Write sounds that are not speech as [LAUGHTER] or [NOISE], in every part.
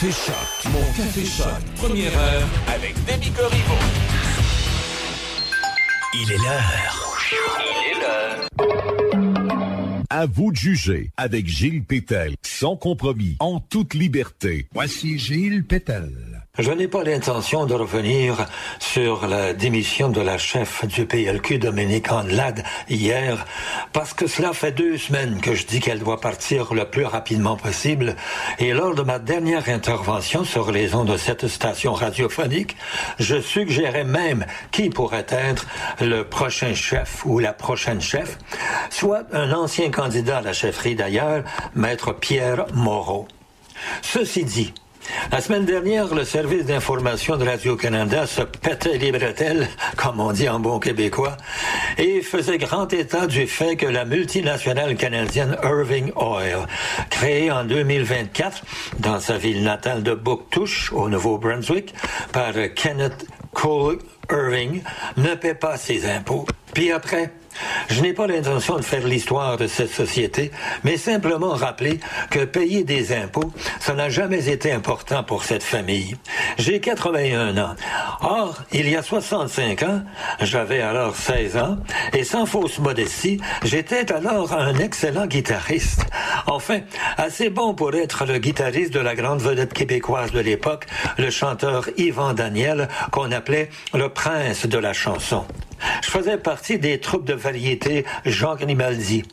Café Choc. Mon Café Choc. Première heure avec Demi Corriveau. Il est l'heure. Il est l'heure. À vous de juger avec Gilles Pétel, sans compromis, en toute liberté. Voici Gilles Pétel. Je n'ai pas l'intention de revenir sur la démission de la chef du PLQ, Dominique Andelade, hier, parce que cela fait deux semaines que je dis qu'elle doit partir le plus rapidement possible. Et lors de ma dernière intervention sur les ondes de cette station radiophonique, je suggérais même qui pourrait être le prochain chef ou la prochaine chef, soit un ancien candidat à la chefferie d'ailleurs, maître Pierre Moreau. Ceci dit, la semaine dernière, le service d'information de Radio-Canada se pétait les bretelles, comme on dit en bon québécois, et faisait grand état du fait que la multinationale canadienne Irving Oil, créée en 2024 dans sa ville natale de Bouctouche, au Nouveau-Brunswick, par Kenneth Cole Irving, ne paie pas ses impôts. Puis après, je n'ai pas l'intention de faire l'histoire de cette société, mais simplement rappeler que payer des impôts, ça n'a jamais été important pour cette famille. J'ai 81 ans. Or, il y a 65 ans, j'avais alors 16 ans, et sans fausse modestie, j'étais alors un excellent guitariste. Enfin, assez bon pour être le guitariste de la grande vedette québécoise de l'époque, le chanteur Yvan Daniel, qu'on appelait le prince de la chanson. Je faisais partie des troupes de variété Jean Grimaldi.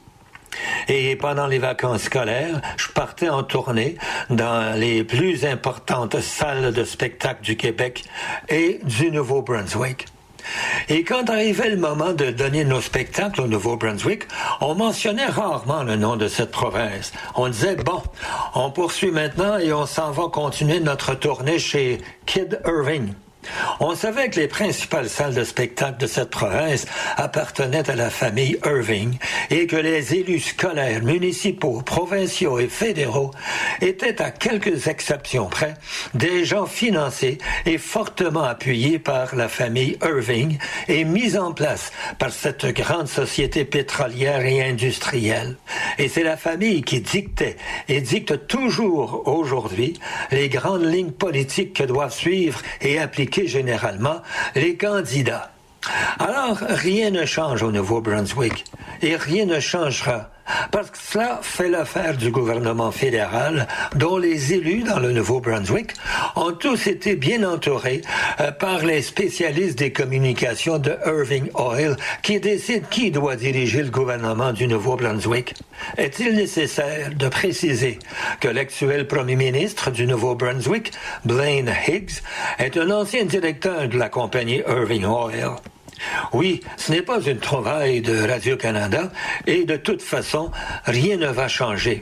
Et pendant les vacances scolaires, je partais en tournée dans les plus importantes salles de spectacle du Québec et du Nouveau-Brunswick. Et quand arrivait le moment de donner nos spectacles au Nouveau-Brunswick, on mentionnait rarement le nom de cette province. On disait, bon, on poursuit maintenant et on s'en va continuer notre tournée chez Kid Irving. On savait que les principales salles de spectacle de cette province appartenaient à la famille Irving et que les élus scolaires, municipaux, provinciaux et fédéraux étaient à quelques exceptions près des gens financés et fortement appuyés par la famille Irving et mis en place par cette grande société pétrolière et industrielle. Et c'est la famille qui dictait et dicte toujours aujourd'hui les grandes lignes politiques que doivent suivre et appliquer généralement les candidats. Alors, rien ne change au Nouveau-Brunswick et rien ne changera parce que cela fait l'affaire du gouvernement fédéral dont les élus dans le Nouveau-Brunswick ont tous été bien entourés euh, par les spécialistes des communications de Irving Oil qui décident qui doit diriger le gouvernement du Nouveau-Brunswick. Est-il nécessaire de préciser que l'actuel premier ministre du Nouveau-Brunswick, Blaine Higgs, est un ancien directeur de la compagnie Irving Oil? Oui, ce n'est pas une trouvaille de Radio-Canada et de toute façon, rien ne va changer.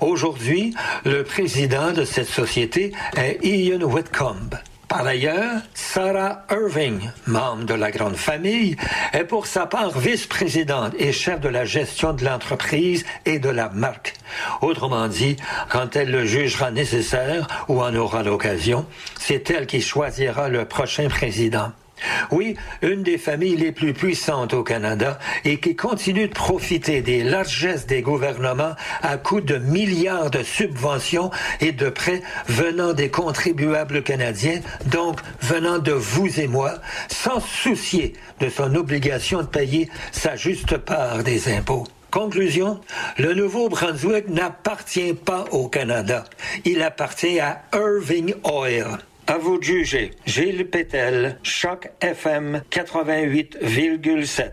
Aujourd'hui, le président de cette société est Ian Whitcomb. Par ailleurs, Sarah Irving, membre de la grande famille, est pour sa part vice-présidente et chef de la gestion de l'entreprise et de la marque. Autrement dit, quand elle le jugera nécessaire ou en aura l'occasion, c'est elle qui choisira le prochain président. Oui, une des familles les plus puissantes au Canada et qui continue de profiter des largesses des gouvernements à coût de milliards de subventions et de prêts venant des contribuables canadiens, donc venant de vous et moi, sans soucier de son obligation de payer sa juste part des impôts. Conclusion, le Nouveau-Brunswick n'appartient pas au Canada. Il appartient à Irving Oil. À vous de juger. Gilles Pétel, Choc FM 88,7.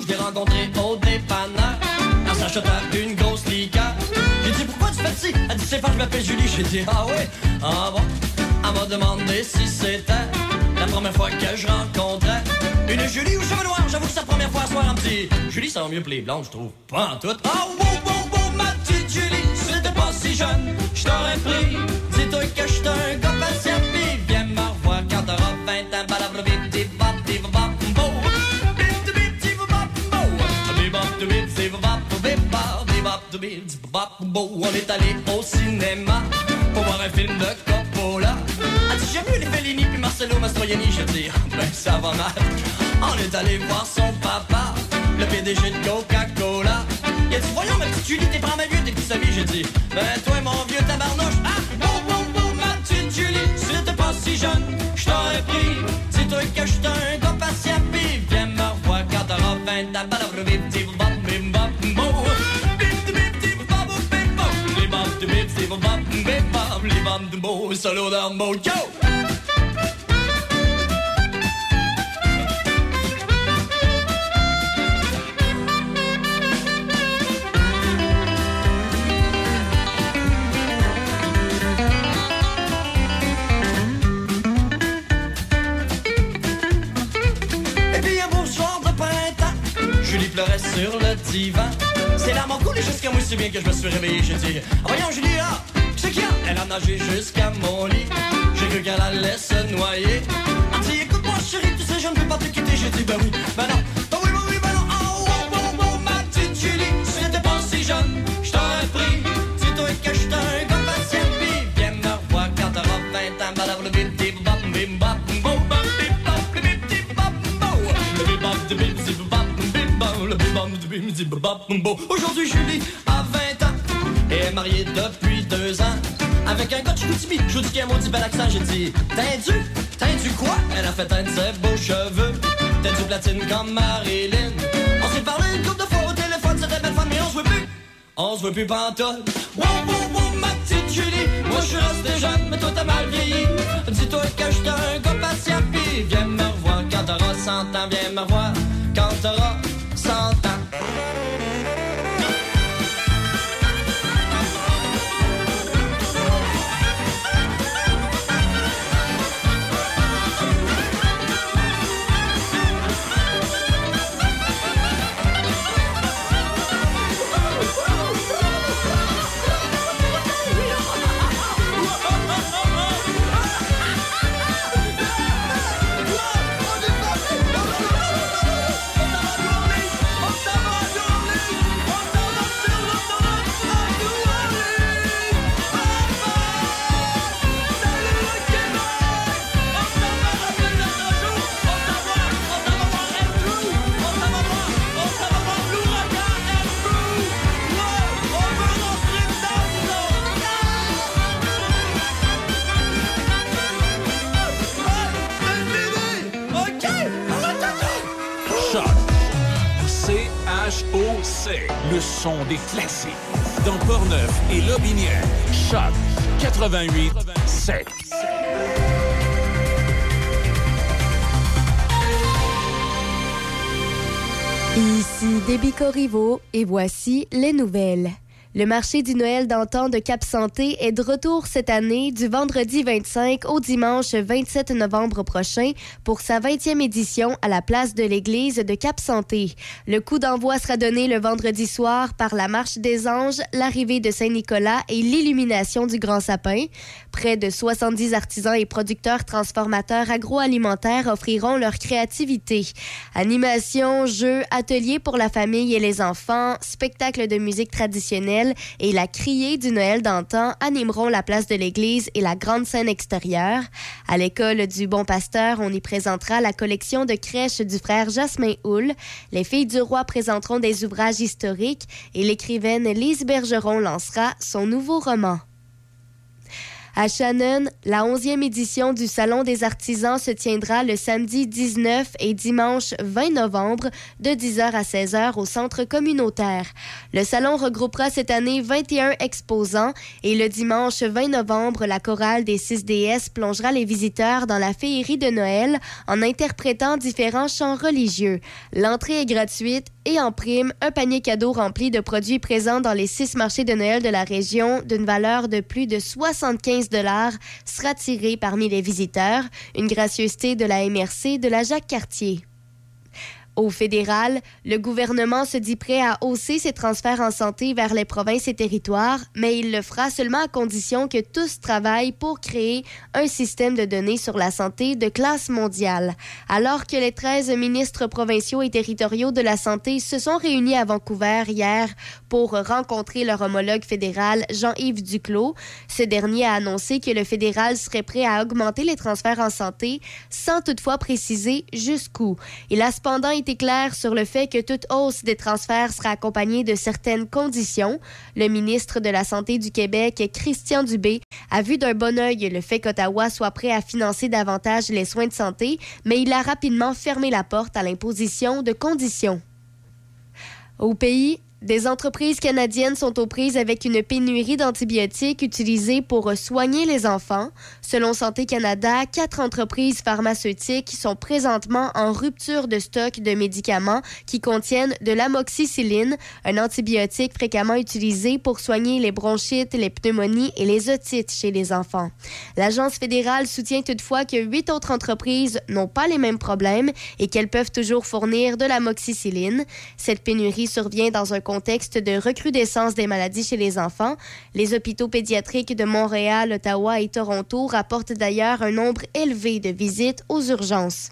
Je l'ai rencontré au dépanneur en s'achetant une grosse liqueur. J'ai dit pourquoi tu fais ci? Elle dit c'est pas je m'appelle Julie. J'ai dit ah ouais, ah bon? Elle m'a demandé si c'était la première fois que je rencontrais une Julie aux cheveux noirs. J'avoue que c'est la première fois à soir un petit Julie ça va mieux que les blondes je trouve. Pas en tout. Ah wow wow jeune, je t'aurais pris. Dis-toi que j'suis un gars viens me revoir quand t'auras 20 ans. On est allé au cinéma pour voir un film de Coppola. As-tu jamais vu les Fellini puis Marcelo Mastroianni? Je veux dire, ben ça va mal. On est allé voir son papa, le PDG de Coca-Cola. Il a dit, ma petite Julie, t'es pas mal vieux depuis dit, ben toi mon vieux tabarnouche, ah, bon, bon, bon, ma Julie, pas si jeune, je t'aurais pris. Dis-toi que un gars patient, viens me revoir quand t'auras 20 ans. Bip, sur le divan. C'est là mon coulé jusqu'à moi si bien que je me suis réveillé. J'ai dit, Ah, voyons Julie, ah, c'est qui a? Elle a nagé jusqu'à mon lit. J'ai cru qu'elle allait se noyer. Elle dit, écoute-moi chérie, tu sais, je ne peux pas te quitter. J'ai dit, ben oui, ben non, bim, bam, de bim, zip, bam, bo. Aujourd'hui, Julie a 20 ans et est mariée depuis deux ans. Avec un gars de Chicoutimi, je dis qu'il a un maudit bel accent, j'ai dit t'as dû quoi? Elle a fait de ses beaux cheveux. Du platine comme Marilyn. On s'est parlé une couple de fois au téléphone, c'était belle fun, mais on se voit plus. On se voit plus pantoute. Wow, wow, wow, ma petite Julie. Moi je suis resté jeune, mais toi t'as mal vieilli. Dis-toi que j'étais un gars patient, viens me revoir. Quand t'auras 100 ans Viens me revoir. Quand t'auras Des classiques. Dans Portneuf et Lobinière. Choc 88 7. Ici Déby Corriveau et voici les nouvelles. Le marché du Noël d'antan de Cap Santé est de retour cette année du vendredi 25 au dimanche 27 novembre prochain pour sa 20e édition à la place de l'église de Cap Santé. Le coup d'envoi sera donné le vendredi soir par la marche des anges, l'arrivée de Saint-Nicolas et l'illumination du grand sapin. Près de 70 artisans et producteurs transformateurs agroalimentaires offriront leur créativité. Animation, jeux, ateliers pour la famille et les enfants, spectacles de musique traditionnelle et la criée du Noël d'antan animeront la place de l'église et la grande scène extérieure. À l'école du Bon Pasteur, on y présentera la collection de crèches du frère Jasmin Houle. Les filles du roi présenteront des ouvrages historiques et l'écrivaine Lise Bergeron lancera son nouveau roman. À Shannon, la 11e édition du Salon des artisans se tiendra le samedi 19 et dimanche 20 novembre de 10h à 16h au centre communautaire. Le salon regroupera cette année 21 exposants et le dimanche 20 novembre, la chorale des 6 DS plongera les visiteurs dans la féerie de Noël en interprétant différents chants religieux. L'entrée est gratuite et en prime, un panier cadeau rempli de produits présents dans les six marchés de Noël de la région d'une valeur de plus de 75 dollars sera tiré parmi les visiteurs, une gracieuseté de la MRC de la Jacques-Cartier. Au fédéral, le gouvernement se dit prêt à hausser ses transferts en santé vers les provinces et territoires, mais il le fera seulement à condition que tous travaillent pour créer un système de données sur la santé de classe mondiale. Alors que les 13 ministres provinciaux et territoriaux de la santé se sont réunis à Vancouver hier pour rencontrer leur homologue fédéral Jean-Yves Duclos, ce dernier a annoncé que le fédéral serait prêt à augmenter les transferts en santé sans toutefois préciser jusqu'où. Il a cependant été clair sur le fait que toute hausse des transferts sera accompagnée de certaines conditions. Le ministre de la Santé du Québec, Christian Dubé, a vu d'un bon œil le fait qu'Ottawa soit prêt à financer davantage les soins de santé, mais il a rapidement fermé la porte à l'imposition de conditions. Au pays, des entreprises canadiennes sont aux prises avec une pénurie d'antibiotiques utilisés pour soigner les enfants. Selon Santé Canada, quatre entreprises pharmaceutiques sont présentement en rupture de stock de médicaments qui contiennent de l'amoxicilline, un antibiotique fréquemment utilisé pour soigner les bronchites, les pneumonies et les otites chez les enfants. L'Agence fédérale soutient toutefois que huit autres entreprises n'ont pas les mêmes problèmes et qu'elles peuvent toujours fournir de l'amoxicilline. Cette pénurie survient dans un de recrudescence des maladies chez les enfants. Les hôpitaux pédiatriques de Montréal, Ottawa et Toronto rapportent d'ailleurs un nombre élevé de visites aux urgences.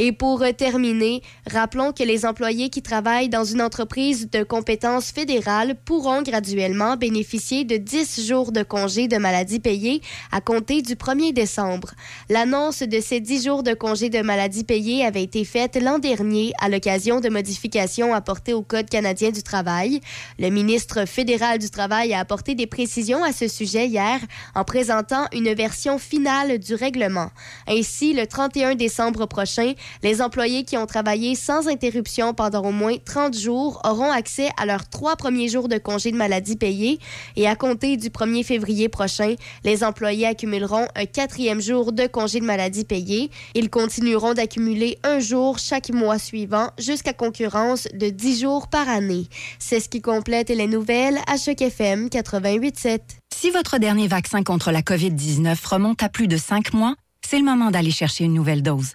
Et pour terminer, rappelons que les employés qui travaillent dans une entreprise de compétences fédérales pourront graduellement bénéficier de 10 jours de congé de maladie payés à compter du 1er décembre. L'annonce de ces 10 jours de congé de maladie payés avait été faite l'an dernier à l'occasion de modifications apportées au Code canadien du travail. Le ministre fédéral du Travail a apporté des précisions à ce sujet hier en présentant une version finale du règlement. Ainsi, le 31 décembre prochain, les employés qui ont travaillé sans interruption pendant au moins 30 jours auront accès à leurs trois premiers jours de congé de maladie payés et à compter du 1er février prochain, les employés accumuleront un quatrième jour de congé de maladie payé. Ils continueront d'accumuler un jour chaque mois suivant jusqu'à concurrence de 10 jours par année. C'est ce qui complète les nouvelles à Choc FM 88.7. Si votre dernier vaccin contre la COVID-19 remonte à plus de 5 mois, c'est le moment d'aller chercher une nouvelle dose.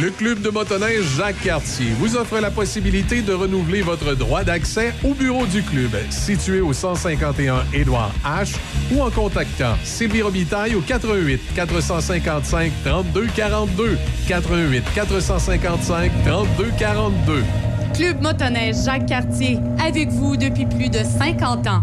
Le club de motoneige Jacques Cartier vous offre la possibilité de renouveler votre droit d'accès au bureau du club, situé au 151 Édouard H, ou en contactant Sylvie Robitaille au 88 455 32 42 88 455 32 42. Club motoneige Jacques Cartier, avec vous depuis plus de 50 ans.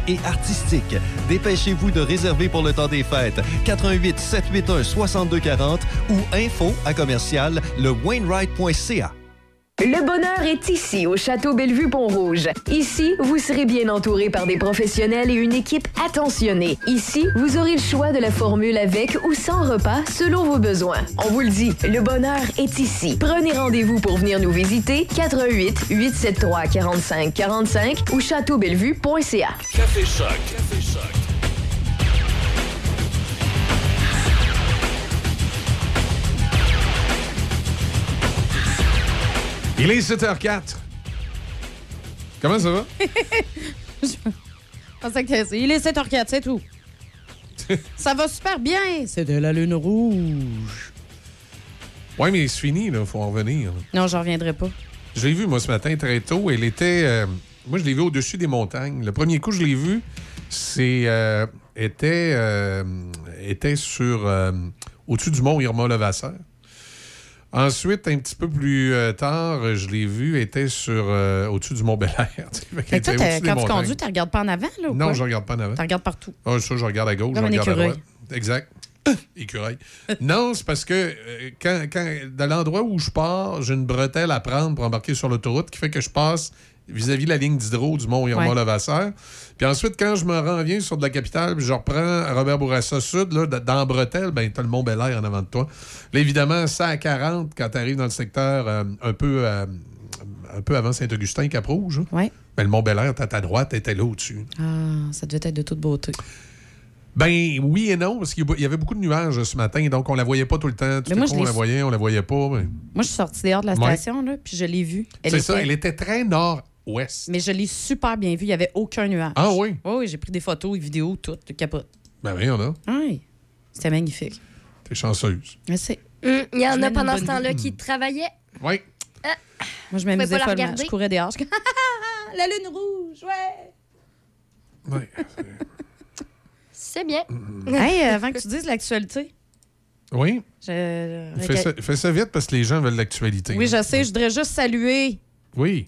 et artistique. Dépêchez-vous de réserver pour le temps des fêtes. 88 781 6240 ou info à commercial lewainwright.ca. Le bonheur est ici, au Château Bellevue-Pont-Rouge. Ici, vous serez bien entouré par des professionnels et une équipe attentionnée. Ici, vous aurez le choix de la formule avec ou sans repas selon vos besoins. On vous le dit, le bonheur est ici. Prenez rendez-vous pour venir nous visiter 88 873 45 45 ou châteaubellevue.ca. Café Choc. Il est 7h04. Comment ça va? [LAUGHS] Je pensais que Il est 7h04, c'est tout. [LAUGHS] Ça va super bien. C'est de la lune rouge. Ouais, mais c'est fini, là. Faut en revenir. Non, j'en reviendrai pas. Je l'ai vu, moi, ce matin, très tôt. Elle était. euh, moi, je l'ai vu au-dessus des montagnes. Le premier coup, je l'ai vu, c'est. euh, était, euh, était sur. au-dessus du mont Irma-Levasseur. Ensuite, un petit peu plus euh, tard, je l'ai vu, était sur. euh, au-dessus du mont Bel-Air. [LAUGHS] Mais toi, quand tu conduis, tu regardes pas en avant, là, ou Non, quoi? je regarde pas en avant. Tu regardes partout. Ah, ça, je regarde à gauche, Comme je regarde à écureuil. droite. Exact. [COUGHS] Écureuil. non, c'est parce que euh, quand, quand, dans l'endroit où je pars, j'ai une bretelle à prendre pour embarquer sur l'autoroute qui fait que je passe vis-à-vis la ligne d'hydro du mont Ouais. Irma-Levasseur. Puis ensuite, quand je me rends viens sur de la capitale, puis je reprends Robert Bourassa Sud, là, dans la bretelle, ben, t'as le mont Bel Air en avant de toi. Là, évidemment, ça à 40, quand tu arrives dans le secteur euh, un peu... euh, un peu avant Saint-Augustin, Cap-Rouge. hein. Ben, le Mont Bel Air, à ta droite, était là au-dessus. Ah, ça devait être de toute beauté. Ben oui et non, parce qu'il y avait beaucoup de nuages euh, ce matin, donc on la voyait pas tout le temps. Tout Mais moi, coup, on la voyait, on la voyait pas. Moi, je suis sortie dehors de la Ouais. station, là, puis je l'ai vue. Elle C'est ça, était- elle était très Mais je l'ai super bien vue. Il n'y avait aucun nuage. Ah oui? Oui, oui, j'ai pris des photos et vidéos, tout, de capote. Ben oui, on a. Oui. C'était magnifique. T'es chanceuse. Mais c'est. Hum, Il y en Je a pendant ce temps-là vie. qui travaillaient. Oui. Moi, je m'amusais pas la follement. regarder? Je courais dehors. Je... [LAUGHS] la lune rouge, ouais! Ouais. C'est bien. hey, euh, avant que tu dises l'actualité, Oui. je... Fais ça, fais ça vite parce que les gens veulent l'actualité. Oui, je sais, je voudrais juste saluer Oui,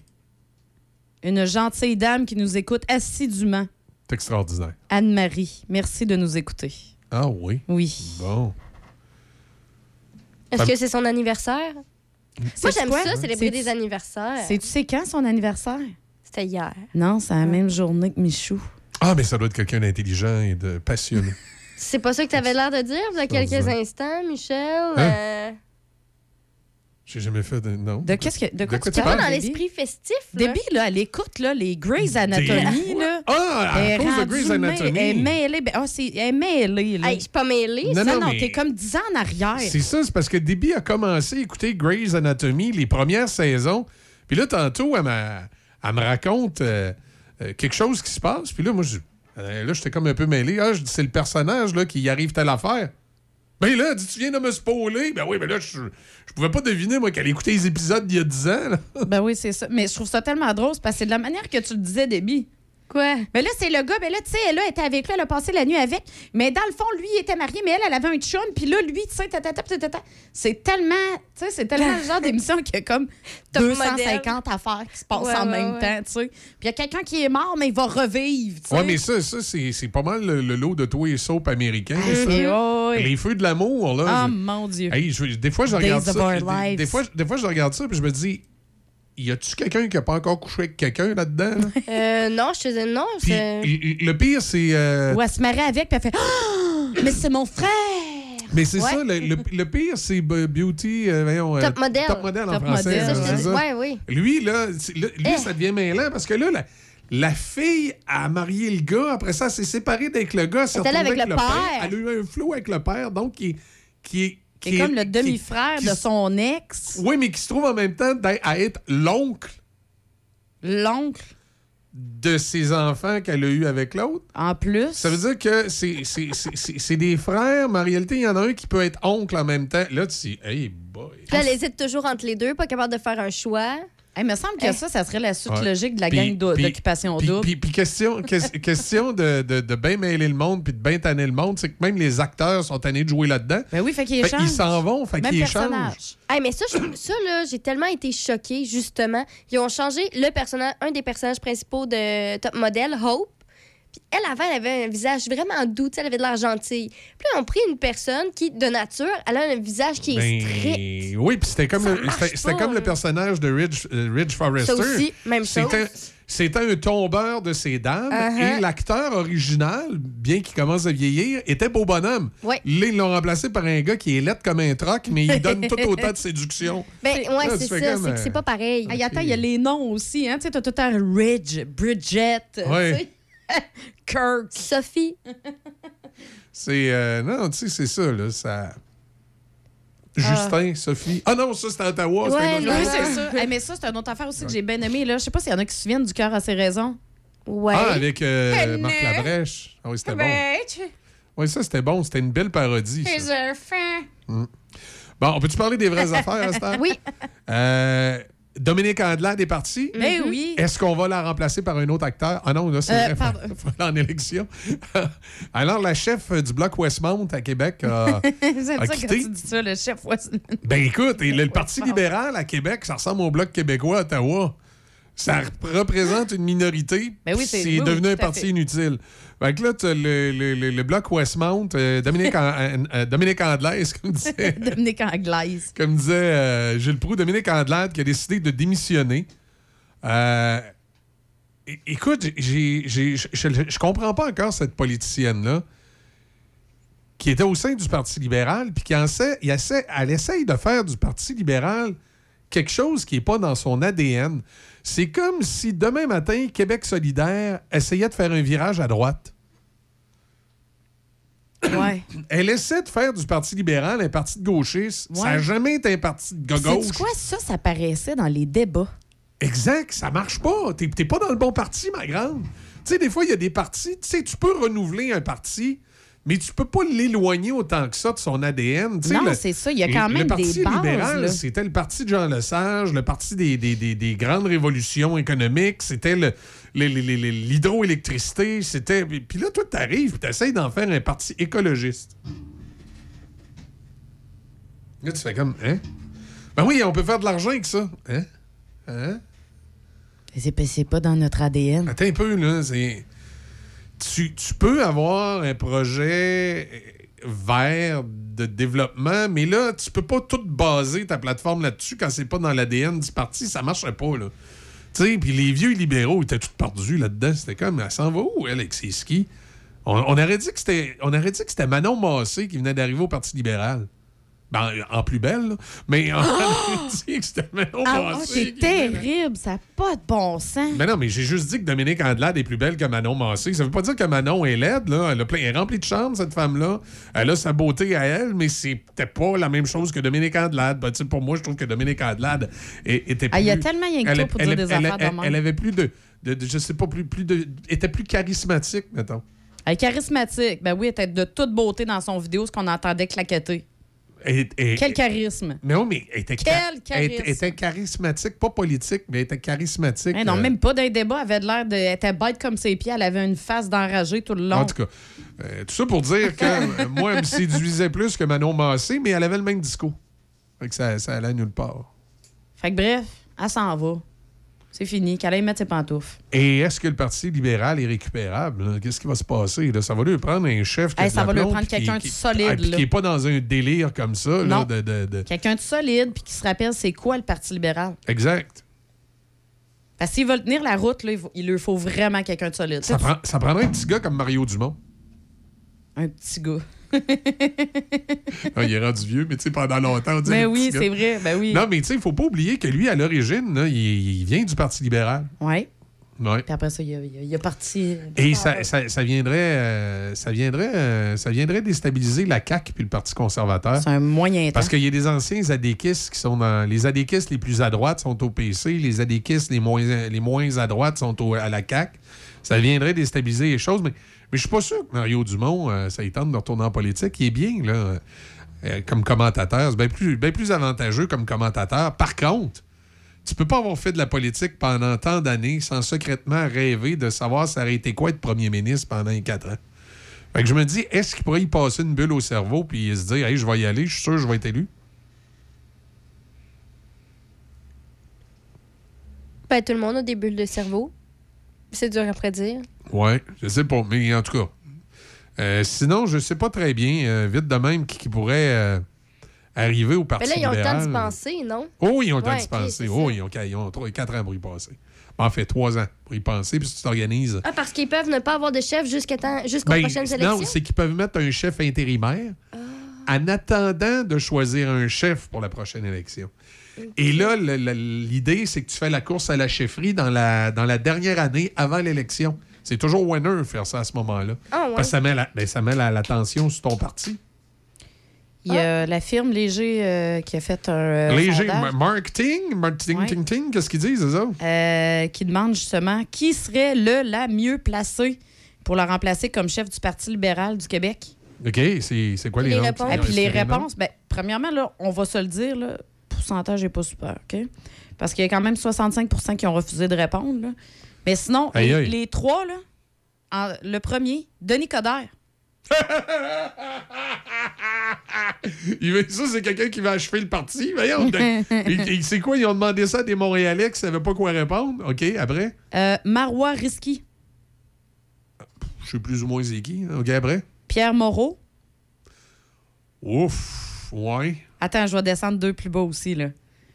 une gentille dame qui nous écoute assidûment. c'est extraordinaire. Anne-Marie, merci de nous écouter. Ah oui? Oui. Bon. Est-ce que c'est son anniversaire? Moi, j'aime ça, célébrer des anniversaires. C'est tu sais quand son anniversaire? C'était hier. Non, c'est la même journée que Michou. Ah, mais ça doit être quelqu'un d'intelligent et de passionné. [LAUGHS] C'est pas ça que tu avais l'air de dire il y a quelques instants, Michel? Hein? Euh, J'ai jamais fait de. Non. De qu'est-ce que de quoi, quoi tu T'es pas parles, dans Debbie? l'esprit festif, là? Debbie, là, elle écoute là, les Grey's Anatomy. Là. Ah, à Elle est cause de Grey's mêlée- Anatomy. Elle est mêlée. ben, ah, c'est- elle est mêlée. Là. Hey, je suis pas mêlée. Non, ça, non, non, mais- t'es comme 10 ans en arrière. C'est ça, c'est parce que Debbie a commencé à écouter Grey's Anatomy les premières saisons. Puis là, tantôt, elle, m'a- elle me raconte euh, euh, quelque chose qui se passe. Puis là, moi, je, euh, là, j'étais comme un peu mêlé. Ah, je dis, c'est le personnage là, qui y arrive telle affaire. Ben là, tu viens de me spoiler? Ben oui, mais là, je, je pouvais pas deviner, moi, qu'elle écoutait les épisodes d'il y a 10 ans. Ben oui, c'est ça. Mais je trouve ça tellement drôle parce que c'est de la manière que tu le disais, Debbie. Quoi? Mais là, c'est le gars, ben là, tu sais, elle là, était avec lui, elle a passé la nuit avec. Mais dans le fond, lui, il était marié, mais elle, elle avait un chum. Puis là, lui, tu sais, tatata, tatata. c'est tellement, tu sais, c'est tellement le genre [LAUGHS] d'émission qu'il y a comme Top 250 affaires qui se passent Ouais, en ouais, même ouais. temps, tu sais. Puis il y a quelqu'un qui est mort, mais il va revivre, tu sais. Ouais, mais ça, ça c'est c'est pas mal le, le lot de tous les soaps américains. Ah, ça. Les feux de l'amour, là. Ah, je- mon Dieu. Hey, je- des fois, je Days regarde of ça. Des, des fois, des fois, je regarde ça puis je me dis, y a-tu quelqu'un qui a pas encore couché avec quelqu'un là-dedans? là? [LAUGHS] Euh, non, je te dis non. Puis c'est- l- le pire, c'est. euh, Ou elle se marrait avec, puis elle fait Ah, Mais c'est mon frère! Mais c'est Ouais. ça, le, le- le pire, c'est Beauty. euh, voyons, euh, Top modèle. Top modèle en Top français. modèle, Ça, hein, je te c'est dis. ça. Ouais, oui. Lui, là, c'est- là, lui Eh. ça devient mêlant parce que là, la, la fille a marié le gars. Après ça, elle s'est séparée avec le gars. Elle s'est Elle est allée retrouvée avec le père. Elle a eu un flou avec le père, donc qui, est- qui est. C'est comme le demi-frère de son ex, Oui, mais qui se trouve en même temps à être l'oncle l'oncle, de ses enfants qu'elle a eu avec l'autre. en plus? Ça veut dire que c'est- c'est c'est- c'est- c'est des frères, mais en réalité, il y en a un qui peut être oncle en même temps. Là, tu dis, hey boy. Là, elle hésite toujours entre les deux, pas capable de faire un choix. Hey, il me semble que ça, ça serait la suite Ouais. logique de la Puis- gang d'occupation Puis, double. puis- puis question, ques- [LAUGHS] question de, de, de bien mêler le monde puis de bien tanner le monde, c'est que même les acteurs sont tannés de jouer là-dedans. Ben oui, fait qu'il Fait échange. qu'ils s'en vont, fait Même qu'ils personnage. échangent. Hey, mais ça, je- ça là, j'ai tellement été choquée, justement. Ils ont changé le personnage, un des personnages principaux de Top Model, Hope. Puis elle, avant, elle avait un visage vraiment doux, tu sais, elle avait de l'air gentille. Puis là, ont pris une personne qui, de nature, elle a un visage qui est Ben, strict. oui, puis c'était comme, c'était- comme le là. personnage de Ridge, euh, Ridge Forrester. Ça aussi, même chose. C'était c'était un tombeur de ses dames Uh-huh. et l'acteur original, bien qu'il commence à vieillir, était beau bonhomme. Ouais. Là, ils l'ont remplacé par un gars qui est laid comme un troc, mais il donne tout autant de séduction. [LAUGHS] Ben, ouais, c'est ça, comme, c'est que euh, c'est pas pareil. Hey, attends, il y a les noms aussi. Hein? Tu sais, t'as tout le temps Ridge, Bridget, Ouais. [LAUGHS] Kirk. Sophie, [LAUGHS] C'est. euh, non, tu sais, c'est ça, là. Ça. Justin, Sophie. Ah non, ça, c'était à Ottawa. Ouais, autre Oui, c'est ça. Hey, mais ça, c'est une autre affaire aussi que j'ai bien aimé. Là. Je sais pas s'il y en a qui se souviennent du cœur à ses raisons. ouais. Ah, avec euh, Marc Labrèche. Ah oui, c'était bon. Oui, ça, c'était bon. C'était une belle parodie. ça. les enfants. Bon, on peut-tu parler des vraies [LAUGHS] affaires, Esther? Oui. Euh, Dominique Andelade est partie. Ben oui. Est-ce qu'on va la remplacer par un autre acteur? Ah non, là, c'est Euh, vrai, [LAUGHS] en élection. [LAUGHS] Alors, la chef du Bloc Westmount à Québec a... [LAUGHS] J'aime a ça quand quitté. tu dis ça, le chef. c'est- Ben écoute, le, le Parti libéral à Québec, ça ressemble au Bloc québécois à Ottawa. Ça rep- représente une minorité. Ben oui, c'est- oui, devenu un parti fait. inutile. Fait que là, t'as le, le, le, le Bloc Westmount, euh, Dominique, An- [LAUGHS] euh, Dominique Andlaise, comme disait, [LAUGHS] Dominique Anglaise. comme disait euh, Gilles Proux, Dominique Andelade qui a décidé de démissionner. Euh, écoute, je, comprends pas encore cette politicienne-là qui était au sein du Parti libéral, puis qui en sait, elle essaye de faire du Parti libéral quelque chose qui n'est pas dans son ADN. C'est comme si demain matin, Québec solidaire essayait de faire un virage à droite. Ouais. Elle essaie de faire du Parti libéral un parti de gauchiste. Ça n'a jamais été un parti de C'est gauche. quoi? Ça? Ça paraissait dans les débats. Exact, ça marche pas. T'es pas dans le bon parti, ma grande. Tu sais, des fois, il y a des partis, tu sais, tu peux renouveler un parti, mais tu peux pas l'éloigner autant que ça de son ADN. Non, le- c'est ça. Il y a quand le même Parti des bases, libéral, c'était le parti de Jean Lesage, le parti des, des- des- des grandes révolutions économiques, c'était le- le- le- le- le- l'hydroélectricité, c'était... Puis là, toi, t'arrives, tu essaies d'en faire un parti écologiste. Là, tu fais comme, hein? Ben oui, on peut faire de l'argent avec ça. Hein? Hein? C'est pas- C'est pas dans notre ADN. Attends un peu, là. C'est... Tu, tu peux avoir un projet vert de développement, mais là, tu peux pas tout baser ta plateforme là-dessus quand c'est pas dans l'ADN du parti. Ça marcherait pas, là. Tu sais, puis les vieux libéraux étaient tous perdus là-dedans. C'était comme, elle s'en va où, elle, avec ses skis? On, on aurait dit que c'était on aurait dit que c'était Manon Massé qui venait d'arriver au Parti libéral. Ben, en plus belle, là. Mais on aurait dit que c'était Manon Ah, c'est terrible. Ça n'a pas de bon sens. Mais non, mais j'ai juste dit que Dominique Andelade est plus belle que Manon Massé. Ça veut pas dire que Manon est laide, là. Elle, a plein, elle est remplie de charme, cette femme-là. Elle a sa beauté à elle, mais c'était pas la même chose que Dominique Andelade. Ben, pour moi, je trouve que Dominique Andelade était plus... Ah, il y a tellement rien que pour elle- dire des affaires elle-. Elle avait plus de, de- de- Je sais pas, plus, plus de... était plus charismatique, mettons. Elle est charismatique. Ben oui, elle était de toute beauté dans son vidéo, ce qu'on entendait claqueter. Quel charisme. Mais oui, mais elle était, Quel elle charisme. était- était charismatique, pas politique, mais elle était charismatique. Hein, non, euh, même pas d'un débat. Elle avait l'air de. Elle était bête comme ses pieds. Elle avait une face d'enragée tout le long. En tout cas, euh, tout ça pour dire que [LAUGHS] euh, moi, elle me séduisait plus que Manon Massé, mais elle avait le même discours. Fait que ça, ça allait nulle part. Fait que bref, elle s'en va. C'est fini. Qu'elle aille mettre ses pantoufles. Et est-ce que le Parti libéral est récupérable? Qu'est-ce qui va se passer? là? Ça va lui prendre un chef qui a Hey, de ça la va lui prendre quelqu'un de solide, ah, qui n'est pas dans un délire comme ça. Non. de- de- de- Quelqu'un de solide puis qui se rappelle c'est quoi le Parti libéral. Exact. Parce qu'ils veulent tenir la route, là, il, leur faut vraiment quelqu'un de solide. Ça, prend- ça prendrait un petit gars comme Mario Dumont. Un petit gars. [LAUGHS] Il est rendu vieux, mais tu sais, pendant longtemps, on dit Mais le oui, c'est vrai. Ben oui. Non, mais tu sais, il faut pas oublier que lui, à l'origine, il, il vient du Parti libéral. Ouais. Ouais. Puis après ça, il a, il a- il a parti. Et ça, ça- ça viendrait, euh, ça, viendrait, euh, ça viendrait déstabiliser la CAQ puis le Parti conservateur. C'est un moyen temps. Parce qu'il y a des anciens adéquistes qui sont dans. Les adéquistes les plus à droite sont au PC, les adéquistes les moins, les moins à droite sont au- à la CAQ. Ça viendrait déstabiliser les choses, mais, mais je suis pas sûr que Mario Dumont, euh, ça y tente de retourner en politique. Il est bien, là, euh, comme commentateur. C'est bien plus, plus avantageux comme commentateur. Par contre, tu peux pas avoir fait de la politique pendant tant d'années sans secrètement rêver de savoir ça aurait été quoi être premier ministre pendant quatre ans. Fait que je me dis, est-ce qu'il pourrait y passer une bulle au cerveau puis se dire, hey, je vais y aller, je suis sûr que je vais être élu? Ben, tout le monde a des bulles de cerveau. C'est dur à prédire. Ouais, je sais pas, mais en tout cas. Euh, sinon, je sais pas très bien, euh, vite de même, qui, qui pourrait euh, arriver au Parti Mais là, ils ont le temps libéral. d'y penser, non? Oh ils ont le temps Ouais, d'y ok, penser. Oh, ils ont, ils ont trois- quatre ans pour y passer. En fait, trois ans pour y penser, puis si tu t'organises. Ah, parce qu'ils peuvent ne pas avoir de chef jusqu'à temps- jusqu'aux Ben, prochaines non, élections? c'est qu'ils peuvent mettre un chef intérimaire Ah. en attendant de choisir un chef pour la prochaine élection. Et là, l'idée, c'est que tu fais la course à la chefferie dans la, dans la dernière année avant l'élection. C'est toujours winner faire ça à ce moment-là. Ah, ouais. Parce que ça met la, ben, ça met la, la tension sur ton parti. Il y a la firme Léger euh, qui a fait un. euh, Léger, marketing, marketing, Ouais. ting, ting, qu'est-ce qu'ils disent, autres? euh, qui demande justement qui serait le la mieux placée pour la remplacer comme chef du Parti libéral du Québec. OK, c'est c'est quoi les, réponses. Et puis les réponses, ben, premièrement, là, on va se le dire, le pourcentage n'est pas super, OK? Parce qu'il y a quand même 65% qui ont refusé de répondre. là. Mais sinon, les, trois, là, en- le premier, Denis Coderre. Ça, c'est quelqu'un qui va achever le parti. Voyons, [LAUGHS] c'est quoi? Ils ont demandé ça à des Montréalais qui ne savaient pas quoi répondre? OK, après? Euh, Marois Risky. Je sais plus ou moins c'est qui. OK, après? Pierre Moreau. Ouf, ouais. Attends, je vais descendre deux plus bas aussi. Là.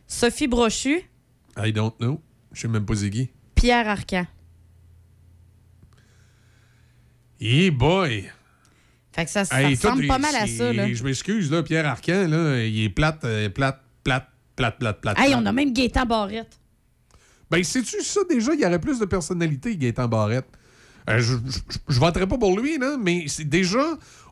Sophie Brochu. I don't know. Je sais même pas c'est qui. Pierre Arcan. Hey boy! Fait que ça, ça Hey, ressemble toi, pas mal à ça. Là. Je m'excuse, là, Pierre Arcan, là, il est plate, euh, plate, plate, plate, plate, plate. Hey, plate. on a même Gaétan Barrette. Ben, sais-tu ça, déjà, il y aurait plus de personnalité, Gaétan Barrette. Euh, je ne vanterai pas pour lui, là, mais c'est déjà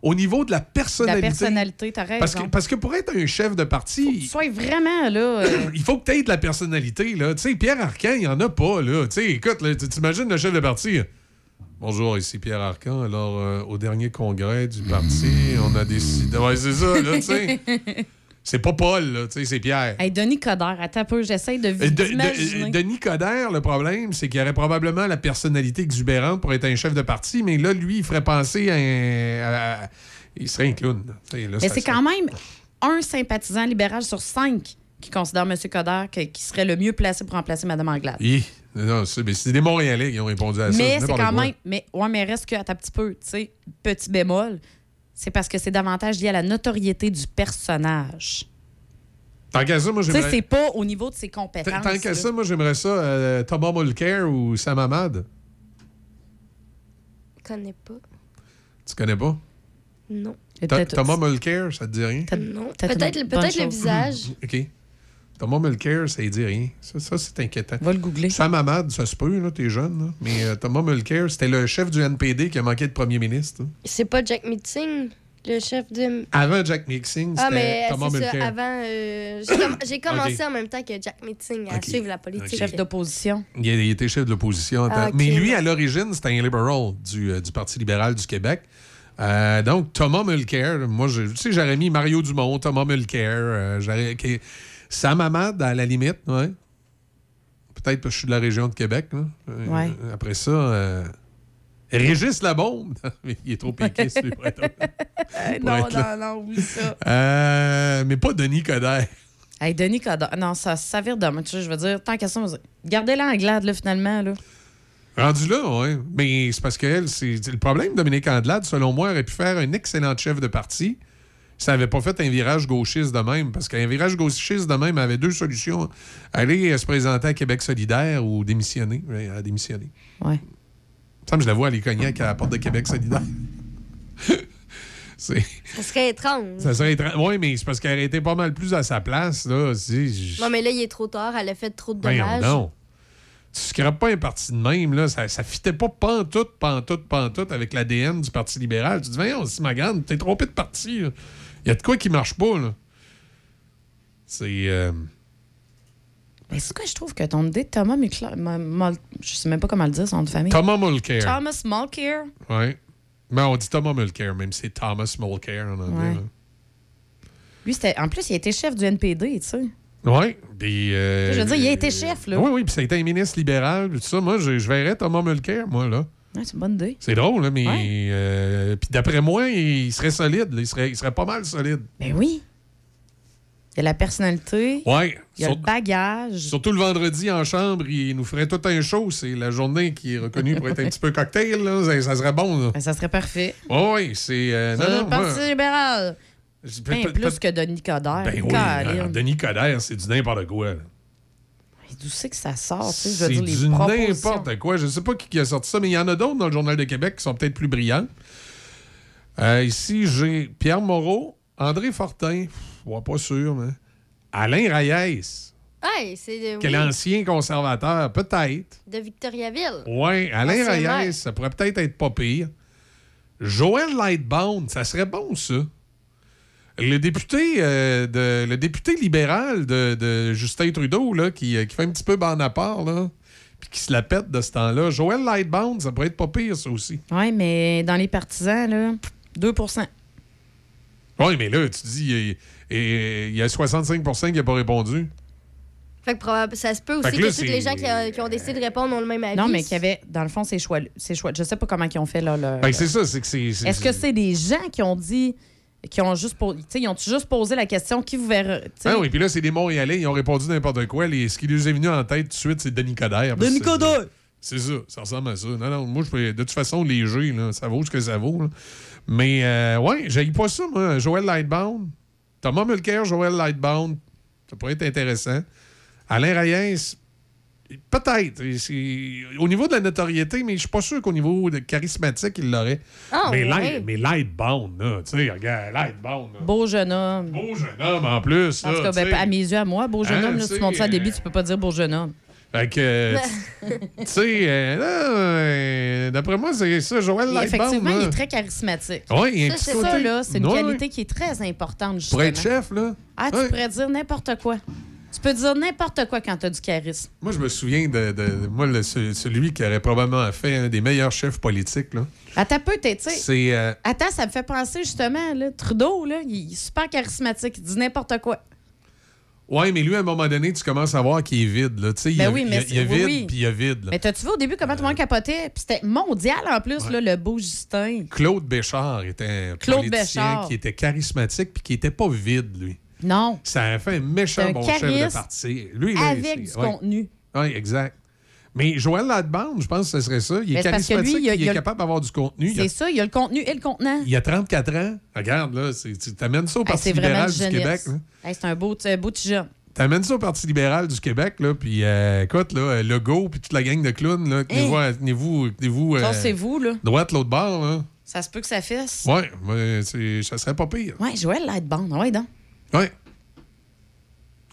au niveau de la La personnalité. personnalité, t'as raison. Parce que, parce que pour être un chef de parti, Sois vraiment, là... euh, il faut que tu aies de la personnalité. Là. Tu sais, Pierre Arcan, il n'y en a pas. Là. Tu sais, écoute, t'imagines le chef de parti? Bonjour, ici Pierre Arcan. Alors, euh, au dernier congrès du parti, on a décidé. Ouais, c'est ça, là, tu sais. [LAUGHS] C'est pas Paul, c'est Pierre. Hey, Denis Coderre, attends un peu, j'essaie de Euh, de- de- Denis Coderre, le problème, c'est qu'il aurait probablement la personnalité exubérante pour être un chef de parti, mais là, lui, il ferait penser à un. à- il serait un clown. là. Mais c'est quand même un sympathisant libéral sur cinq qui considère M. Coderre qui serait le mieux placé pour remplacer Mme Anglade. Hi, non, c'est mais c'est des Montréalais qui ont répondu à ça. Mais c'est quand quoi. même. Mais, ouais, mais reste que, attends un petit peu, tu sais, petit bémol, c'est parce que c'est davantage lié à la notoriété du personnage. Tant qu'à ça, moi, Tu sais, j'aimerais. c'est pas au niveau de ses Tant compétences. tant qu'à ça, moi, j'aimerais ça, euh, Thomas Mulcair ou Sam Hamad. Je connais pas. Tu connais pas? Non. Thomas Mulcair, ça te dit rien? Non. peut-être le, bonne peut-être [LAUGHS] le chose. visage. OK. Thomas Mulcair, ça ne dit rien. Ça, ça, c'est inquiétant. Va le googler. Sam Hamad, ça se peut, là, t'es jeune. là. Mais euh, Thomas Mulcair, c'était le chef du NPD qui a manqué de premier ministre. là. C'est pas Jack Meeting, le chef de. Avant Jack Mixing, Ah, c'était mais Thomas c'est ça, avant. euh, j'ai comm- j'ai commencé en même temps que Jack Meeting à suivre la politique. Chef d'opposition. Il, il était chef de l'opposition. Ah, Mais lui, à l'origine, c'était un libéral du, euh, du Parti libéral du Québec. Euh, donc, Thomas Mulcair, moi, je- tu sais, j'aurais mis Mario Dumont, Thomas Mulcair, euh, j'aurais- qui- Sam Hamad, à la limite, ouais. Peut-être parce que je suis de la région de Québec. là. Euh, Ouais. après ça, euh, Régis Labombe. Mais [LAUGHS] il est trop être honnête. Pour non, là. non, non, oublie ça. Euh, mais pas Denis Coderre. Hey, Denis Coderre. Non, ça, ça vire de tu sais, Je veux dire, tant qu'à ça, gardez-la en glade, là, finalement. Là. Rendu là, oui. Mais c'est parce qu'elle, c'est c'est le problème. Dominique Andelade, selon moi, aurait pu faire un excellent chef de parti elle n'avait pas fait un virage gauchiste de même. Parce qu'un virage gauchiste de même avait deux solutions. Aller euh, se présenter à Québec solidaire ou démissionner. Ouais, à démissionner. Ouais. Il me je la vois aller cognac à la porte de Québec solidaire. [LAUGHS] Ça serait étrange. Ça serait Oui, mais c'est parce qu'elle été pas mal plus à sa place. Là. Je- Non, mais là, il est trop tard. Elle a fait trop de dommages. donc. Tu scrapes pas un parti de même, là. Ça, ça fitait pas pantoute, pantoute, pantoute avec l'ADN du Parti libéral. Tu te dis, voyons, si ma grande, t'es trompé de parti. là. Il y a de quoi qui marche pas, là. C'est. euh, Mais c'est quoi, je trouve que ton idée de Thomas Mulcair. Mul- Mul- Je sais même pas comment le dire, son nom de famille. Thomas Mulcair. Thomas Mulcair? Ouais. Mais on dit Thomas Mulcair, même si c'est Thomas Mulcair en anglais. Ouais. Lui, c'était. En plus, il a été chef du NPD, tu sais. Oui. Puis. euh, Je veux dire, il a été chef, là. Oui, oui. Puis ça a été un ministre libéral. Tout ça. Moi, je, je verrais Thomas Mulcair, moi, là. Ouais, c'est une bonne idée. C'est drôle, là, mais. Ouais. euh, puis d'après moi, il serait solide. là. Il serait, il serait pas mal solide. Ben oui. Il y a la personnalité. Ouais. Il y a le bagage. Surtout le vendredi en chambre, il nous ferait tout un show. C'est la journée qui est reconnue pour être un petit peu cocktail. Là. Ça, ça serait bon. Là. Ben, ça serait parfait. Oh, oui, c'est. euh, non, le Parti libéral. je- Bien peut- plus que Denis Coderre. Ben oui, Caroline. alors, Denis Coderre, c'est du n'importe quoi. là. D'où c'est que ça sort, tu sais? Je C'est veux dire, les du propositions. n'importe quoi. Je sais pas qui, qui a sorti ça, mais il y en a d'autres dans le Journal de Québec qui sont peut-être plus brillants. Euh, ici, j'ai Pierre Moreau, André Fortin, pff, ouais, pas sûr, mais Alain Reyes, c'est quel oui, ancien conservateur, peut-être. de Victoriaville. Oui, Alain. Reyes, ça pourrait peut-être être pas pire. Joël Lightbound, ça serait bon, ça. Le député, euh, de, le député libéral de, de Justin Trudeau, là, qui, euh, qui fait un petit peu bande à part, là, puis qui se la pète de ce temps-là. Joël Lightbound, ça pourrait être pas pire, ça aussi. Oui, mais dans les partisans, là, 2% Oui, mais là, tu dis, il y a- il y a 65% qui n'ont pas répondu. Fait que probable- ça se peut Fait aussi que que, là, tous les gens qui, euh, qui ont décidé de répondre ont le même avis. Non, mais qu'il y avait, dans le fond, ces choix. Ces choix je sais pas comment ils ont fait là. le- que c'est ça, c'est que c'est. Est-ce que c'est des gens qui ont dit. Qui ont juste, po- tu sais, ils ont juste posé la question qui vous verra. Ah oui, puis là, c'est des Montréalais, ils ont répondu n'importe quoi. Les- ce qui lui est venu en tête tout de suite, c'est Denis Coderre. Denis Coderre! C'est ça, ça ressemble à ça. Non, non, moi, je peux- de toute façon, les jeux, là, ça vaut ce que ça vaut. là. Mais, euh, ouais, j'aille pas ça, moi. Joël Lightbound. Thomas Mulcair, Joël Lightbound. Ça pourrait être intéressant. Alain Reyes, Peut-être. Au niveau de la notoriété, mais je suis pas sûr qu'au niveau de charismatique, il l'aurait. Ah, mais. Light- mais Lightbound, là, tu sais, regarde, Lightbound. là. Beau jeune homme. Beau jeune homme en plus. En tout cas, ben, à mes yeux, à moi, beau jeune Hein, homme, là, tu tu montes ça à sais, débit, euh, tu peux pas dire beau jeune homme. Fait que, [LAUGHS] tu sais, euh, là, euh, d'après moi, c'est ça, Joël Lightbound. effectivement, il est très charismatique. Ouais, il un ça, c'est ça, côté- là, c'est une Ouais, qualité qui est très importante, Pour justement. être chef, là. Ah, tu Ouais. pourrais dire n'importe quoi. Tu peux dire n'importe quoi quand tu as du charisme. Moi, je me souviens de, de- moi, le- celui qui aurait probablement fait un des meilleurs chefs politiques, là. Attends peu, tu sais. C'est. euh, Attends, ça me fait penser justement, là, Trudeau, là, il est super charismatique, il dit n'importe quoi. Ouais, mais lui, à un moment donné, tu commences à voir qu'il est vide, là. Tu sais, il Ben a- oui, il mais a- il a c'est- oui, vide, oui. puis il a vide, là. Mais t'as-tu vu au début comment tout le monde capotait? Puis c'était mondial en plus, là, le beau Justin. Claude Béchard était un Claude politicien Béchard. qui était charismatique puis qui était pas vide, lui. Non. Ça a fait un méchant un bon chef de parti. Lui, là, avec du ouais. contenu. Oui, exact. Mais Joël Ladbande, je pense que ce serait ça. Il est Mais charismatique, lui, il a- il, il a est le- capable d'avoir du contenu. C'est ça, il y a le contenu et le contenant. il a 34 ans. Regarde, là, tu amènes ça au Hey, Parti libéral du. Québec. Hey, c'est un beau, un beau petit jeune. T'amènes ça au Parti libéral du Québec, là, puis euh, écoute, là, Legault, puis toute la gang de clowns, là, tenez-vous, Hein? tenez-vous, euh, c'est vous, là. droite l'autre bord, là. Ça se peut que ça fesse. Ouais, ouais, c'est- ça serait pas pire. Ouais, Joël Lightband. Ouais, donc. Ouais.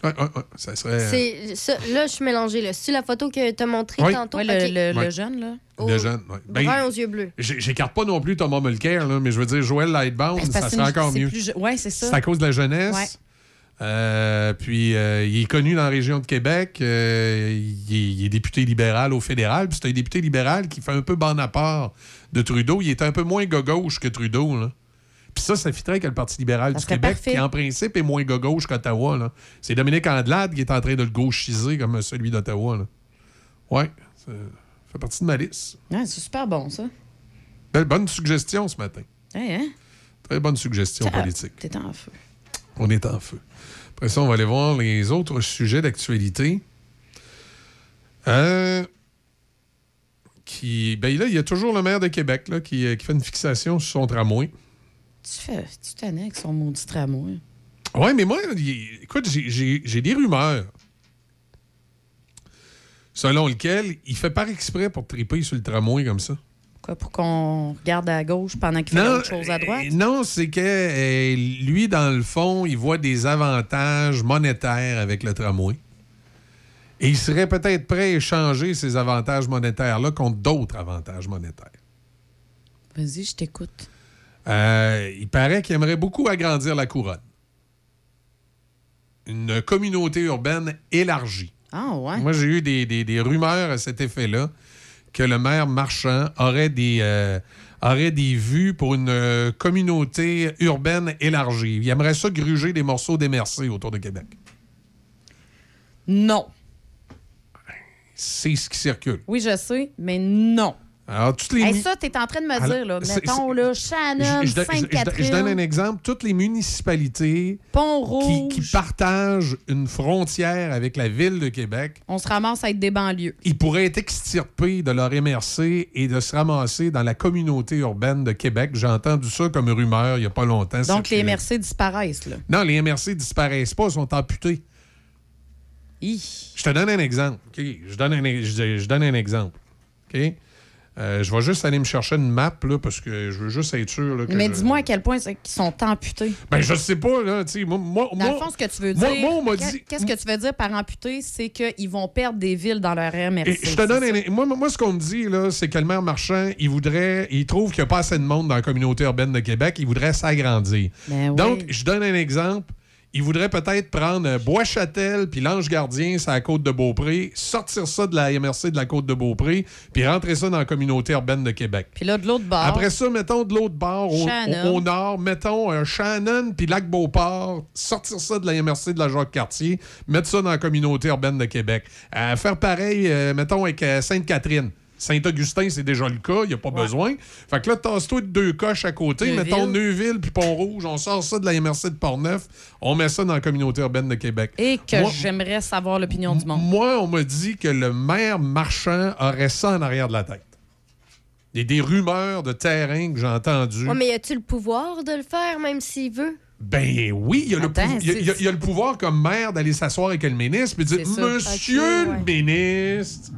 Ouais, ouais, ouais, ça serait... euh, C'est ça, là, je suis mélangée. là. C'est la photo que tu as montrée Oui. tantôt. Ouais, le, jeune, là. Le jeune, ouais. Ben, Brun aux yeux bleus. J'écarte pas non plus Thomas Mulcair, là, mais je veux dire, Joël Lightbound, Ben, ça serait encore mieux. plus Ouais, c'est ça. C'est à cause de la jeunesse. Ouais. Euh, puis euh, il est connu dans la région de Québec. Euh, il, est, il est député libéral au fédéral. Puis c'est un député libéral qui fait un peu bon à part de Trudeau. Il est un peu moins gauche que Trudeau. Là. Puis ça, ça fitterait que le Parti libéral Ça du Québec, parfait. qui en principe est moins gauche qu'Ottawa. C'est Dominique Andelade qui est en train de le gauchiser comme celui d'Ottawa. Ouais, ça fait partie de ma liste. Ouais, c'est super bon, ça. Belle, bonne suggestion ce matin. Hey, hein? Très bonne suggestion Ah, politique. T'es en feu. On est en feu. Après ça, on va aller voir les autres sujets d'actualité. Euh, qui, ben là, il y a toujours le maire de Québec là, qui, euh, qui fait une fixation sur son tramway. Tu fais, tu t'en avec son maudit tramway? Oui, mais moi, écoute, j'ai- j'ai j'ai des rumeurs selon lesquelles il fait par exprès pour triper sur le tramway comme ça. Quoi, pour qu'on regarde à gauche pendant qu'il fait autre chose à droite? euh, non, c'est que euh, lui, dans le fond, il voit des avantages monétaires avec le tramway. Et il serait peut-être prêt à échanger ces avantages monétaires-là contre d'autres avantages monétaires. Vas-y, je t'écoute. Euh, il paraît qu'il aimerait beaucoup agrandir la couronne. Une communauté urbaine élargie. Ah, ouais. Moi, j'ai eu des, des- des rumeurs à cet effet-là que le maire Marchand aurait des, euh, aurait des vues pour une euh, communauté urbaine élargie. Il aimerait ça gruger des morceaux d'MRC autour de Québec. Non. C'est ce qui circule. Oui, je sais, mais non. Alors, toutes les... Hey, mu- ça, t'es en train de me Alors, dire, là. Mettons, là, Je, Shannon, je- je- je- je donne un Sainte-Catherine, exemple. Toutes les municipalités qui, qui partagent une frontière avec la ville de Québec on se ramasse à être des banlieues. ils pourraient être extirpés de leur MRC et de se ramasser dans la communauté urbaine de Québec. J'ai entendu ça comme rumeur il n'y a pas longtemps. Donc, les. MRC disparaissent, là. Non, les MRC disparaissent pas, ils sont amputés. Hi. Je te donne un exemple. OK? Je, donne un, je donne un exemple. OK? Euh, je vais juste aller me chercher une map là, parce que je veux juste être sûr. là, que Mais je- dis-moi à quel point qu'ils sont amputés. Ben, je sais pas, là. Moi, moi, Dans moi- le fond, ce que tu veux dire. moi, on m'a qu'est- dit- Qu'est-ce que tu veux dire par amputé? C'est qu'ils vont perdre des villes dans leur MRC. Et je te donne un- moi, moi, ce qu'on me dit, là, c'est que le maire marchand, il voudrait, il trouve qu'il n'y a pas assez de monde dans la communauté urbaine de Québec, il voudrait s'agrandir. Ben oui. Donc, je donne un exemple. Il voudrait peut-être prendre euh, Bois-Châtel puis l'Ange Gardien sur la côte de Beaupré, sortir ça de la MRC de la côte de Beaupré, puis rentrer ça dans la communauté urbaine de Québec. Puis là, de l'autre bord. Après ça, mettons de l'autre bord, au, Shannon. au- au nord, mettons un Shannon puis Lac-Beauport, sortir ça de la MRC de la Jacques-Cartier, mettre ça dans la communauté urbaine de Québec. Euh, faire pareil, euh, mettons, avec euh, Sainte-Catherine. Saint-Augustin, c'est déjà le cas, il n'y a pas besoin. Fait que là, tasse-toi de deux coches à côté, Neuville. mettons Neuville puis Pont-Rouge, on sort ça de la MRC de Portneuf, on met ça dans la communauté urbaine de Québec. Et que Moi- j'aimerais savoir l'opinion du monde. Moi, on m'a dit que le maire marchand aurait ça en arrière de la tête. Il y a des rumeurs de terrain que j'ai entendues. Ouais, mais y a-tu le pouvoir de le faire, même s'il veut? Ben oui, il y, a le Attends, il y a- c'est- il y a- il y a le pouvoir comme maire d'aller s'asseoir avec le ministre et dire. Monsieur ouais. le ministre,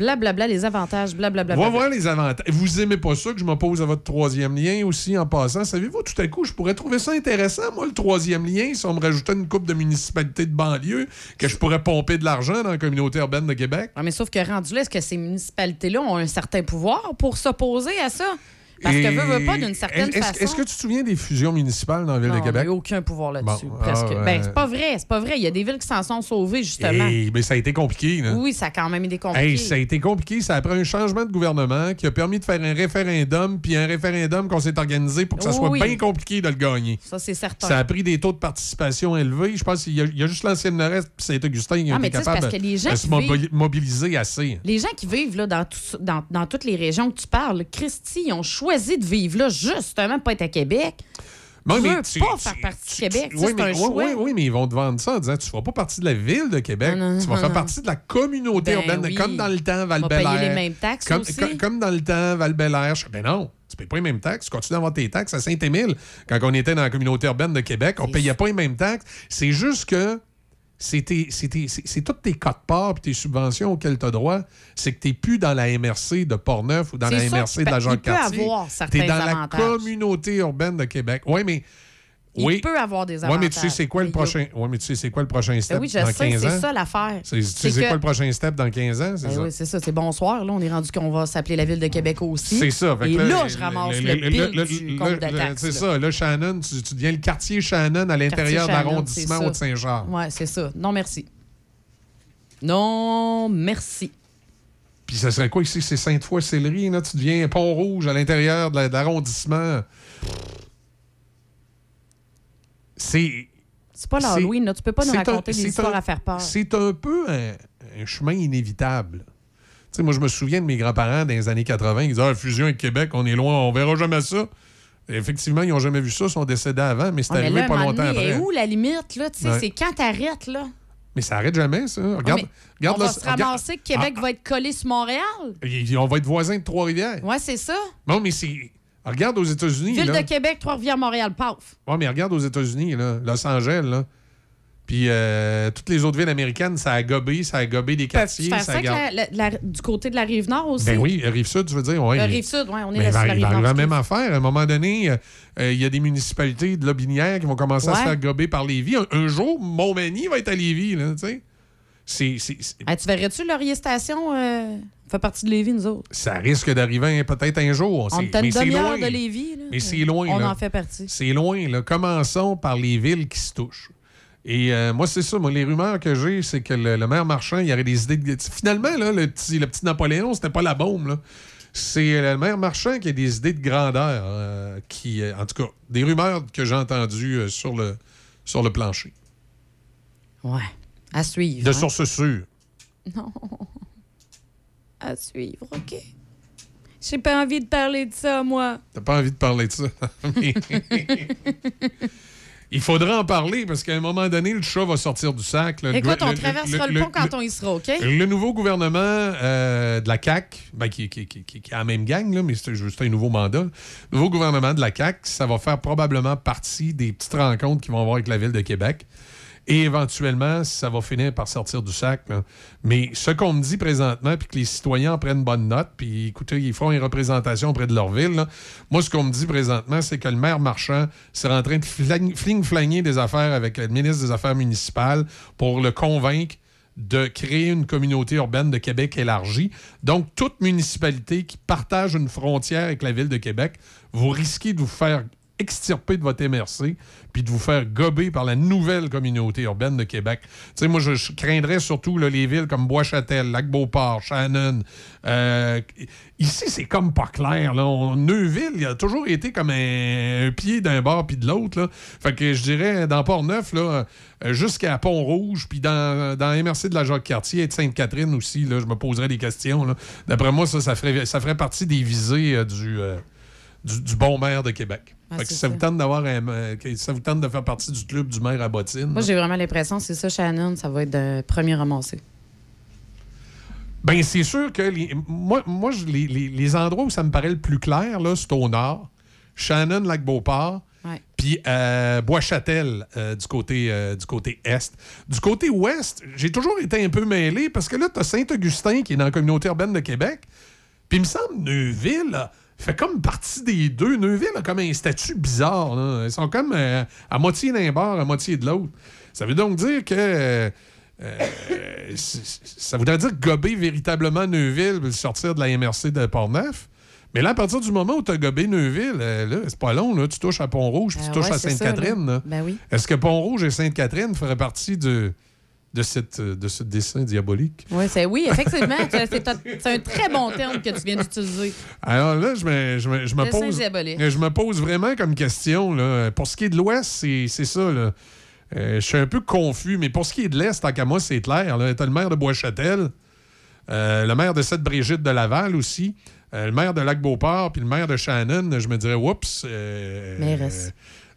Blablabla, les avantages, blablabla. va voir les avantages. Vous aimez pas ça que je m'oppose à votre troisième lien aussi en passant? Savez-vous, tout à coup, je pourrais trouver ça intéressant, moi, le troisième lien, si on me rajoutait une coupe de municipalités de banlieue, que je pourrais pomper de l'argent dans la communauté urbaine de Québec? Ouais, mais sauf que rendu là, est-ce que ces municipalités-là ont un certain pouvoir pour s'opposer à ça? Parce que Et- veut, veut pas d'une certaine est-ce- façon. Est-ce que tu te souviens des fusions municipales dans la ville non, de Québec? il n'y a aucun pouvoir là-dessus, Bon, presque. ah, Ben, c'est pas vrai, c'est pas vrai. Il y a des villes qui s'en sont sauvées, justement. Hey, ben, ça a été compliqué. Là. Oui, ça a quand même été compliqué. Hey, ça a été compliqué. Ça a pris un changement de gouvernement qui a permis de faire un référendum, puis un référendum qu'on s'est organisé pour que ça soit Oui. bien compliqué de le gagner. Ça, c'est certain. Ça a pris des taux de participation élevés. Je pense qu'il y, a- y a juste l'ancienne Nord-Est puis Saint-Augustin qui Ah, ont mais été capables parce que les gens de se vivent- mobiliser assez. Les gens qui vivent là, dans, tout- dans, dans toutes les régions que tu parles, Christy, ils ont choisi de vivre là, justement, pas être à Québec. Ils mais tu- pas tu- faire partie de Québec. tu Oui mais, un oui, choix. oui, oui, mais ils vont te vendre ça en disant tu ne feras pas partie de la ville de Québec. Non, non, tu vas faire partie de la communauté Ben urbaine, comme dans le temps val payer les mêmes taxes comme, aussi. comme- comme dans le temps val fais, Ben non, tu ne payes pas les mêmes taxes. Tu continues d'avoir tes taxes à Saint-Émile. Quand on était dans la communauté urbaine de Québec, on ne payait pas les mêmes taxes. C'est juste que c'est tes- c'est tes- c'est- c'est toutes tes cotes parts et tes subventions auxquelles tu as droit. C'est que tu n'es plus dans la MRC de Portneuf ou dans la sûr MRC de la Tu es dans la communauté urbaine de Québec. Oui, mais. Il oui. peut avoir des Oui, avantages. mais tu sais, c'est quoi le prochain. Oui, mais tu sais, c'est quoi le prochain step Ben oui, je dans sais, 15 ans? c'est ça l'affaire. Tu sais, C'est que- quoi le prochain step dans 15 ans? Ben ça? oui, c'est ça. C'est bonsoir. Là, on est rendu qu'on va s'appeler la ville de Québec aussi. C'est ça. Et là, je ramasse le, du de le- taxes. C'est ça. Là, Shannon, tu, tu deviens le quartier Shannon à l'intérieur de l'arrondissement. Haute-Saint-Jean. Ouais, c'est ça. Non, merci. Non, merci. Puis ça serait quoi ici? C'est Sainte-Foy-Céleri. Là, tu deviens Pont-Rouge à l'intérieur de la- de l'arrondissement. C'est. C'est pas l'Halloween, là. Tu peux pas nous raconter un- des c'est histoires un- à faire peur. C'est un peu un, un chemin inévitable. Tu sais, moi, je me souviens de mes grands-parents dans les années 80. Ils disaient Ah, fusion avec Québec, on est loin, on verra jamais ça. Effectivement, ils n'ont jamais vu ça, ils sont décédés avant, mais c'est mais arrivé là, pas longtemps donné, après. où la limite, là? Tu sais, Ouais. c'est quand t'arrêtes, là? Mais ça arrête jamais, ça. Regarde, regarde on va se regarde- ramasser que Québec va être collé sur Montréal? Ah, on va être voisins de Trois-Rivières. Ouais, c'est ça. Non, mais c'est. Regarde aux États-Unis. Ville là. de Québec, Trois-Rivières, Montréal, paf. Ouais, mais regarde aux États-Unis, là, Los Angeles, là. Puis euh, toutes les autres villes américaines, ça a gobé, ça a gobé des quartiers. faire ça ça la- la- la- du côté de la rive nord aussi? Ben oui, Rive-Sud, tu veux dire? Ouais, mais- Rive-Sud, ouais, on est la rive arriver la nord. même affaire. À un moment donné, euh, euh, il y a des municipalités de Lobinière qui vont commencer à se faire gober par Lévis. Un, un jour, Montmagny va être à Lévis, là, tu sais. C'est- c'est- c'est- tu verrais-tu Laurier Station euh, fait partie de Lévis, nous autres? ça risque d'arriver peut-être un jour. On est une demi-heure de Lévis. là. Mais c'est loin. On là. en fait partie. C'est loin. Là. Commençons par les villes qui se touchent. Et euh, moi, c'est ça. Moi, les rumeurs que j'ai, c'est que le, le maire Marchand, il y aurait des idées. De... Finalement, là, le, petit, le petit Napoléon, c'était pas la bombe. là. C'est le maire Marchand qui a des idées de grandeur. euh, qui, euh, en tout cas, des rumeurs que j'ai entendues euh, sur, le, sur le plancher. Ouais. À suivre. De hein. sources sûres. [LAUGHS] Non. À suivre, OK. J'ai pas envie de parler de ça, moi. T'as pas envie de parler de ça? [LAUGHS] Il faudra en parler parce qu'à un moment donné, le chat va sortir du sac. là. Écoute, Le- on le- traversera le, pont quand on y sera, OK? Le nouveau gouvernement euh, de la CAQ, ben, qui, qui, qui, qui- qui est la même gang, là, mais c'est juste un nouveau mandat. Le nouveau gouvernement de la CAQ, ça va faire probablement partie des petites rencontres qu'ils vont avoir avec la Ville de Québec. Et éventuellement, ça va finir par sortir du sac. Mais ce qu'on me dit présentement, puis que les citoyens en prennent bonne note, puis écoutez, ils feront une représentation auprès de leur ville. Moi, ce qu'on me dit présentement, c'est que le maire Marchand serait en train de fling- fling-flagner des affaires avec le ministre des Affaires municipales pour le convaincre de créer une communauté urbaine de Québec élargie. Donc, toute municipalité qui partage une frontière avec la ville de Québec, vous risquez de vous faire extirper de votre MRC puis de vous faire gober par la nouvelle communauté urbaine de Québec. Tu sais, moi, je, craindrais surtout là, les villes comme Bois-Châtel, Lac-Beauport, Shannon. Euh, ici, c'est comme pas clair. Là. On- Neuville, il a toujours été comme un, pied d'un bord puis de l'autre. Fait que je dirais, dans Port-Neuf, euh, jusqu'à Pont-Rouge, puis dans, dans MRC de la Jacques-Cartier et de Sainte-Catherine aussi, là, je me poserais des questions. D'après moi, ça, ça ferait, ça ferait partie des visées euh, du... du, du bon maire de Québec. Ah, Fait que c'est ça, ça. vous tente d'avoir un, euh, ça vous tente de faire partie du club du maire à bottine. Moi, j'ai vraiment l'impression que c'est ça, Shannon, ça va être de premier ramassé. Ben, c'est sûr que les- moi, moi je- les, les- les endroits où ça me paraît le plus clair, là, c'est au nord. Shannon, Lac-Beauport. Puis euh, Bois-Châtel euh, du, côté, euh, du côté est. Du côté ouest, j'ai toujours été un peu mêlé parce que là, tu as Saint-Augustin qui est dans la communauté urbaine de Québec. Puis il me semble Neuville fait comme partie des deux. Neuville a comme un statut bizarre. là. Ils sont comme euh, à moitié d'un bord, à moitié de l'autre. Ça veut donc dire que. euh, euh, ça voudrait dire gober véritablement Neuville, le sortir de la MRC de Port-Neuf. Mais là, à partir du moment où tu as gobé Neuville, là, c'est pas long, là, tu touches à Pont-Rouge, puis tu touches ouais, à Sainte-Catherine. Ben oui. Est-ce que Pont-Rouge et Sainte-Catherine feraient partie de, de, cette, de ce dessin diabolique? C'est, oui, effectivement. c'est, un- c'est un très bon terme que tu viens d'utiliser. Alors là, je me, je me, je me pose. diabolique. Je me pose vraiment comme question. Là. Pour ce qui est de l'Ouest, c'est ça. Là. Euh, je suis un peu confus, mais pour ce qui est de l'Est, tant qu'à moi, c'est clair. Tu as le maire de Bois-Châtel, euh, le maire de Cette-Brigitte de Laval aussi, euh, le maire de Lac-Beauport, puis le maire de Shannon. Je me dirais, oups. euh, Mairesse. euh,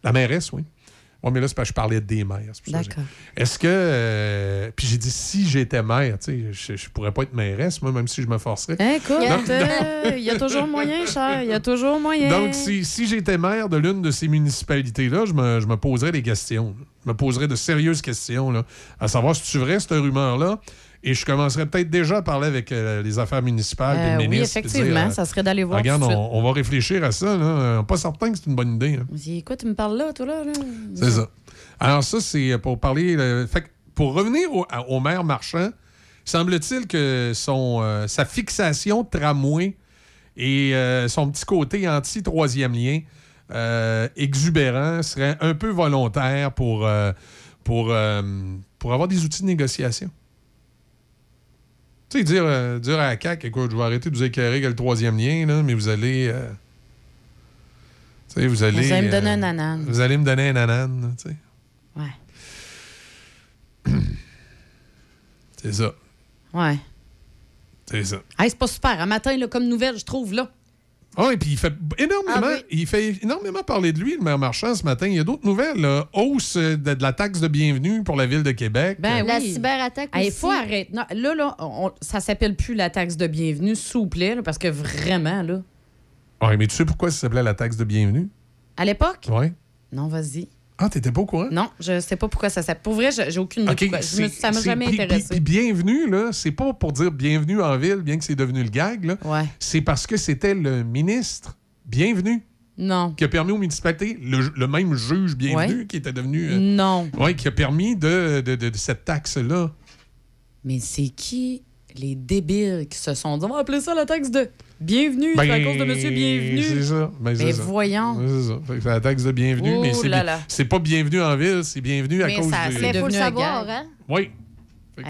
la mairesse, oui. Oui, mais là, c'est parce que je parlais des maires. D'accord. Est-ce que. euh, puis j'ai dit, si j'étais maire, tu sais, je, je pourrais pas être mairesse, moi, même si je me forcerais. Écoute, Non. euh, il y a toujours moyen, cher. Il y a toujours moyen. Donc, si, si j'étais maire de l'une de ces municipalités-là, je me, je me poserais des questions. Je me poserais de sérieuses questions, là, à savoir si tu vrai, cette rumeur-là? Et je commencerais peut-être déjà à parler avec euh, les affaires municipales, Euh, puis le oui, effectivement, dire, euh, ça serait d'aller voir Regarde, tout on, on va réfléchir à ça. Là. Euh, Pas certain que c'est une bonne idée. hein. Quoi, tu me parles là, toi, là? là? C'est ça. Alors, ça, c'est pour parler. fait pour revenir au, maire marchand, semble-t-il que son, euh, sa fixation tramway et son petit côté anti-troisième lien exubérant serait un peu volontaire pour, pour, pour avoir des outils de négociation. Tu sais, dire, euh, dire à la CAQ, écoute, je vais arrêter de vous éclairer que le troisième lien, là, mais vous allez. euh, tu sais, vous allez. Vous allez me donner euh, un nanan. Vous allez me donner un nanan, là, tu sais. Ouais. C'est ça. Ouais. C'est ça. Hey, c'est pas super. Un matin, là, comme nouvelle, je trouve, là. Ah, et puis il fait énormément, Ah oui. il fait énormément parler de lui, le maire marchand, ce matin. Il y a d'autres nouvelles. là. Hausse de, de la taxe de bienvenue pour la ville de Québec. Ben La oui. cyberattaque Il aussi. faut arrêter. Non, là, là, on- ça s'appelle plus la taxe de bienvenue, s'il vous plaît, là, parce que vraiment, là. Ouais, mais tu sais pourquoi ça s'appelait la taxe de bienvenue? À l'époque? Oui. Non, vas-y. Ah, t'étais pas au courant? Non, je sais pas pourquoi ça s'appelle. Pour vrai, j'ai aucune idée. OK, pourquoi. Je me- c'est- ça m'a jamais intéressé. Puis, bienvenue, là, c'est pas pour dire bienvenue en ville, bien que c'est devenu le gag, là. Ouais. C'est parce que c'était le ministre Bienvenue Non. qui a permis aux municipalités, le, le même juge Bienvenue Ouais. qui était devenu. euh, Non. ouais, qui a permis de, de- de- de cette taxe-là. Mais c'est qui les débiles qui se sont dit on va appeler ça la taxe de bienvenue Ben, c'est à cause de Monsieur Bienvenu. C'est ça. Ben, Mais ça. voyons. Ouais, c'est ça. Fait que c'est la taxe de bienvenue, mais c'est, là bi- là. c'est pas bienvenue en ville, c'est bienvenue à Mais cause ça- de. c'est Mais faut le savoir, hein? Oui.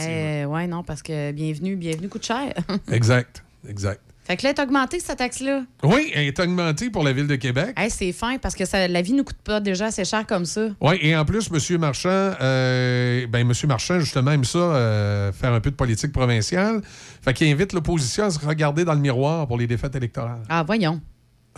Euh, ouais, non, parce que bienvenue, bienvenue coûte cher. Exact. Exact. Fait que là, t'as augmenté cette taxe-là. Oui, elle est augmentée pour la ville de Québec. Hey, c'est fin parce que ça, la vie nous coûte pas déjà assez cher comme ça. Oui, et en plus, M. Marchand, euh, ben, M. Marchand, justement, aime ça, euh, faire un peu de politique provinciale. Fait qu'il invite l'opposition à se regarder dans le miroir pour les défaites électorales. Ah, voyons.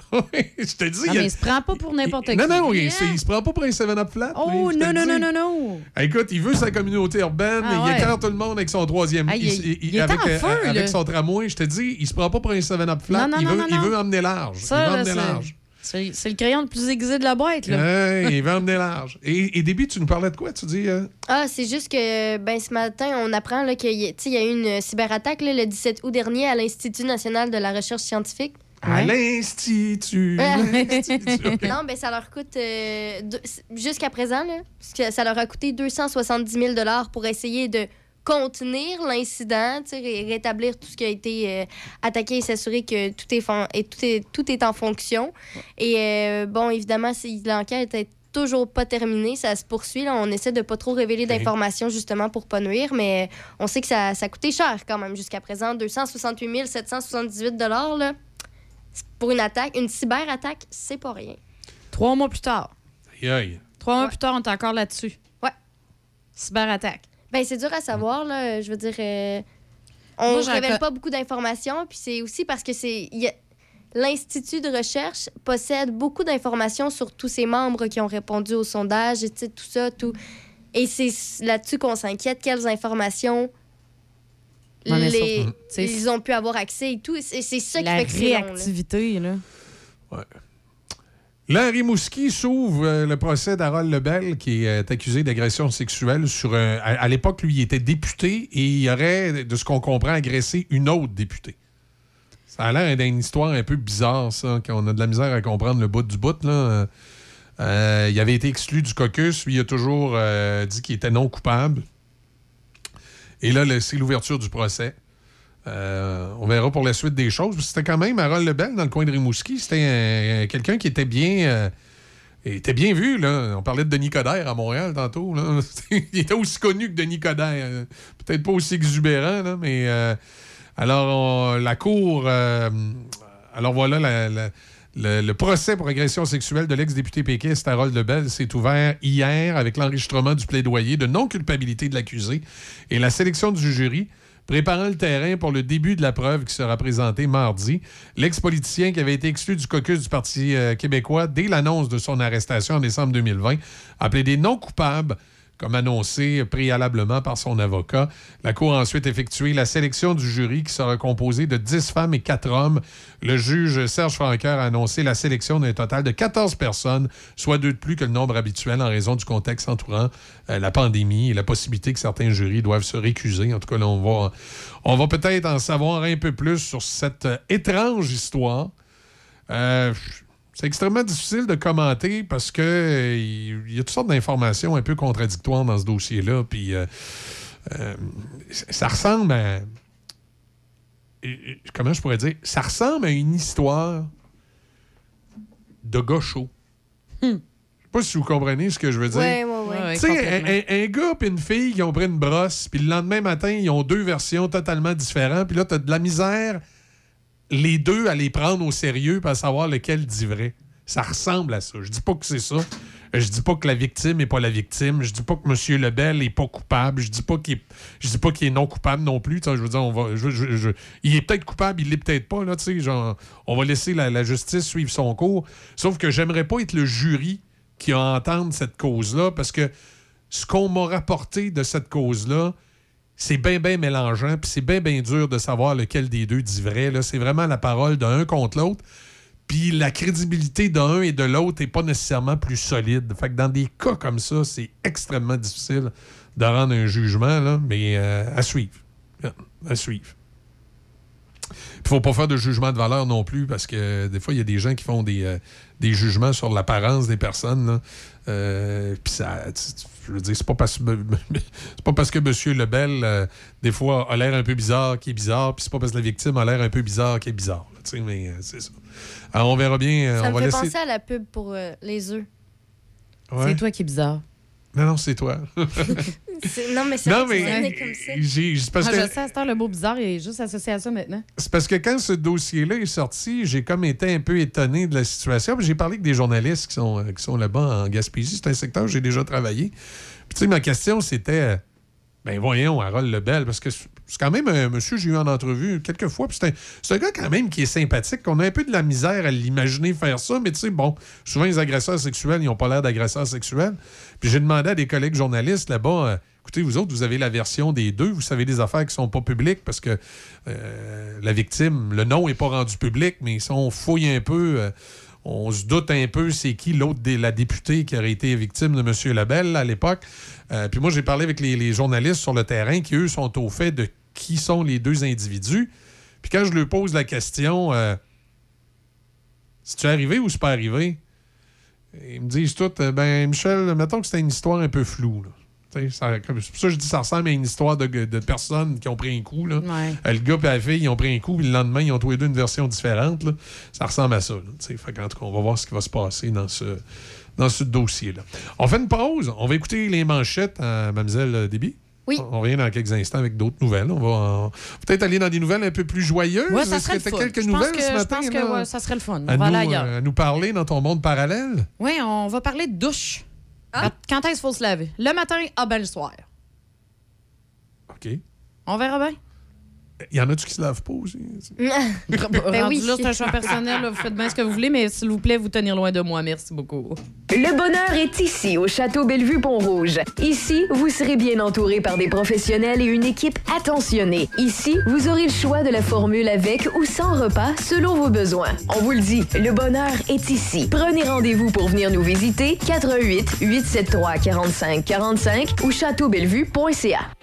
[LAUGHS] Oui, je te dis. Non, il a- mais il se prend pas pour n'importe qui. Non, non, il, hein? il se prend pas pour un 7-up flat. Oh, non, non, non, non, non. Écoute, il veut sa communauté urbaine, Ah, il ouais. écarte tout le monde avec son troisième. Ah, il il avec, en euh, feu, avec son tramway, je te dis, il se prend pas pour un 7-up flat. Non, non, il, non, veut, non, il veut emmener large. Ça, il veut là, emmener c'est- large. C'est le crayon le plus aiguisé de la boîte, là. Ouais, il veut [LAUGHS] emmener large. Et, et début, tu nous parlais de quoi? Tu dis. euh? Ah, c'est juste que ben, ce matin, on apprend là, qu'il y, a- il y eu une cyberattaque là, le 17 août dernier à l'Institut national de la recherche scientifique. [LAUGHS] À l'Institut. Non, ben ça leur coûte euh, jusqu'à présent là, parce que ça leur a coûté 270 000 dollars pour essayer de contenir l'incident, tu sais, ré- rétablir tout ce qui a été euh, attaqué et s'assurer que tout est, fon- et tout est tout est en fonction. Et euh, bon, évidemment, l'enquête est toujours pas terminée, ça se poursuit. là. On essaie de pas trop révéler d'informations justement pour pas nuire, mais on sait que ça, ça a coûté cher quand même jusqu'à présent, 268 778 dollars là. Pour une attaque, une cyberattaque, c'est pas rien. Trois mois plus tard. Aïe, aïe. Trois mois Ouais. plus tard, on est encore là-dessus. Ouais. Cyberattaque. Ben, c'est dur à savoir, là. Je veux dire, euh, on ne révèle pas beaucoup d'informations, puis c'est aussi parce que c'est. L'Institut de recherche possède beaucoup d'informations sur tous ses membres qui ont répondu au sondage, et tout ça, tout. Et c'est là-dessus qu'on s'inquiète. Quelles informations Les- sais, ils ont pu avoir accès et tout. C'est c'est ça qui La fait que c'est là. réactivité, là. Ouais. Là, Rimouski s'ouvre euh, le procès d'Harold Lebel, qui est accusé d'agression sexuelle sur un. À, à l'époque, lui, il était député et il aurait, de ce qu'on comprend, agressé une autre députée. Ça a l'air d'une histoire un peu bizarre, ça, qu'on a de la misère à comprendre le bout du bout. Là. Euh, il avait été exclu du caucus. Lui, il a toujours euh, dit qu'il était non coupable. Et là, c'est l'ouverture du procès. Euh, on verra pour la suite des choses. C'était quand même Harold Lebel dans le coin de Rimouski. C'était un- un- quelqu'un qui était bien. euh, était bien vu, là. On parlait de Denis Coderre à Montréal tantôt. [LAUGHS] il était aussi connu que Denis Coderre. Euh, Peut-être pas aussi exubérant, mais. alors, on- la Cour. alors voilà, la- le, procès pour agression sexuelle de l'ex-député péquiste Harold Lebel s'est ouvert hier avec l'enregistrement du plaidoyer de non-culpabilité de l'accusé et la sélection du jury préparant le terrain pour le début de la preuve qui sera présentée mardi. L'ex-politicien qui avait été exclu du caucus du Parti euh, québécois dès l'annonce de son arrestation en décembre 2020 a plaidé non coupable comme annoncé préalablement par son avocat. La Cour a ensuite effectué la sélection du jury qui sera composé de 10 femmes et 4 hommes. Le juge Serge Franqueur a annoncé la sélection d'un total de 14 personnes, soit deux de plus que le nombre habituel en raison du contexte entourant euh, la pandémie et la possibilité que certains jurys doivent se récuser. En tout cas, là, on va, on va peut-être en savoir un peu plus sur cette euh, étrange histoire. Euh, c'est extrêmement difficile de commenter parce que euh, il y a toutes sortes d'informations un peu contradictoires dans ce dossier-là. Puis euh, euh, ça ressemble à. Comment je pourrais dire? Ça ressemble à une histoire de gars chaud. Je sais pas si vous comprenez ce que je veux dire. Ouais, ouais, ouais. Tu sais, un, un- gars et une fille qui ont pris une brosse, puis le lendemain matin, ils ont deux versions totalement différentes, puis là, t'as de la misère, les deux, à les prendre au sérieux, à savoir lequel dit vrai. Ça ressemble à ça. Je dis pas que c'est ça. Je dis pas que la victime est pas la victime. Je dis pas que M. Lebel est pas coupable. Je dis pas qu'il je dis pas qu'il est non coupable non plus. On va, il est peut-être coupable, il l'est peut-être pas. On va laisser la, justice suivre son cours. Sauf que j'aimerais pas être le jury qui a cette cause-là parce que ce qu'on m'a rapporté de cette cause-là, c'est bien, bien mélangeant, puis c'est bien, bien dur de savoir lequel des deux dit vrai. C'est vraiment la parole d'un contre l'autre. Puis la crédibilité d'un et de l'autre n'est pas nécessairement plus solide. Fait que dans des cas comme ça, c'est extrêmement difficile de rendre un jugement, là, mais euh, à suivre. À suivre. Il faut pas faire de jugement de valeur non plus, parce que euh, des fois, il y a des gens qui font des, euh, jugements sur l'apparence des personnes. Puis ça, je veux dire, c'est pas parce que [LAUGHS] c'est pas parce que M. Lebel, euh, des fois, a l'air un peu bizarre qui est bizarre, puis c'est pas parce que la victime a l'air un peu bizarre qui est bizarre. là, tu sais, mais euh, c'est ça. Alors, on verra bien. euh, Ça on me va fait laisser. penser à la pub pour euh, les œufs. Ouais. C'est toi qui es bizarre. Non, non, c'est toi. [LAUGHS] C'est- Non, mais c'est non, mais c'est comme ça. j'ai- c'est parce Ah, que Je sais, à cette heure, le mot bizarre est juste associé à ça maintenant. C'est parce que quand ce dossier-là est sorti, j'ai comme été un peu étonné de la situation. J'ai parlé avec des journalistes qui sont, euh, qui sont là-bas en Gaspésie. C'est un secteur où j'ai déjà travaillé. Puis tu sais, ma question, c'était... euh, Ben voyons, Harold Lebel, parce que c'est quand même un monsieur j'ai eu en entrevue quelques fois. C'est un, gars quand même qui est sympathique. On a un peu de la misère à l'imaginer faire ça, mais tu sais, bon, souvent les agresseurs sexuels, ils n'ont pas l'air d'agresseurs sexuels. Puis j'ai demandé à des collègues journalistes là-bas, euh, écoutez, vous autres, vous avez la version des deux, vous savez des affaires qui sont pas publiques parce que euh, la victime, le nom est pas rendu public, mais si on fouille un peu, euh, on se doute un peu c'est qui l'autre, la députée qui aurait été victime de M. Labelle à l'époque. Euh, puis moi, j'ai parlé avec les, journalistes sur le terrain qui, eux, sont au fait de qui sont les deux individus. Puis quand je leur pose la question, euh, c'est-tu arrivé ou c'est pas arrivé? Ils me disent tout, euh, ben Michel, mettons que c'était une histoire un peu floue. Ça- comme- C'est pour ça que je dis que ça ressemble à une histoire de, de personnes qui ont pris un coup. Là. Ouais. Le gars et la fille, ils ont pris un coup, puis le lendemain, ils ont les deux une version différente. là. Ça ressemble à ça. là. Fait qu'en tout cas, on va voir ce qui va se passer dans ce, dans ce dossier-là. On fait une pause. On va écouter les manchettes à Mlle Déby. Oui. On revient dans quelques instants avec d'autres nouvelles. On va en- peut-être aller dans des nouvelles un peu plus joyeuses. Ouais, ça Est-ce serait que fun. quelques Je nouvelles que- ce je pense que, ouais, ça serait le fun. À, va nous, euh, à nous parler dans ton monde parallèle? Oui, on va parler de douche. Quand, quand est-ce qu'il faut se laver? Le matin, ah ben le soir. OK. On verra bien. Il y en a-tu qui se lavent pas aussi? [LAUGHS] Ben oui. c'est un choix personnel. là. Vous faites bien ce que vous voulez, mais s'il vous plaît, vous tenir loin de moi. Merci beaucoup. Le bonheur est ici, au Château Bellevue-Pont-Rouge. Ici, vous serez bien entouré par des professionnels et une équipe attentionnée. Ici, vous aurez le choix de la formule avec ou sans repas selon vos besoins. On vous le dit, le bonheur est ici. Prenez rendez-vous pour venir nous visiter 88 873 45 45 ou châteaubellevue.ca.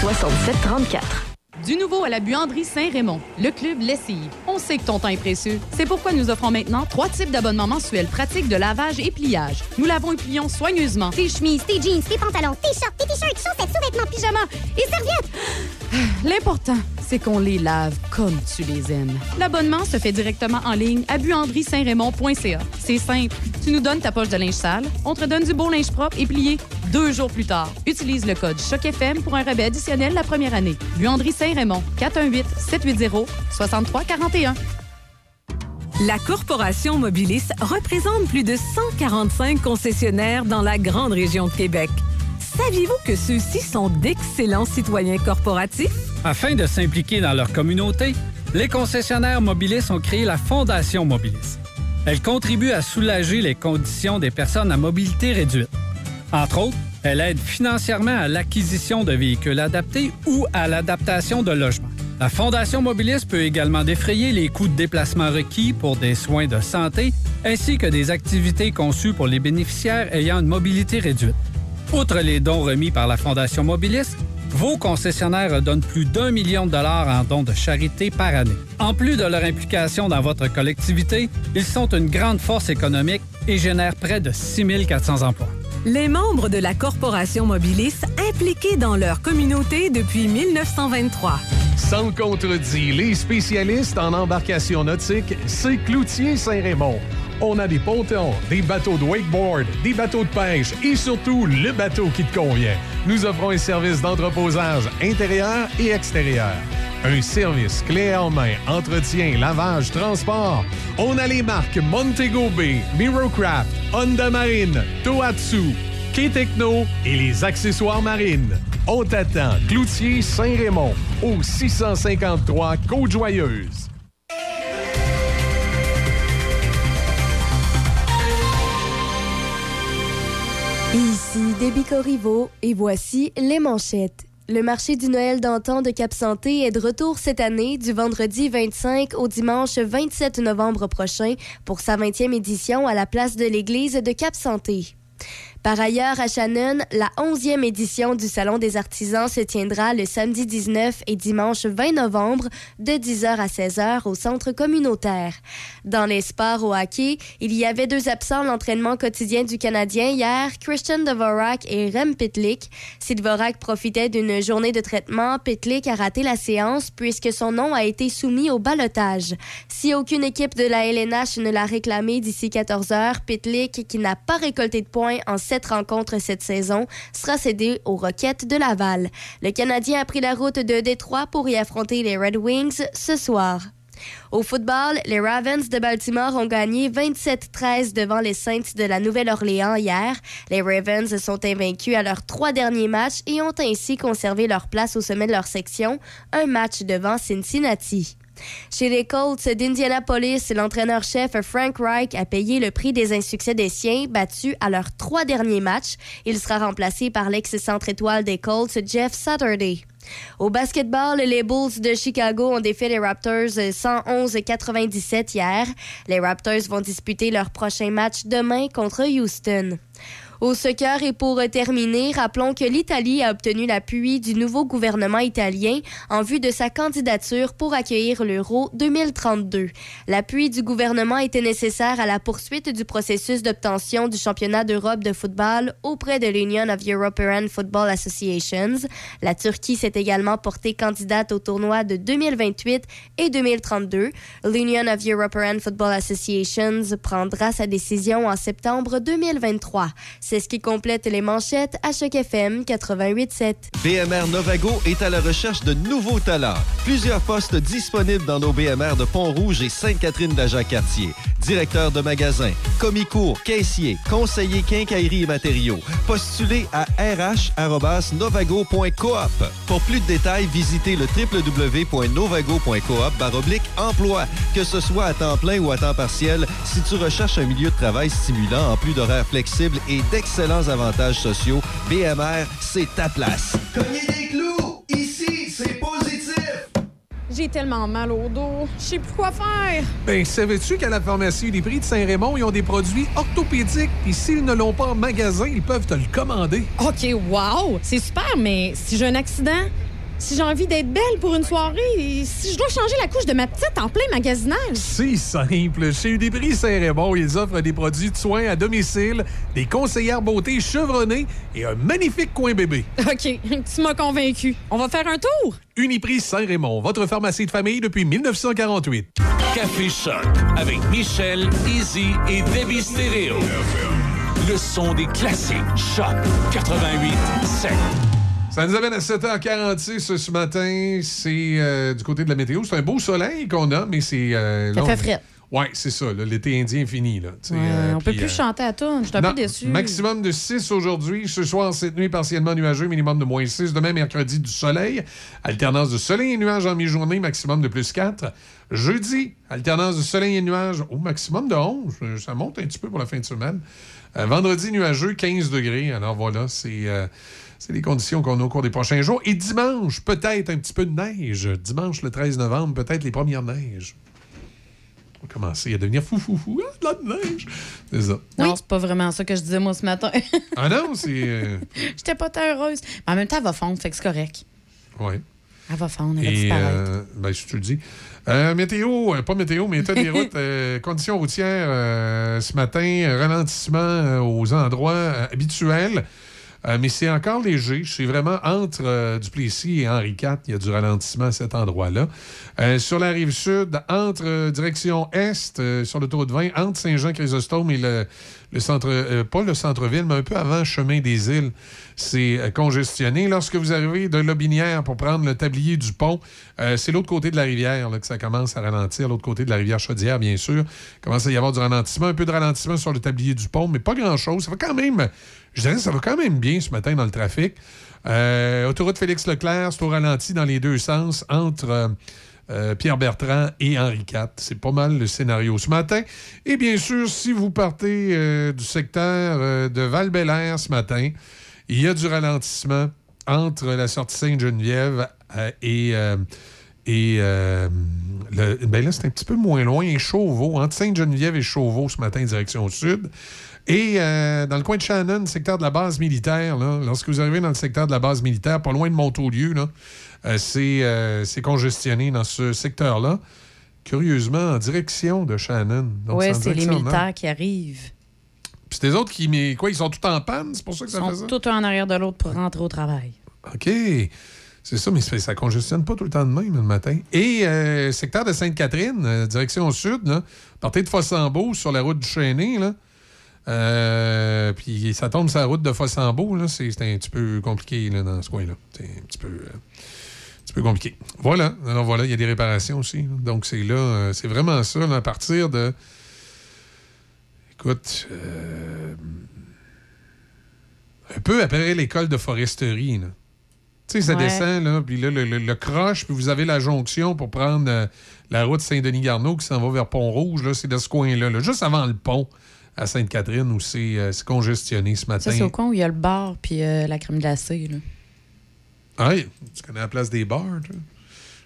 67 34. Du nouveau à la buanderie Saint-Raymond, le club Lessive. On sait que ton temps est précieux. C'est pourquoi nous offrons maintenant trois types d'abonnements mensuels pratiques de lavage et pliage. Nous lavons et plions soigneusement tes chemises, tes jeans, tes pantalons, tes shorts, tes t-shirts, chaussettes, sous-vêtements, pyjamas et serviettes. L'important, c'est qu'on les lave comme tu les aimes. L'abonnement se fait directement en ligne à buanderie-saint-raymond.ca. C'est simple. Tu nous donnes ta poche de linge sale, on te donne du beau linge propre et plié deux jours plus tard. Utilise le code CHOC-FM pour un rabais additionnel la première année. Buanderie Saint-Raymond, 418-780-6341. La Corporation Mobilis représente plus de 145 concessionnaires dans la grande région de Québec. Saviez-vous que ceux-ci sont d'excellents citoyens corporatifs? Afin de s'impliquer dans leur communauté, les concessionnaires Mobilis ont créé la Fondation Mobilis. Elle contribue à soulager les conditions des personnes à mobilité réduite. Entre autres, elle aide financièrement à l'acquisition de véhicules adaptés ou à l'adaptation de logements. La Fondation Mobilis peut également défrayer les coûts de déplacement requis pour des soins de santé ainsi que des activités conçues pour les bénéficiaires ayant une mobilité réduite. Outre les dons remis par la Fondation Mobilis, vos concessionnaires donnent plus d'un million de dollars en dons de charité par année. En plus de leur implication dans votre collectivité, ils sont une grande force économique et génèrent près de 6 400 emplois. Les membres de la Corporation Mobilis impliqués dans leur communauté depuis 1923. Sans contredit, les spécialistes en embarcation nautique, c'est Cloutier Saint-Raymond. On a des pontons, des bateaux de wakeboard, des bateaux de pêche et surtout le bateau qui te convient. Nous offrons un service d'entreposage intérieur et extérieur. Un service clé en main, entretien, lavage, transport. On a les marques Montego Bay, Mirocraft, Honda Marine, Tohatsu, K-Techno et les accessoires marines. On t'attend, Cloutier Saint-Raymond, au 653 Côte-Joyeuse. Ici Déby Corriveau et voici les manchettes. Le marché du Noël d'antan de Cap Santé est de retour cette année du vendredi 25 au dimanche 27 novembre prochain pour sa 20e édition à la place de l'église de Cap Santé. Par ailleurs, à Shannon, la 11e édition du Salon des artisans se tiendra le samedi 19 et dimanche 20 novembre de 10h à 16h au centre communautaire. Dans les sports au hockey, il y avait deux absents l'entraînement quotidien du Canadien hier, Christian Dvorak et Rem Pitlick. Si Dvorak profitait d'une journée de traitement, Pitlick a raté la séance puisque son nom a été soumis au balotage. Si aucune équipe de la LNH ne l'a réclamé d'ici 14 heures, Pitlick, qui n'a pas récolté de points en sept rencontres cette saison, sera cédé aux Roquettes de Laval. Le Canadien a pris la route de Détroit pour y affronter les Red Wings ce soir. Au football, les Ravens de Baltimore ont gagné 27-13 devant les Saints de la Nouvelle-Orléans hier. Les Ravens sont invaincus à leurs trois derniers matchs et ont ainsi conservé leur place au sommet de leur section, un match devant Cincinnati. Chez les Colts d'Indianapolis, l'entraîneur-chef Frank Reich a payé le prix des insuccès des siens battus à leurs trois derniers matchs. Il sera remplacé par l'ex-centre étoile des Colts, Jeff Saturday. Au basketball, les Bulls de Chicago ont défait les Raptors 111-97 hier. Les Raptors vont disputer leur prochain match demain contre Houston. Au soccer et pour terminer, rappelons que l'Italie a obtenu l'appui du nouveau gouvernement italien en vue de sa candidature pour accueillir l'Euro 2032. L'appui du gouvernement était nécessaire à la poursuite du processus d'obtention du championnat d'Europe de football auprès de l'Union of European Football Associations. La Turquie s'est également portée candidate au tournoi de 2028 et 2032. L'Union of European Football Associations prendra sa décision en septembre 2023. C'est ce qui complète les manchettes à Choc FM 88.7. BMR Novago est à la recherche de nouveaux talents. Plusieurs postes disponibles dans nos BMR de Pont-Rouge et Sainte-Catherine-d'Aja-Cartier. Directeur de magasin, commis-cours, caissier, conseiller quincaillerie et matériaux. Postulez à rh.novago.coop. Pour plus de détails, visitez le www.novago.coop baroblique emploi. Que ce soit à temps plein ou à temps partiel, si tu recherches un milieu de travail stimulant en plus d'horaires flexibles et d'excellents avantages sociaux, BMR, c'est ta place. Cognez des clous! Ici, c'est positif! J'ai tellement mal au dos. Je sais plus quoi faire. Ben, savais-tu qu'à la pharmacie des prix de Saint-Raymond, ils ont des produits orthopédiques, puis s'ils ne l'ont pas en magasin, ils peuvent te le commander. OK, wow! C'est super, mais si j'ai un accident, si j'ai envie d'être belle pour une soirée, si je dois changer la couche de ma petite en plein magasinage. C'est simple. Chez Udépris Saint-Raymond, ils offrent des produits de soins à domicile, des conseillères beauté chevronnées et un magnifique coin bébé. [LAUGHS] OK, tu m'as convaincu. On va faire un tour? Uniprix Saint-Raymond, votre pharmacie de famille depuis 1948. Café Choc avec Michel, Easy et Debbie Stereo. Le son des classiques. Choc 88 7. Ça nous amène à 7h46 ce matin. C'est euh, du côté de la météo. C'est un beau soleil qu'on a, mais c'est. euh, Ça long. fait frais. Ouais, c'est ça. L'été indien est fini. Là, Ouais, euh, on peut puis, plus euh, chanter à tout. Je suis un peu déçu. Maximum de 6 aujourd'hui. Ce soir, cette nuit, partiellement nuageux, minimum de moins 6. Demain, mercredi, du soleil. Alternance de soleil et nuages en mi-journée, maximum de plus 4. Jeudi, alternance de soleil et nuages au maximum de 11. Euh, Ça monte un petit peu pour la fin de semaine. Vendredi, nuageux, 15 degrés. Alors voilà, c'est. Euh, c'est les conditions qu'on a au cours des prochains jours. Et dimanche, peut-être un petit peu de neige. Dimanche, le 13 novembre, peut-être les premières neiges. On va commencer à devenir fou, fou, fou. Ah, de la neige. C'est ça. Non, c'est pas vraiment ça que je disais moi ce matin. [LAUGHS] Ah non, c'est. euh, [LAUGHS] J'étais pas tant heureuse. Mais en même temps, elle va fondre, fait que c'est correct. ouais. Elle va fondre, elle va Et, disparaître. euh, ben, si tu le dis. Euh, météo, euh, pas météo, mais état des [LAUGHS] routes, euh, conditions routières euh, ce matin, euh, ralentissement euh, aux endroits euh, habituels. Euh, mais c'est encore léger. C'est vraiment entre euh, Duplessis et Henri IV, il y a du ralentissement à cet endroit-là. Euh, sur la rive sud, entre direction est, sur l'autoroute 20, entre Saint-Jean-Chrysostome et le, le centre, pas le centre-ville, mais un peu avant chemin des îles, c'est congestionné. Lorsque vous arrivez de Lobinière pour prendre le tablier du pont, c'est l'autre côté de la rivière là, que ça commence à ralentir, l'autre côté de la rivière Chaudière, bien sûr. Il commence à y avoir du ralentissement, un peu de ralentissement sur le tablier du pont, mais pas grand-chose. Ça va quand même, je dirais, ça va quand même bien ce matin dans le trafic. Euh, autoroute Félix-Leclerc, c'est au ralenti dans les deux sens entre. euh, euh, Pierre Bertrand et Henri IV. C'est pas mal le scénario ce matin. Et bien sûr, si vous partez du secteur de val ce matin, il y a du ralentissement entre la sortie Sainte-Geneviève et, et ben là, c'est un petit peu moins loin, et Chauveau, entre Sainte-Geneviève et Chauveau ce matin, direction sud. Et euh, dans le coin de Shannon, secteur de la base militaire, là, lorsque vous arrivez dans le secteur de la base militaire, pas loin de Montaulieu, euh, c'est euh, c'est congestionné dans ce secteur-là. Curieusement, en direction de Shannon. En c'est les militaires qui arrivent. Puis c'est des autres qui. Mais quoi, ils sont tous en panne? C'est pour ça que Ils ça fait sont ça? tous un en arrière de l'autre pour rentrer au travail. OK. C'est ça, mais ça ça congestionne pas tout le temps de même le matin. Et euh, secteur de Sainte-Catherine, euh, direction sud, là, partez de Fossambeau sur la route du Chêné, là. Euh, puis ça tombe sur la route de Fossambeau, là. C'est un petit peu compliqué là, dans ce coin-là. C'est un petit peu, euh, un petit peu compliqué. Voilà. Alors voilà, il y a des réparations aussi. là. Donc c'est là, euh, c'est vraiment ça, à partir de. Écoute, un peu après l'école de foresterie, là. Tu sais, ça Ouais. descend, là, puis là, le, le- le croche, puis vous avez la jonction pour prendre la route Saint-Denis-Garneau qui s'en va vers Pont-Rouge, là, c'est de ce coin-là, là, juste avant le pont à Sainte-Catherine où c'est euh, c'est congestionné ce matin. C'est au coin où il y a le bar puis euh, la crème glacée. Là. Ah, oui, tu connais la place des bars, tu?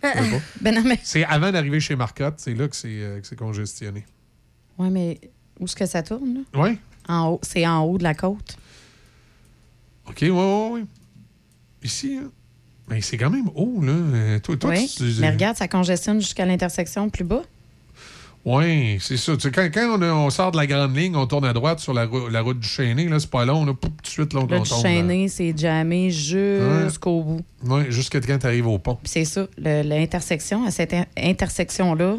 Je sais pas. Ben non, mais. C'est avant d'arriver chez Marcotte, c'est là que c'est euh, que c'est congestionné. Ouais, mais où est-ce que ça tourne? Oui? En haut. C'est en haut de la côte. OK, ouais, ouais, ouais. Ici, hein? Mais c'est quand même haut, là. Toi, toi, Oui. tu- Mais regarde, ça congestionne jusqu'à l'intersection plus bas. Oui, c'est ça. Tu sais, quand quand on, on sort de la grande ligne, on tourne à droite sur la, la route du là, c'est pas long, là, tout de suite, là, on tombe. chaîné, c'est jammé jusqu'au bout. Oui, jusqu'à quand tu arrives au pont. C'est ça, le- l'intersection, à cette in- intersection-là,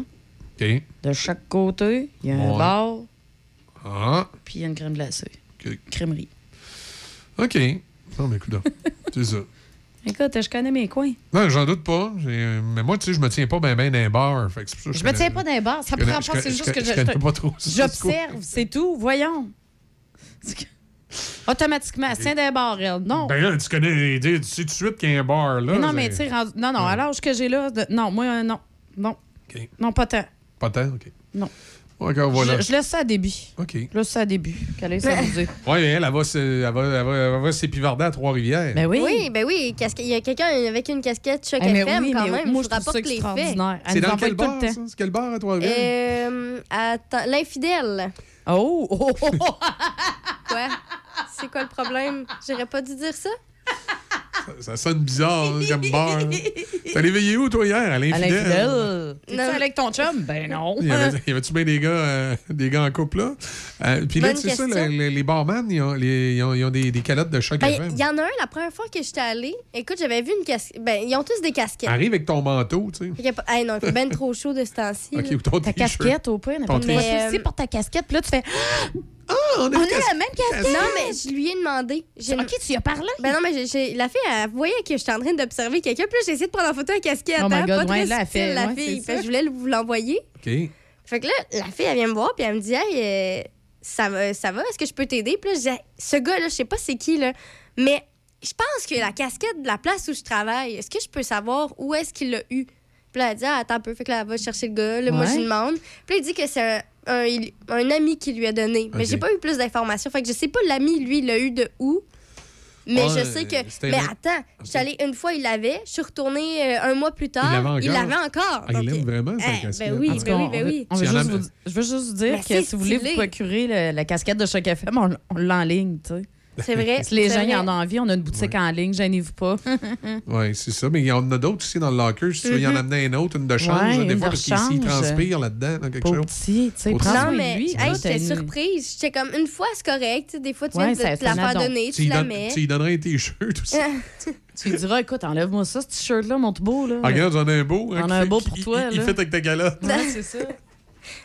de chaque côté, il y a un bar, Ah, puis il y a une crème glacée. OK. Crèmerie. OK. Non, mais écoute, [LAUGHS] c'est ça. Écoute, je connais mes coins. Non, j'en doute pas. Mais moi, tu sais, je me tiens pas bien ben. Fait que ça que Je me tiens pas dans les bars. Ça prend pas, c'est juste que je. je connais pas trop ça, J'observe, c'est tout. Voyons. Automatiquement, c'est des bars, elle. Non. Ben là, tu connais, tu sais tout de suite qu'il y a un bar, là. Mais non, mais tu sais, rendu- non, non, à l'âge que j'ai là, de- non, moi, euh, non. Non. Non, pas tant. Pas tant, OK. Non. Voilà. Je, je laisse ça à début. OK. Je laisse ça à début. Qu'elle ait s'amuser. Oui, elle, elle va, se- elle va, elle va, elle va s'épivarder à Trois-Rivières. Ben oui. Oui, ben oui. casque- Il y a quelqu'un avec une casquette choc Eh, mais FM oui, quand même. moi, je rapporte les faits. C'est dans quel bar, ça? C'est quel bar à Trois-Rivières? Euh, attends, l'infidèle. Oh! oh, oh, oh. Quoi? C'est quoi le problème? J'aurais pas dû dire ça? [LAUGHS] Ça sonne bizarre, hein, comme bar. allé [LAUGHS] veiller où, toi, hier? À À l'infidèle? l'infidèle. T'es-tu Non. avec ton chum? Ben non. Y avait- y avait-tu bien des gars, euh, des gars en couple, là? Euh, Puis là, c'est ça, les, les barman, ils ont, les- ils ont- ils ont des, des calottes de choc Ben, il y en a un, la première fois que j'étais allée. Écoute, j'avais vu une casquette. Ben, ils ont tous des casquettes. Arrive avec ton manteau, tu sais. A pas- Hey, non, il fait ben trop chaud de ce temps-ci. [LAUGHS] OK, ou ton Ta casquette, au pire. Toi aussi, porte ta casquette, puis là, tu fais. Ah, on a On la même casquette. Non, mais je lui ai demandé. J'ai Ok, tu y as parlé. Ben non, mais j'ai- j'ai- la fille, elle voyait que j'étais en train d'observer quelqu'un. Puis là, j'ai essayé de prendre en photo la casquette. Oh my hein, God, pas très ouais, là, elle subtil, fait- la ouais, fille. Fait je voulais vous l'envoyer. OK. Fait que là, la fille, elle vient me voir, puis elle me dit, hey, euh, ça va, ça va, est-ce que je peux t'aider? Puis là, je dis, Hey, ce gars-là, je sais pas c'est qui, là, mais je pense que la casquette de la place où je travaille, est-ce que je peux savoir où est-ce qu'il l'a eu? Puis là, elle dit, ah, attends un peu, fait que là, elle va chercher le gars. Là, moi, je lui demande. Puis là, il dit que c'est un, un- un ami qui lui a donné. Mais j'ai pas eu plus d'informations. Fait que je sais pas l'ami, lui, il l'a eu de où. Mais je sais que. Mais attends, je suis allée une fois, il l'avait. Je suis retournée euh, un mois plus tard. Il l'avait encore? Ah, il Donc, l'aime vraiment, sa eh, casquette. Ben oui, En tout ben cas, oui, on ben oui. on veut juste vous- je veux juste vous dire Mais que si vous voulez vous procurer le- la casquette de Choc FM, on, on l'enligne, tu sais. C'est vrai. Si [LAUGHS] les gens y en ont envie, on a une boutique en ligne, gênez-vous pas. [LAUGHS] Oui, c'est ça. Mais il y en a d'autres aussi dans le locker. Si tu veux y en amener un autre, une de change, Ouais, des une fois, parce qu'il transpire là-dedans, dans quelque chose. petit, tu sais, Non, mais lui. hey, j'étais une- surprise. J'étais comme, une fois, c'est correct. Des fois, tu Ouais, viens de te la faire donner, Tu la mets. tu y donnerais un t-shirt aussi. [LAUGHS] Tu lui diras, écoute, enlève-moi ça, ce t-shirt-là, mon beau. Là. Ah, regarde, j'en ai un beau. hein, On qui a un beau pour toi, Il, fait avec ta calotte. Ouais, c'est ça.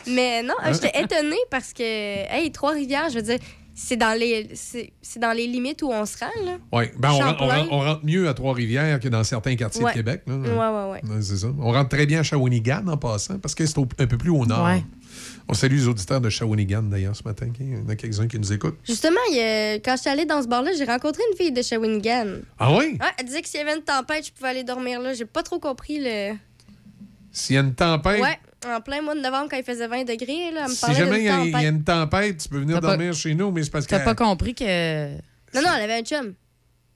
Mais non, Hein? j'étais étonnée parce que, hey, Trois-Rivières, je veux dire, c'est dans les c'est c'est dans les limites où on se rend, là. Oui, ben, on, rentre mieux à Trois-Rivières que dans certains quartiers Ouais. de Québec. ouais, ouais. Ouais, c'est ça. On rentre très bien à Shawinigan en passant, parce que c'est un peu plus au nord. Ouais. On salue les auditeurs de Shawinigan, d'ailleurs, ce matin. Il y en a quelques-uns qui nous écoutent. Justement, il quand j'étais allée dans ce bar-là, j'ai rencontré une fille de Shawinigan. Ah oui? Ouais, elle disait que s'il y avait une tempête, je pouvais aller dormir là. J'ai pas trop compris le. S'il y a une tempête, Ouais, en plein mois de novembre, quand il faisait 20 degrés, là, elle me si parlait jamais il d'une y, a- il y a tempête. une tempête, tu peux venir T'as pas- dormir chez nous, mais c'est parce que. T'as pas compris que. Non, non, elle avait un chum.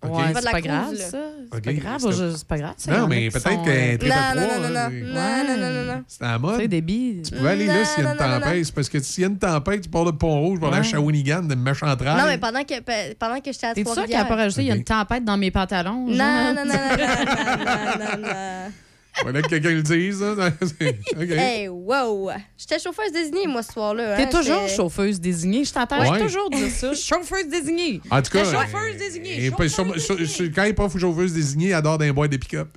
OK. Ouais, Pas de c'est la pas cruise, grave, là. ça. C'est OK, pas grave, c'est pas grave. ça. Non, Il y en a mais qui peut-être sont, que euh, Non, non, trois, non, non, non, c'est- non, non, non, non, non. C'est à la Tu sais, mode. des billes. Tu pouvais aller là s'il y a une Non, non, non, non. tempête. C'est parce que s'il y a une tempête, tu pars de Pont-Rouge pour aller à Ouais. Shawinigan, de méchant. Non, mais pendant que, pe- pendant que j'étais à T'es sûr qu'elle a Trois-Rivières. pas rajouté, il y a Ok. une tempête dans mes pantalons? Non, non, non, non, non, non, non, non. Fallait que quelqu'un le dise. hein. [LAUGHS] Hey, wow! J'étais chauffeuse désignée, moi, ce soir-là. T'es hein, toujours j'étais- chauffeuse désignée. Je t'entends Ouais. toujours dire ça. Chauffeuse désignée. En tout cas, chauffeuse désignée, et pas- sur- sur- sur- quand il n'est pas chauffeuse désignée, elle adore dans les boîtes de pick-up.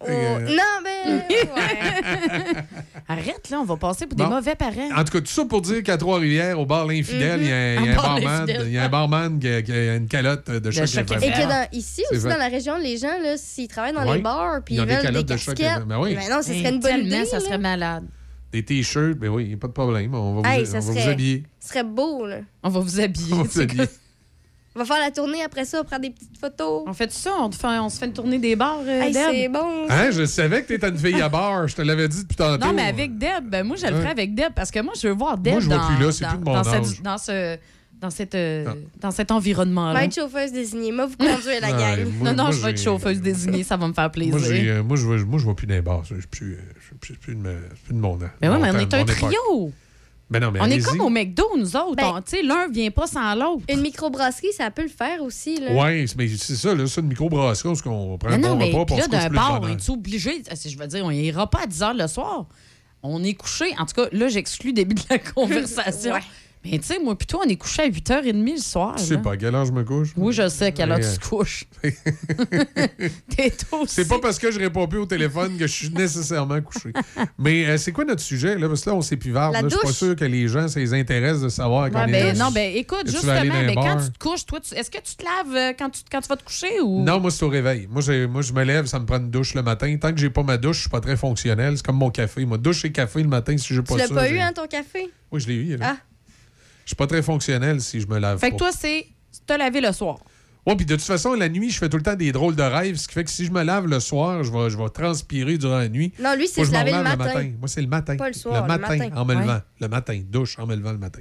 Oh, euh, Non, ben. [LAUGHS] ouais. [LAUGHS] Arrête, là, on va passer pour des Bon. mauvais parents. En tout cas, tout ça pour dire qu'à Trois-Rivières, au bar L'Infidèle, il y y a [LAUGHS] Au un bar barman, L'Infidèle. il y a un barman qui a, qui a une calotte de choc. choc. Et que dans, ici aussi, dans la région, les gens, là, s'ils travaillent dans Ouais. les bars puis Ils ils veulent des calottes de choc FM. Ben oui. ben non, ce serait une bonne idée. ça serait malade. Des t-shirts, ben oui, pas de problème. On va, Hey, vous, va vous habiller. Ce serait beau, là. On va vous habiller. On va vous habiller. On va faire la tournée après ça, on prend des petites photos. On fait ça? On, te fait, on se fait une tournée des bars, euh, Hey, Deb? c'est bon. Hein, je savais que t'étais une fille à bar. Je te l'avais dit depuis tantôt. Non, mais avec Deb, ben moi, je le ferai avec Deb parce que moi, je veux voir Deb Moi, je vois dans, plus là, c'est dans, plus de mon dans, âge. cette- dans ce, dans, cette, euh, Ah. dans cet Je environnement-là. vais être chauffeuse désignée. Moi, vous conduire la Ouais, gang. moi- non, non, moi, je vais être chauffeuse désignée, ça va me faire plaisir. Moi, euh, moi, je vois, moi, je vois plus bars. ça. Je suis plus, euh, suis plus, plus de, mon âge. mais oui, mais on est un trio. Ben non, mais On est comme au McDo, nous autres. Ben- On- tu sais, L'un vient pas sans l'autre. Une microbrasserie, ça peut le faire aussi. Là. Ouais, c'est- mais c'est ça, là, ça, une microbrasserie, parce qu'on prend Non, un non, bon mais repas, là, se d'un bar, on est obligé? Ah, si Je veux dire, on ira pas à 10 h le soir. On est couché. En tout cas, là, j'exclus le début de la [LAUGHS] conversation. Ouais. Mais tu sais, moi, plutôt, on est couché à 8h30 le soir. Tu sais là. pas à quelle heure je me couche? Oui, je sais à quelle heure Mais, tu te couches. T'es tôt aussi. C'est pas parce que je réponds plus au téléphone que je suis nécessairement couché. Mais euh, c'est quoi notre sujet? Là? Parce que là, on s'épivarde. Je suis pas sûr que les gens, ça les intéresse de savoir Ouais, est ben, non, ben écoute, tu justement, ben, quand tu te couches, toi, tu- est-ce que tu te laves euh, quand tu, quand tu vas te coucher ou? Non, moi, c'est au réveil. Moi, j'ai- moi, je me lève, ça me prend une douche le matin. Tant que j'ai pas ma douche, je suis pas très fonctionnel. C'est comme mon café. Moi, douche et café le matin, si j'ai pas Tu l'as ça. pas eu, hein, ton café? Oui, je l'ai eu. là. Ah. Je suis pas très fonctionnel si je me lave Fait que pas. toi, c'est te laver le soir. Ouais, puis de toute façon, la nuit, je fais tout le temps des drôles de rêves, ce qui fait que si je me lave le soir, je vais, je vais transpirer durant la nuit. Non, lui, c'est se laver le matin. Moi, c'est le matin. Pas le soir, le matin, matin. en me levant. Ouais. Le matin, douche en me levant le matin.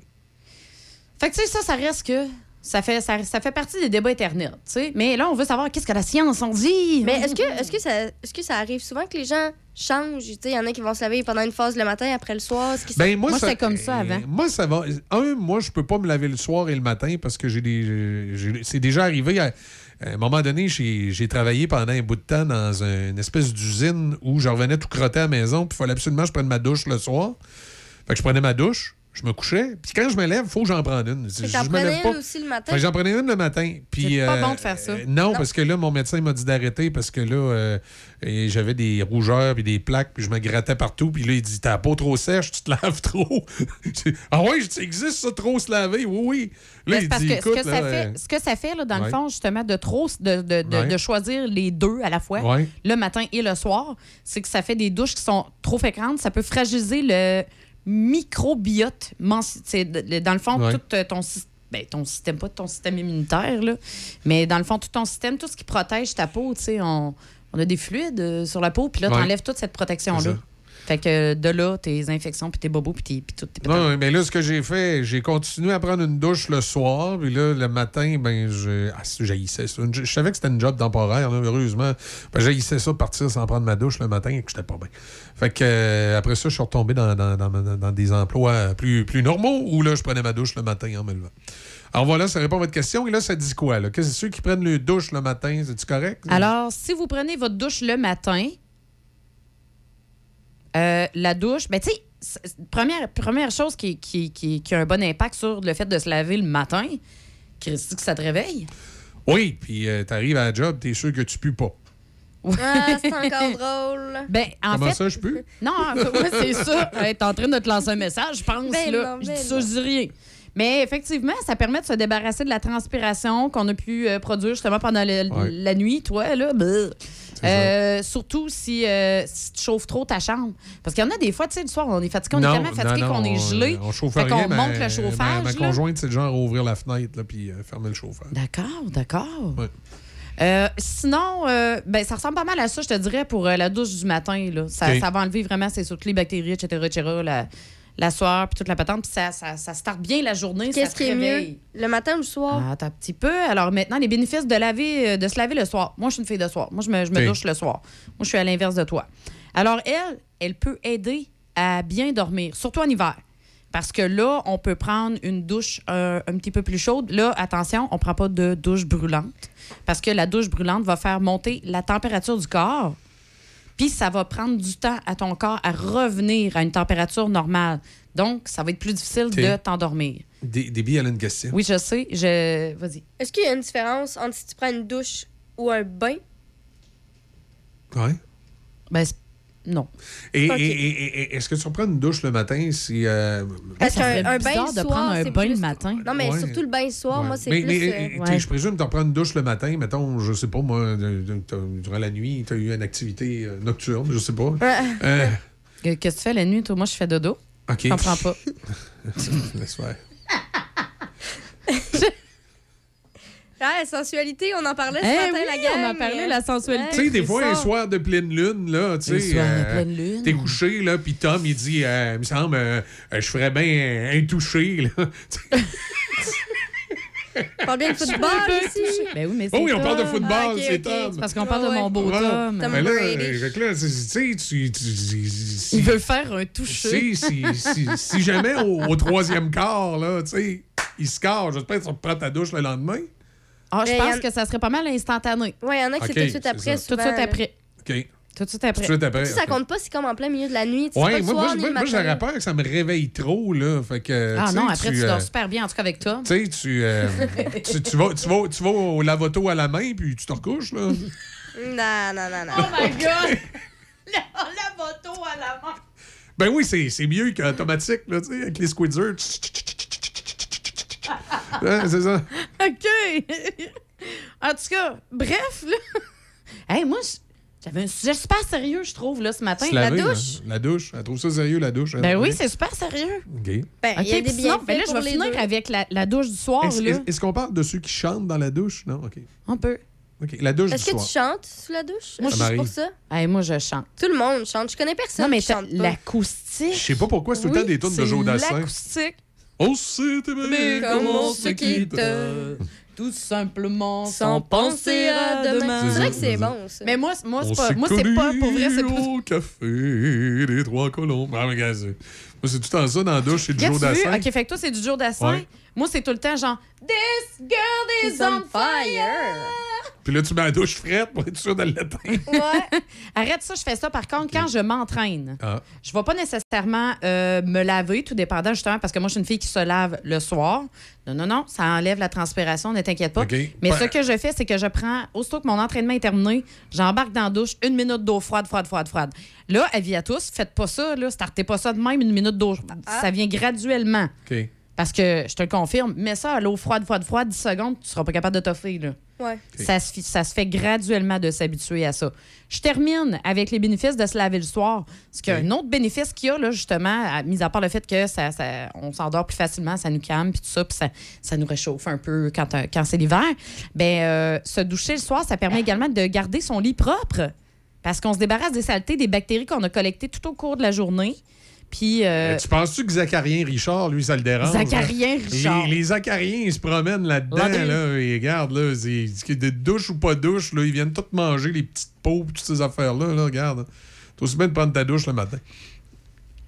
Fait que tu sais, ça, ça reste que. Ça fait, ça, ça fait partie des débats éternels, tu sais. Mais là, on veut savoir qu'est-ce que la science en dit. Mais est-ce que, est que, ça, est que ça arrive souvent que les gens changent? Tu sais, Il y en a qui vont se laver pendant une phase le matin, après le soir. Ben, moi, Moi, ça, c'était comme ça avant. euh, Moi, ça va. Un, moi, je peux pas me laver le soir et le matin parce que j'ai des. C'est déjà arrivé. À, à un moment donné, j'ai j'ai travaillé pendant un bout de temps dans une espèce d'usine où je revenais tout crotté à la maison, puis il fallait absolument que je prenne ma douche le soir. Fait que je prenais ma douche, je me couchais, puis quand je me lève, il faut que j'en prenne une. Que Je me prenais lève pas. une aussi le matin? Fait que J'en prenais une le matin. Puis, C'est pas euh, bon de faire ça. euh, non, Non. parce que là, mon médecin m'a dit d'arrêter parce que là, euh, et j'avais des rougeurs puis des plaques, puis je me grattais partout. Puis là, il dit T'as la peau trop sèche, tu te laves [LAUGHS] trop. Ah oui, ça existe ça, trop se laver? Oui, oui. Là, il parce dit que Écoute, ce, que ça fait, ce que ça fait, là, dans Ouais. le fond, justement, de trop de, de, de- Ouais. de choisir les deux à la fois, Ouais. le matin et le soir, c'est que ça fait des douches qui sont trop fréquentes. Ça peut fragiliser le microbiote. Dans le fond, Ouais. tout euh, ton système. Ben, ton système, pas ton système immunitaire, là, mais dans le fond, tout ton système, tout ce qui protège ta peau, tu sais, on, on a des fluides euh, sur la peau, puis là, tu enlèves toute cette protection-là. Fait que de là, tes infections, puis tes bobos, puis tes- puis tout tes Non, non, mais là, ce que j'ai fait, j'ai continué à prendre une douche le soir, puis là, le matin, ben, je ah, j'haïssais ça. Je, je savais que c'était une job temporaire, là, heureusement. Ben, j'haïssais ça de partir sans prendre ma douche le matin et que j'étais pas bien. Fait que, euh, après ça, je suis retombé dans, dans- dans- dans- dans des emplois plus, plus normaux où là, je prenais ma douche le matin en me levant. Alors voilà, ça répond à votre question. Et là, ça dit quoi? Là? Qu'est-ce que ceux qui prennent le douche le matin, c'est-tu correct? Alors, si vous prenez votre douche le matin, euh, la douche, ben tu sais, c'est- première, première chose qui, qui, qui- qui a un bon impact sur le fait de se laver le matin, Christy, que ça te réveille? Oui, puis euh, t'arrives à la job, t'es sûr que tu pues pas. Ah, c'est encore drôle. [LAUGHS] Ben, en Comment fait. ça, je peux? Non, en fait, ouais, c'est ça. Hey, T'es en train de te lancer un message, je pense. Ben là. non, je ben dis ça, non. je dis rien. Mais effectivement, ça permet de se débarrasser de la transpiration qu'on a pu euh, produire justement pendant le- Ouais. la nuit, toi, là. bleh. Euh, surtout si, euh, si tu chauffes trop ta chambre. Parce qu'il y en a des fois, tu sais, le soir, on est fatigué, on est tellement fatigué qu'on est gelé. On chauffe rien, monte le chauffage. Ma, conjointe, c'est le genre à ouvrir la fenêtre là, puis euh, fermer le chauffage. D'accord, d'accord. Ouais. Euh, sinon, euh, ben, ça ressemble pas mal à ça, je te dirais, pour euh, la douche du matin. Là. Ça, va enlever vraiment c'est toutes les bactéries, etc., etc., la, la sueur, puis toute la patente. Puis ça, ça, ça starte bien la journée. Qu'est-ce qui est mieux? Le matin ou le soir? Ah, attends un petit peu. Alors maintenant, les bénéfices de laver, euh, de se laver le soir. Moi, je suis une fille de soir. Moi, je me, je me douche le soir. Moi, je suis à l'inverse de toi. Alors, elle, elle peut aider à bien dormir, surtout en hiver. Parce que là, on peut prendre une douche euh, un petit peu plus chaude. Là, attention, on prend pas de douche brûlante. Parce que la douche brûlante va faire monter la température du corps. Puis ça va prendre du temps à ton corps à revenir à une température normale. Donc, ça va être plus difficile de t'endormir. Dé- Déby, elle a une question. Oui, je sais. Je... Vas-y. Est-ce qu'il y a une différence entre si tu prends une douche ou un bain? Ouais. Ben, c'est- non. Et, Ok. et- et- et- est-ce que tu reprends une douche le matin si. euh, serait qu'un un bain le de soir, prendre un c'est bain plus- le matin? Non, mais Ouais. surtout le bain le soir, ouais. moi, c'est mais, plus... mais, euh, ouais. je présume que tu reprends une douche le matin, mettons, je sais pas, moi, durant la nuit, tu as eu une activité euh, nocturne, je sais pas. Euh, Que- Qu'est-ce que tu fais la nuit, toi? Moi, je fais dodo. OK. Je comprends pas. [LAUGHS] Laisse faire. [LAUGHS] Ah, la sensualité, on en parlait ce Eh matin, oui, la gang. on en parlait, la sensualité. Tu sais, des fois, ça. un soir de pleine lune, là, tu Un sais. soir de euh, pleine lune. T'es couché, là, puis Tom, il dit, euh, il me semble, euh, euh, je ferais bien un, un toucher, là. parle bien de [LAUGHS] football ici. Ben oui, mais Oh oui, on parle de football, Ah, c'est. Tom. C'est parce qu'on parle de Ouais, mon beau Ouais. Tom. Tom Mais là, fait que là, tu sais, tu. tu- tu- si- Il veut faire un toucher. si, si, si, si jamais au, au troisième quart, là, tu sais, il score, j'espère que tu reprends ta douche le lendemain. Ah, je Mais pense y en- que ça serait pas mal instantané. Ouais, il y en a qui Ok, c'est tout de suite c'est après. ça. Tout de souvent, suite après. OK. Tout de suite Tout après. de suite après. Ça ok. compte pas, c'est comme en plein milieu de la nuit. C'est pas Ouais, le moi, soir moi, ni moi, le moi, matin. j'aurais peur que ça me réveille trop, là. Fait que, Ah tu sais, non, après, tu, euh, dors super bien, en tout cas avec Tom. Tu sais, tu, euh, [LAUGHS] tu, tu vas, tu, vas, tu vas au lavoto à la main, puis tu te recouches, là. Non, non, non, non. Oh my God! [LAUGHS] la, moto à la main. Ben oui, c'est c'est mieux qu'automatique, là, tu sais, avec les squeezers. Hein, c'est ça. OK. en tout cas, bref, là. hey, moi, j'avais un sujet super sérieux, je trouve, là, ce matin. La laver, douche. hein. La douche. Elle trouve ça sérieux, la douche. Ben oui, c'est super sérieux. OK. Ben, OK, il y a des puis sinon, ben là, je vais les finir deux. avec la, la douche du soir, Est-ce là. est-ce qu'on parle de ceux qui chantent dans la douche? Non, OK. Un peu. OK. La douche Est-ce du que soir. tu chantes sous la douche? Moi, ça que c'est pour ça? Hey, moi, je chante. Tout le monde chante. Je connais personne Non, mais qui chante pas. l'acoustique. Je sais pas pourquoi c'est tout le temps des tunes de Joe Dassin. L'acoustique. On s'est aimé Mais comme on se quitte. Tout simplement Sans penser à demain. C'est C'est vrai que c'est bon, ça. Mais moi, moi c'est pas, moi, c'est pas pour vrai, c'est au café des Trois Colombes. Ah, mais regarde, moi, c'est tout le temps ça dans la douche, c'est du Dassin. veux? OK, fait que toi, c'est du Joe Dassin. Ouais. Moi, c'est tout le temps genre This girl is on fire. Puis là, tu mets la douche frette pour être sûr de l'éteindre. [LAUGHS] Ouais. Arrête ça, je fais ça par contre quand je m'entraîne. Ah. Je vais pas nécessairement euh, me laver, tout dépendant justement, parce que moi, je suis une fille qui se lave le soir. Non, non, non, ça enlève la transpiration, ne t'inquiète pas. OK. Mais Ben- ce que je fais, c'est que je prends, aussitôt que mon entraînement est terminé, j'embarque dans la douche, une minute d'eau froide, froide, froide, froide. Là, avis à tous, faites pas ça, là, startez pas ça de même, une minute d'eau. Ça vient graduellement. OK. Parce que, je te le confirme, mets ça à l'eau froide, froide, froide, 10 secondes, tu seras pas capable de t'offrir, là. Ouais. Ça, se, ça se fait graduellement de s'habituer à ça. Je termine avec les bénéfices de se laver le soir. Parce qu'il y a un autre bénéfice qu'il y a, là, justement, à- mis à part le fait que ça, ça- on s'endort plus facilement, ça nous calme, puis tout ça, puis ça, ça nous réchauffe un peu quand, euh, quand c'est l'hiver. Ben, euh, se doucher le soir, ça permet également de garder son lit propre. Parce qu'on se débarrasse des saletés, des bactéries qu'on a collectées tout au cours de la journée. Puis. euh, Mais Tu penses-tu que Zacarien Richard, lui, ça le dérange? Zacarien hein? Richard. Les, les Acariens, ils se promènent là-dedans, là, et regarde, là, de douche ou pas douche, là, ils viennent tous manger les petites peaux, toutes ces affaires-là, là, regarde. T'as aussi bien de prendre ta douche le matin.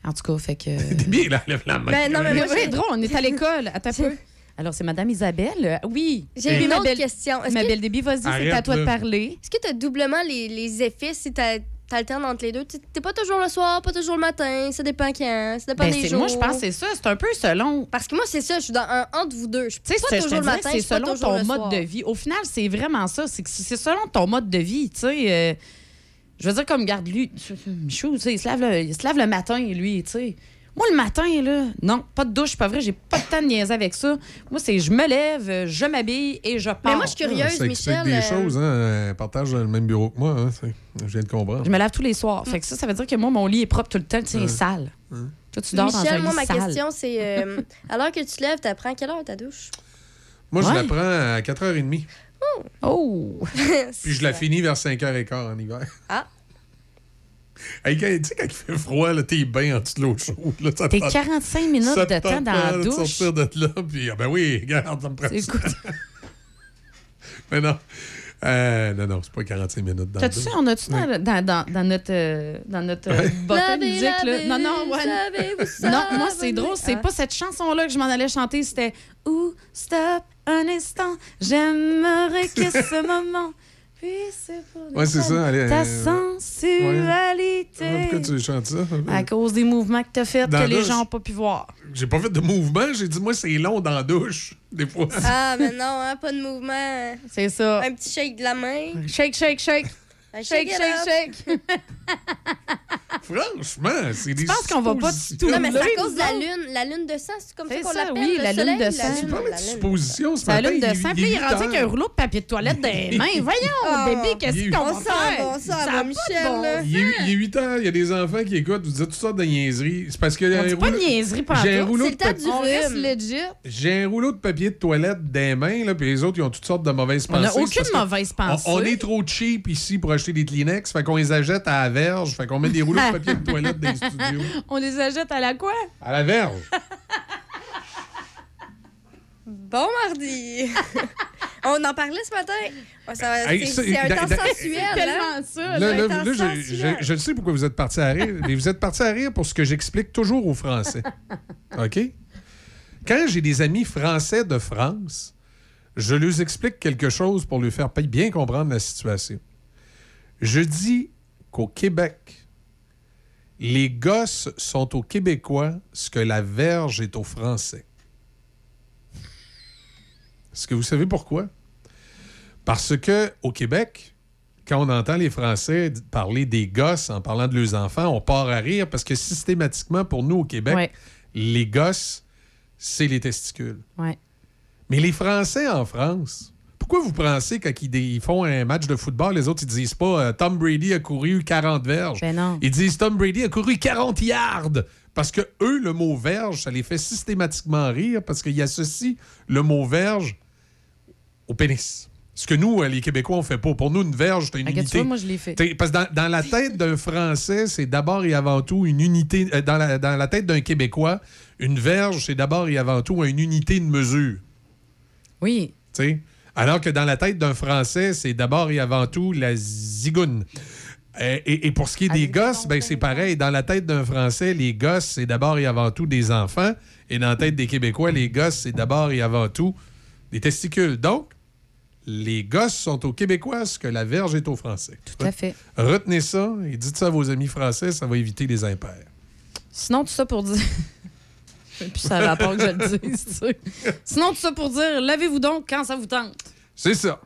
En tout cas, fait que. [LAUGHS] T'es bien, là, lève la main. Ben, non, mais moi, c'est [LAUGHS] drôle, on est à l'école. Attends un peu. Alors, c'est Madame Isabelle. Euh, Oui. J'ai une ma autre belle- question. Ma que- belle débit, vas-y, c'est à toi de parler. Est-ce que tu as doublement les, les effets si tu alternes entre les deux? Tu- T'es pas toujours le soir, pas toujours le matin, ça dépend quand, ça dépend Ben, des jours. moi, je pense que c'est ça. C'est un peu selon. Parce que moi, c'est ça, je suis dans un entre vous deux. Je suis pas toujours le matin, c'est selon ton le mode soir. de vie. Au final, c'est vraiment ça. C'est selon ton mode de vie. Tu sais, euh, je veux dire, comme garde lui, Michou, tu sais, il se lave le, il se lave le matin, lui, tu sais. Moi, le matin, là, non, pas de douche, pas vrai, j'ai pas de temps de niaiser avec ça. Moi, c'est je me lève, je m'habille et je pars. Mais moi, je suis curieuse, Ça explique Michel. des euh, choses, hein. Elle partage le même bureau que moi, hein. Je viens de comprendre. Je me lave tous les soirs. Fait que ça, ça veut dire que moi, mon lit est propre tout le temps, tu sais, il est sale. Toi, tu dors dans un Michel, lit moi, ma sale. question, c'est euh, à l'heure que tu te lèves, t'apprends à quelle heure ta douche? Moi, je la prends à 4h30, Oh! [LAUGHS] puis je la finis vers 5h15 en hiver. Ah. Hey, tu sais, quand il fait froid, t'es bien en dessous de l'eau chaude. T'es te- 45 minutes ça de te temps dans la douche. sortir de là, puis ah ben oui, regarde, ça me prend. Écoute, [LAUGHS] Mais non. Euh, non, non, c'est pas 45 minutes dans le t'as-tu ça? On a-tu dans, dans, dans, dans notre, euh, dans notre euh, musique, là? lavez, Non, non, ouais. [LAUGHS] Non, moi, c'est drôle. C'est Ah. pas cette chanson-là que je m'en allais chanter. C'était Ouh, stop, un instant. J'aimerais que ce moment Ouais, c'est ça, allez, ta euh, sensualité. Ah, Pourquoi tu chantes ça? À cause des mouvements que t'as fait Dans que les gens n'ont pas pu voir. J'ai pas fait de mouvement, j'ai dit, moi, c'est long dans la douche, des fois. [LAUGHS] Ah, mais non, hein, pas de mouvement. C'est ça. Un petit shake de la main. Shake, shake, shake. Un Shake, shake, shake. [LAUGHS] Franchement, c'est des Tu penses qu'on va pas tout Non, mais c'est à cause de la lune. La lune de sang, c'est comme ça C'est qu'on l'appelle. oui, le la lune soleil, de la sang. lune, Tu parlais de la lune. suppositions ce Ça matin. allume de il est- sang. il Puis est il est rendu avec un rouleau de papier de toilette dans les mains. Voyons, [LAUGHS] Ah. bébé, qu'est-ce qu'on On va sent faire? pas de Michel. Il est, il est 8 heures, il y a des enfants qui écoutent, vous dites toutes sortes de niaiseries. C'est parce que On dit pas de niaiserie pendant j'ai un rouleau C'est de papier. On. J'ai un rouleau de papier de toilette dans les mains, là, puis les autres, ils ont toutes sortes de mauvaises On pensées. n'a C'est aucune mauvaise on- pensée. On, est trop cheap ici pour acheter des Kleenex, fait qu'on les achète à la verge, fait qu'on met des rouleaux de [LAUGHS] papier de toilette dans les studios. [LAUGHS] On les achète à la quoi? À la verge. Bon mardi! [LAUGHS] On en parlait ce matin. Ça- Hey, c'est un temps sensuel. hein? tellement ça. Là, je, sensuel. je- je sais pourquoi vous êtes parti à rire, mais vous êtes parti à rire pour ce que j'explique toujours aux Français. [LAUGHS] OK? Quand j'ai des amis français de France, je leur explique quelque chose pour leur faire bien comprendre la situation. Je dis qu'au Québec, les gosses sont aux Québécois ce que la verge est aux Français. Est-ce que vous savez pourquoi? Parce que au Québec, quand on entend les Français parler des gosses en parlant de leurs enfants, on part à rire parce que systématiquement, pour nous au Québec, Ouais. les gosses, c'est les testicules. Ouais. Mais les Français en France, pourquoi vous pensez quand ils, font un match de football, les autres, ils disent pas euh, Tom Brady a couru 40 verges? Ben non. Ils disent Tom Brady a couru 40 yards. Parce que eux, le mot verge, ça les fait systématiquement rire parce qu'ils associent le mot verge au pénis. Ce que nous, euh, les Québécois, on fait pas. Pour nous, une verge, c'est une tu unité. vois, moi, je l'ai fait. Parce que dans, dans la tête d'un Français, c'est d'abord et avant tout une unité. euh, dans, la, dans la tête d'un Québécois, une verge, c'est d'abord et avant tout une unité de mesure. Oui. T'sais? Alors que dans la tête d'un Français, c'est d'abord et avant tout la zigoune. Euh, Et, et pour ce qui est des gosses, ben c'est pareil. Dans la tête d'un Français, les gosses, c'est d'abord et avant tout des enfants. Et dans la tête des Québécois, les gosses, c'est d'abord et avant tout des testicules. Donc, les gosses sont aux Québécois ce que la verge est aux Français. Tout à fait. Retenez ça et dites ça à vos amis français, ça va éviter les impairs. Sinon, tout ça pour dire. Plus ça a rapport que je le dise, tu sais. Sinon, tout ça pour dire, lavez-vous donc quand ça vous tente. C'est ça.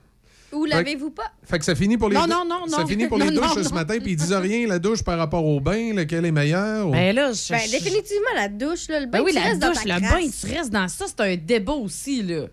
Ou lavez-vous pas? Fait que ça finit pour les Non, dou- non, non, Ça non. finit pour les Non, douches non, ce non. matin, puis ils disent rien, la douche par rapport au bain, lequel est meilleur. ou- Ben là, je. Ben, définitivement, la douche, là, le bain, Ben oui, tu la restes dans douche, ta le crasse. bain, tu restes dans ça, c'est un débat aussi, là.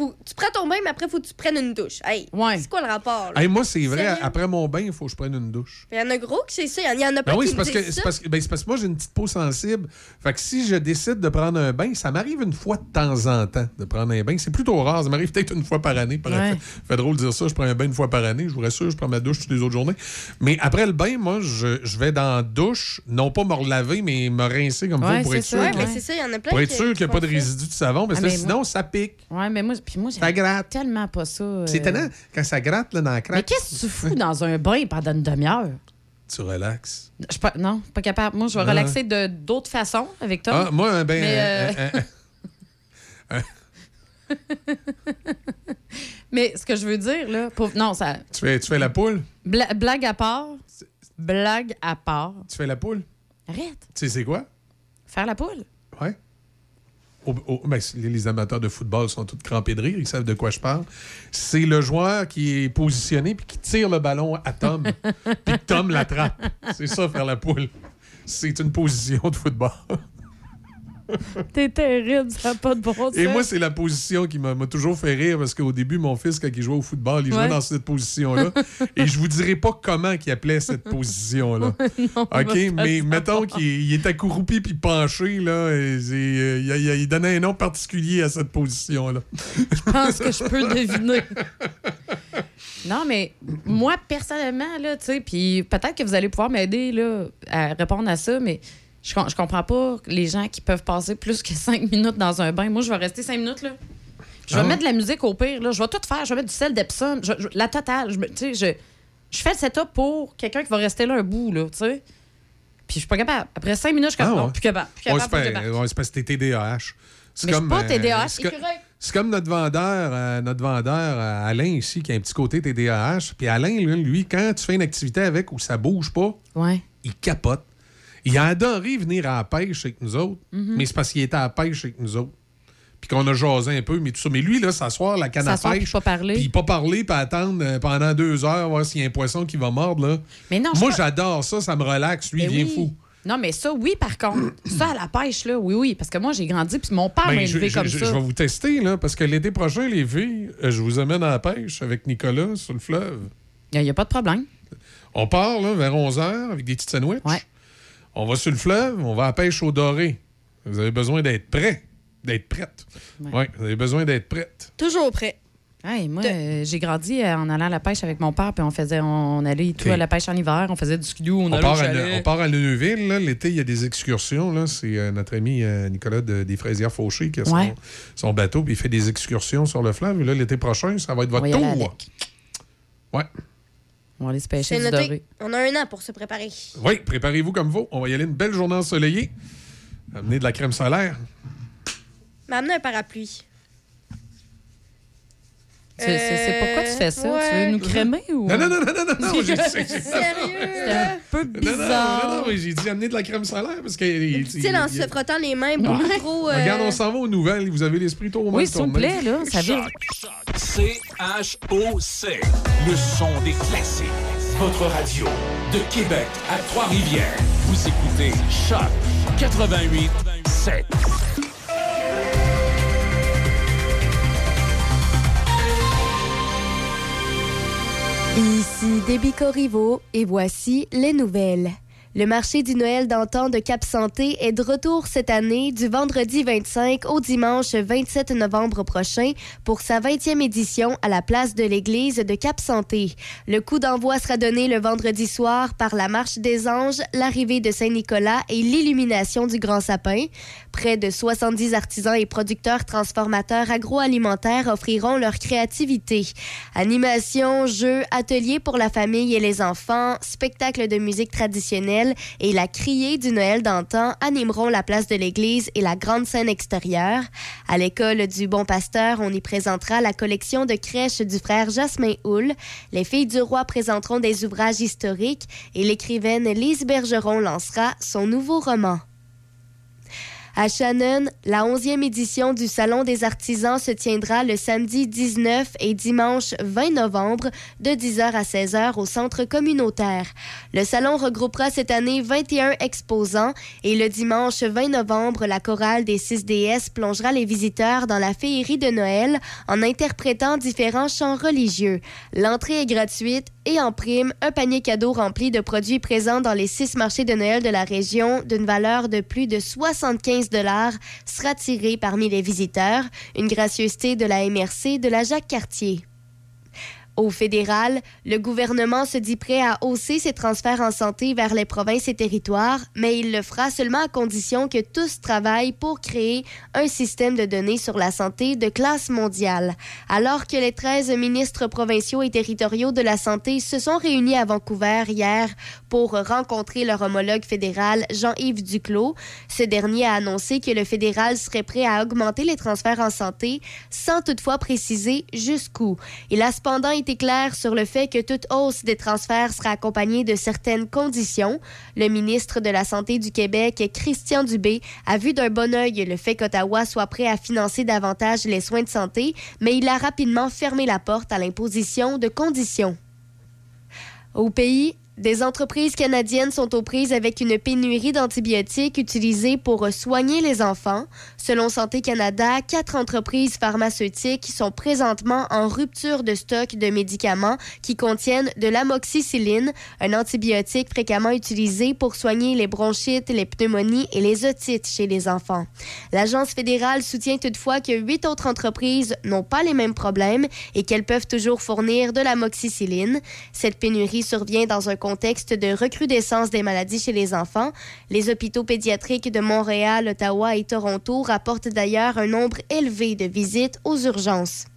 Faut, tu prends ton bain, mais après, faut que tu prennes une douche. Hey, c'est quoi le rapport? là? Hey, moi, c'est vrai, Sérieux? après mon bain, il faut que je prenne une douche. Il y en a gros qui c'est ça. Il y en a pas Ben oui, qui c'est me parce, que, ça. parce, que, ben, c'est parce que moi, j'ai une petite peau sensible. Fait que si je décide de prendre un bain, ça m'arrive une fois de temps en temps de prendre un bain. C'est plutôt rare. Ça m'arrive peut-être une fois par année. Par Ouais. fait, fait drôle de dire ça. Je prends un bain une fois par année. Je vous rassure, je prends ma douche toutes les autres journées. Mais après le bain, moi, je, je vais dans la douche, non pas me relaver, mais me rincer comme Ouais, faut pour c'est être sûr. Que- mais ça, il y en a plein Pour être sûr qui qu'il n'y a pas de résidus de savon, parce Ah, que sinon, ça pique. Ouais, mais moi, puis moi, Ça j'aime gratte. tellement pas ça. euh. C'est étonnant. Quand ça gratte là, dans la Mais craque, qu'est-ce que tu fous dans un bain pendant une demi-heure? tu relaxes. Je suis pas, non, pas capable. Moi, je vais Ah. relaxer de d'autres façons avec Tom. Ah, moi, un bain. Mais, euh, un- [LAUGHS] Mais ce que je veux dire, là, pour- non, ça. tu, fais, tu fais la poule? Bla- blague à part. Blague à part. Tu fais la poule? Arrête. Tu sais, c'est quoi? Faire la poule. Ouais. Au- au- ben, les, les amateurs de football sont tous crampés de rire, ils savent de quoi je parle. C'est le joueur qui est positionné puis qui tire le ballon à Tom, [LAUGHS] puis Tom l'attrape. C'est ça, faire la poule. C'est une position de football. [LAUGHS] T'es terrible, ça n'a pas de bon sens. Et moi, c'est la position qui m'a toujours fait rire parce qu'au début, mon fils, quand il jouait au football, il jouait Ouais. dans cette position-là. [LAUGHS] et je vous dirais pas comment il appelait cette position-là. OK, mais mettons qu'il il est accroupi puis penché, là, et euh, il, il- il donnait un nom particulier à cette position-là. Je pense que je peux le [LAUGHS] deviner. Non, mais moi, personnellement, là, tu sais, puis peut-être que vous allez pouvoir m'aider, là, à répondre à ça, mais je, com- je comprends pas les gens qui peuvent passer plus que cinq minutes dans un bain. Moi, je vais rester cinq minutes, là. Je vais Ah ouais? mettre de la musique au pire, là. Je vais tout faire. Je vais mettre du sel d'Epsom. Je- je- la totale. Je, me- tu sais, je, je fais le setup pour quelqu'un qui va rester là un bout, là, tu sais. Puis je suis pas capable. Après cinq minutes, je suis Ah comme, non, ouais? plus capable. Plus Ouais, capable, c'est plus capable. ouais, c'est parce que t'es TDAH. C'est Mais je suis pas euh, TDAH, c'est que- écureuil. C'est comme notre vendeur, euh, notre vendeur euh, Alain ici, qui a un petit côté TDAH. Puis Alain, lui, lui, quand tu fais une activité avec où ça bouge pas, Ouais. il capote. Il a adoré venir à la pêche avec nous autres, Mhm. mais c'est parce qu'il était à la pêche avec nous autres. Puis qu'on a jasé un peu, mais tout ça. Mais lui, là, s'asseoir la canne à S'asseoir puis pêche. pas parler. Puis pas parler, puis attendre euh, pendant deux heures, voir s'il y a un poisson qui va mordre, là. Mais non, je Moi, j'adore ça, ça me relaxe. Lui, il vient oui. fou. Non, mais ça, oui, par contre. [CLEARS THROAT] ça, à la pêche, là, oui, oui. Parce que moi, j'ai grandi, puis mon père Ben, m'a élevé comme je- ça. je vais vous tester, là, parce que l'été prochain, les filles, euh, je vous amène à la pêche avec Nicolas sur le fleuve. Il n'y a, pas de problème. On part là, vers 11h avec des petites sandwichs. On va sur le fleuve, on va à la pêche au doré. Vous avez besoin d'être prêt, d'être prête. Ouais. Oui, vous avez besoin d'être prête. Toujours prêt. Hey, moi, euh, j'ai grandi euh, en allant à la pêche avec mon père, puis on faisait, on allait tout à la pêche en hiver, on faisait du skidoo, on, On allait part, à, on part à Neuville. L'été, il y a des excursions. là. C'est euh, notre ami euh, Nicolas de- des Fraisières Fauché qui a son, Ouais. son bateau, puis il fait des excursions sur le fleuve. Là, l'été prochain, ça va être votre tour. Ouais. On va aller se pêcher du doré. On a un an pour se préparer. Oui, préparez-vous comme vous. On va y aller une belle journée ensoleillée. Amenez de la crème solaire. M'amener un parapluie. C'est- pourquoi tu fais ça? Tu veux nous crémer ou? Non, non, non, non, non, non, non, j'ai- [LAUGHS] c'est- c'est- Sérieux? Un peu Non, non, bizarre. non, non, mais j'ai dit amener de la crème solaire parce que. Tu sais, en se frottant les mains beaucoup trop. euh, Regarde, on s'en va aux nouvelles. Vous avez l'esprit trop Oui, s'il vous plaît, là, ça vient. C-H-O-C. Le son des classiques. Votre radio de Québec à Trois-Rivières. Vous écoutez Choc 88 7. Ici Déby Corriveau et voici les nouvelles. Le marché du Noël d'antan de Cap Santé est de retour cette année du vendredi 25 au dimanche 27 novembre prochain pour sa 20e édition à la place de l'église de Cap Santé. Le coup d'envoi sera donné le vendredi soir par la marche des anges, l'arrivée de Saint-Nicolas et l'illumination du grand sapin. Près de 70 artisans et producteurs transformateurs agroalimentaires offriront leur créativité. Animation, jeux, ateliers pour la famille et les enfants, spectacles de musique traditionnelle et la criée du Noël d'antan animeront la place de l'église et la grande scène extérieure. À l'école du Bon Pasteur, on y présentera la collection de crèches du frère Jasmin Houle. Les filles du roi présenteront des ouvrages historiques et l'écrivaine Lise Bergeron lancera son nouveau roman. À Shannon, la 11e édition du Salon des artisans se tiendra le samedi 19 et dimanche 20 novembre de 10h à 16h au centre communautaire. Le salon regroupera cette année 21 exposants et le dimanche 20 novembre, la chorale des 6 DS plongera les visiteurs dans la féerie de Noël en interprétant différents chants religieux. L'entrée est gratuite et en prime, un panier cadeau rempli de produits présents dans les six marchés de Noël de la région d'une valeur de plus de 75 dollars sera tiré parmi les visiteurs, une gracieuseté de la MRC de la Jacques-Cartier. Au fédéral, le gouvernement se dit prêt à hausser ses transferts en santé vers les provinces et territoires, mais il le fera seulement à condition que tous travaillent pour créer un système de données sur la santé de classe mondiale. Alors que les 13 ministres provinciaux et territoriaux de la santé se sont réunis à Vancouver hier pour rencontrer leur homologue fédéral Jean-Yves Duclos, ce dernier a annoncé que le fédéral serait prêt à augmenter les transferts en santé sans toutefois préciser jusqu'où. Il a cependant été clair sur le fait que toute hausse des transferts sera accompagnée de certaines conditions. Le ministre de la Santé du Québec, Christian Dubé, a vu d'un bon œil le fait qu'Ottawa soit prêt à financer davantage les soins de santé, mais il a rapidement fermé la porte à l'imposition de conditions. Au pays, des entreprises canadiennes sont aux prises avec une pénurie d'antibiotiques utilisés pour soigner les enfants. Selon Santé Canada, quatre entreprises pharmaceutiques sont présentement en rupture de stock de médicaments qui contiennent de l'amoxicilline, un antibiotique fréquemment utilisé pour soigner les bronchites, les pneumonies et les otites chez les enfants. L'Agence fédérale soutient toutefois que huit autres entreprises n'ont pas les mêmes problèmes et qu'elles peuvent toujours fournir de l'amoxicilline. Cette pénurie survient dans un de recrudescence des maladies chez les enfants. Les hôpitaux pédiatriques de Montréal, Ottawa et Toronto rapportent d'ailleurs un nombre élevé de visites aux urgences.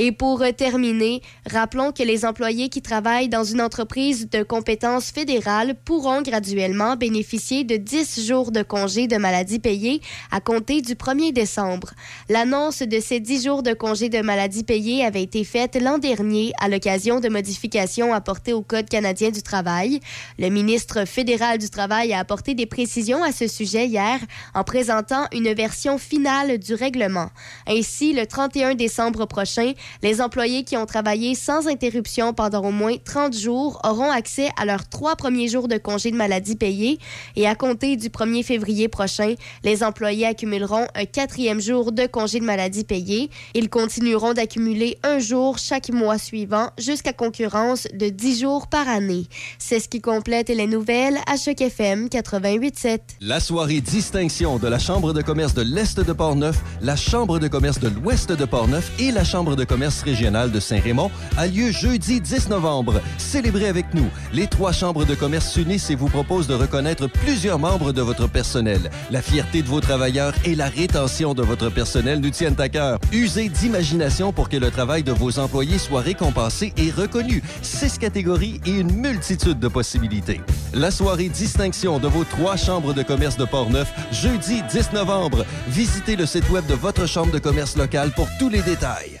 Et pour euh, terminer, rappelons que les employés qui travaillent dans une entreprise de compétences fédérales pourront graduellement bénéficier de 10 jours de congé de maladie payés à compter du 1er décembre. L'annonce de ces 10 jours de congé de maladie payés avait été faite l'an dernier à l'occasion de modifications apportées au Code canadien du travail. Le ministre fédéral du Travail a apporté des précisions à ce sujet hier en présentant une version finale du règlement. Ainsi, le 31 décembre prochain, les employés qui ont travaillé sans interruption pendant au moins 30 jours auront accès à leurs trois premiers jours de congé de maladie payés et à compter du 1er février prochain, les employés accumuleront un quatrième jour de congé de maladie payé. Ils continueront d'accumuler un jour chaque mois suivant jusqu'à concurrence de 10 jours par année. C'est ce qui complète les nouvelles à Choc FM 88.7. La soirée distinction de la Chambre de commerce de l'Est de Portneuf, la Chambre de commerce de l'Ouest de Portneuf et la Chambre de commerce commerce régional de Saint-Raymond a lieu jeudi 10 novembre. Célébrez avec nous. Les trois chambres de commerce s'unissent et vous proposent de reconnaître plusieurs membres de votre personnel. La fierté de vos travailleurs et la rétention de votre personnel nous tiennent à cœur. Usez d'imagination pour que le travail de vos employés soit récompensé et reconnu. Six catégories et une multitude de possibilités. La soirée distinction de vos trois chambres de commerce de Portneuf, jeudi 10 novembre. Visitez le site web de votre chambre de commerce locale pour tous les détails.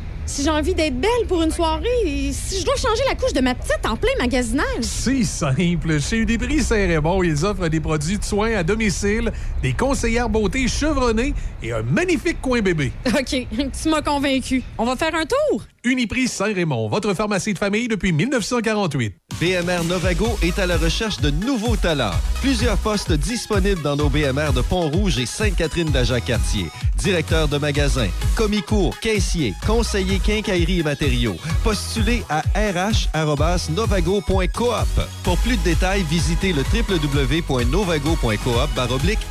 si j'ai envie d'être belle pour une soirée, si je dois changer la couche de ma petite en plein magasinage. C'est simple. Chez Uniprix Saint-Raymond, ils offrent des produits de soins à domicile, des conseillères beauté chevronnées et un magnifique coin bébé. OK, tu m'as convaincu. On va faire un tour? Uniprix Saint-Raymond, votre pharmacie de famille depuis 1948. BMR Novago est à la recherche de nouveaux talents. Plusieurs postes disponibles dans nos BMR de Pont-Rouge et Sainte-Catherine-de-Jacques-Cartier. Directeur de magasin, commis-cours, caissier, conseiller quincaillerie et matériaux. Postulez à rh.novago.coop. Pour plus de détails, visitez le www.novago.coop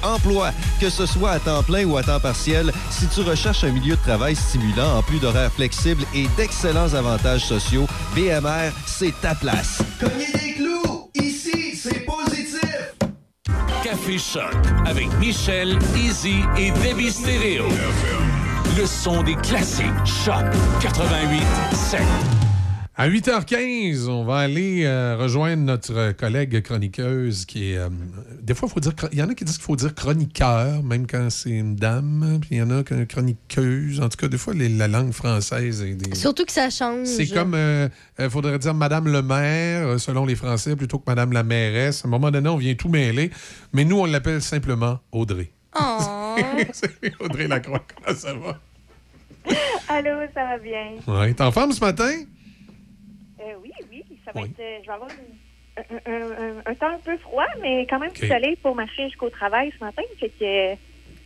emploi. Que ce soit à temps plein ou à temps partiel, si tu recherches un milieu de travail stimulant en plus d'horaires flexibles et d'excellents avantages sociaux, BMR, c'est ta place. Cognez des clous! Ici, c'est positif! Café Choc avec Michel, Easy et Debbie Stereo. Le son des classiques. Choc 88 7. À 8h15, on va aller euh, rejoindre notre collègue chroniqueuse qui est. euh, des fois, il faut dire. Il y en a qui disent qu'il faut dire chroniqueur, même quand c'est une dame. Puis il y en a qui chroniqueuse. En tout cas, des fois, les- la langue française est des. Surtout que ça change. C'est comme, il faudrait dire Madame le maire, euh, selon les Français, plutôt que Madame la mairesse. À un moment donné, on vient tout mêler. Mais nous, on l'appelle simplement Audrey. Oh. [LAUGHS] [LAUGHS] C'est Audrey Lacroix, comment ça va? Allô, ça va bien? Ouais. T'es en forme ce matin? Euh, oui, oui, ça va être. euh, je vais avoir une- un, un- un- un temps un peu froid, mais quand même OK. du soleil pour marcher jusqu'au travail ce matin. Fait que Et,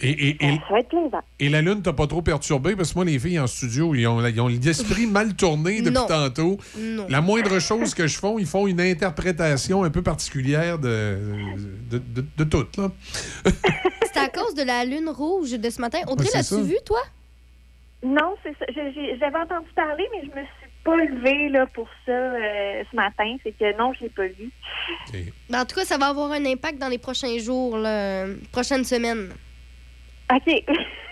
et- et- ça va être plaisant. et la lune t'a pas trop perturbé? Parce que moi, les filles en studio, ils ont, ils ont l'esprit mal tourné [LAUGHS] depuis Non. tantôt. Non. La moindre chose que je fais, ils font une interprétation un peu particulière de, de, de- de tout. Là. C'est à cause de la lune rouge de ce matin. Audrey, Ouais, l'as-tu vu, toi? Non, c'est ça. J'avais entendu parler, mais je me suis pas levée là, pour ça euh, ce matin. C'est que non, je l'ai pas vu. Ben, en tout cas, ça va avoir un impact dans les prochains jours, là, prochaines semaines. OK.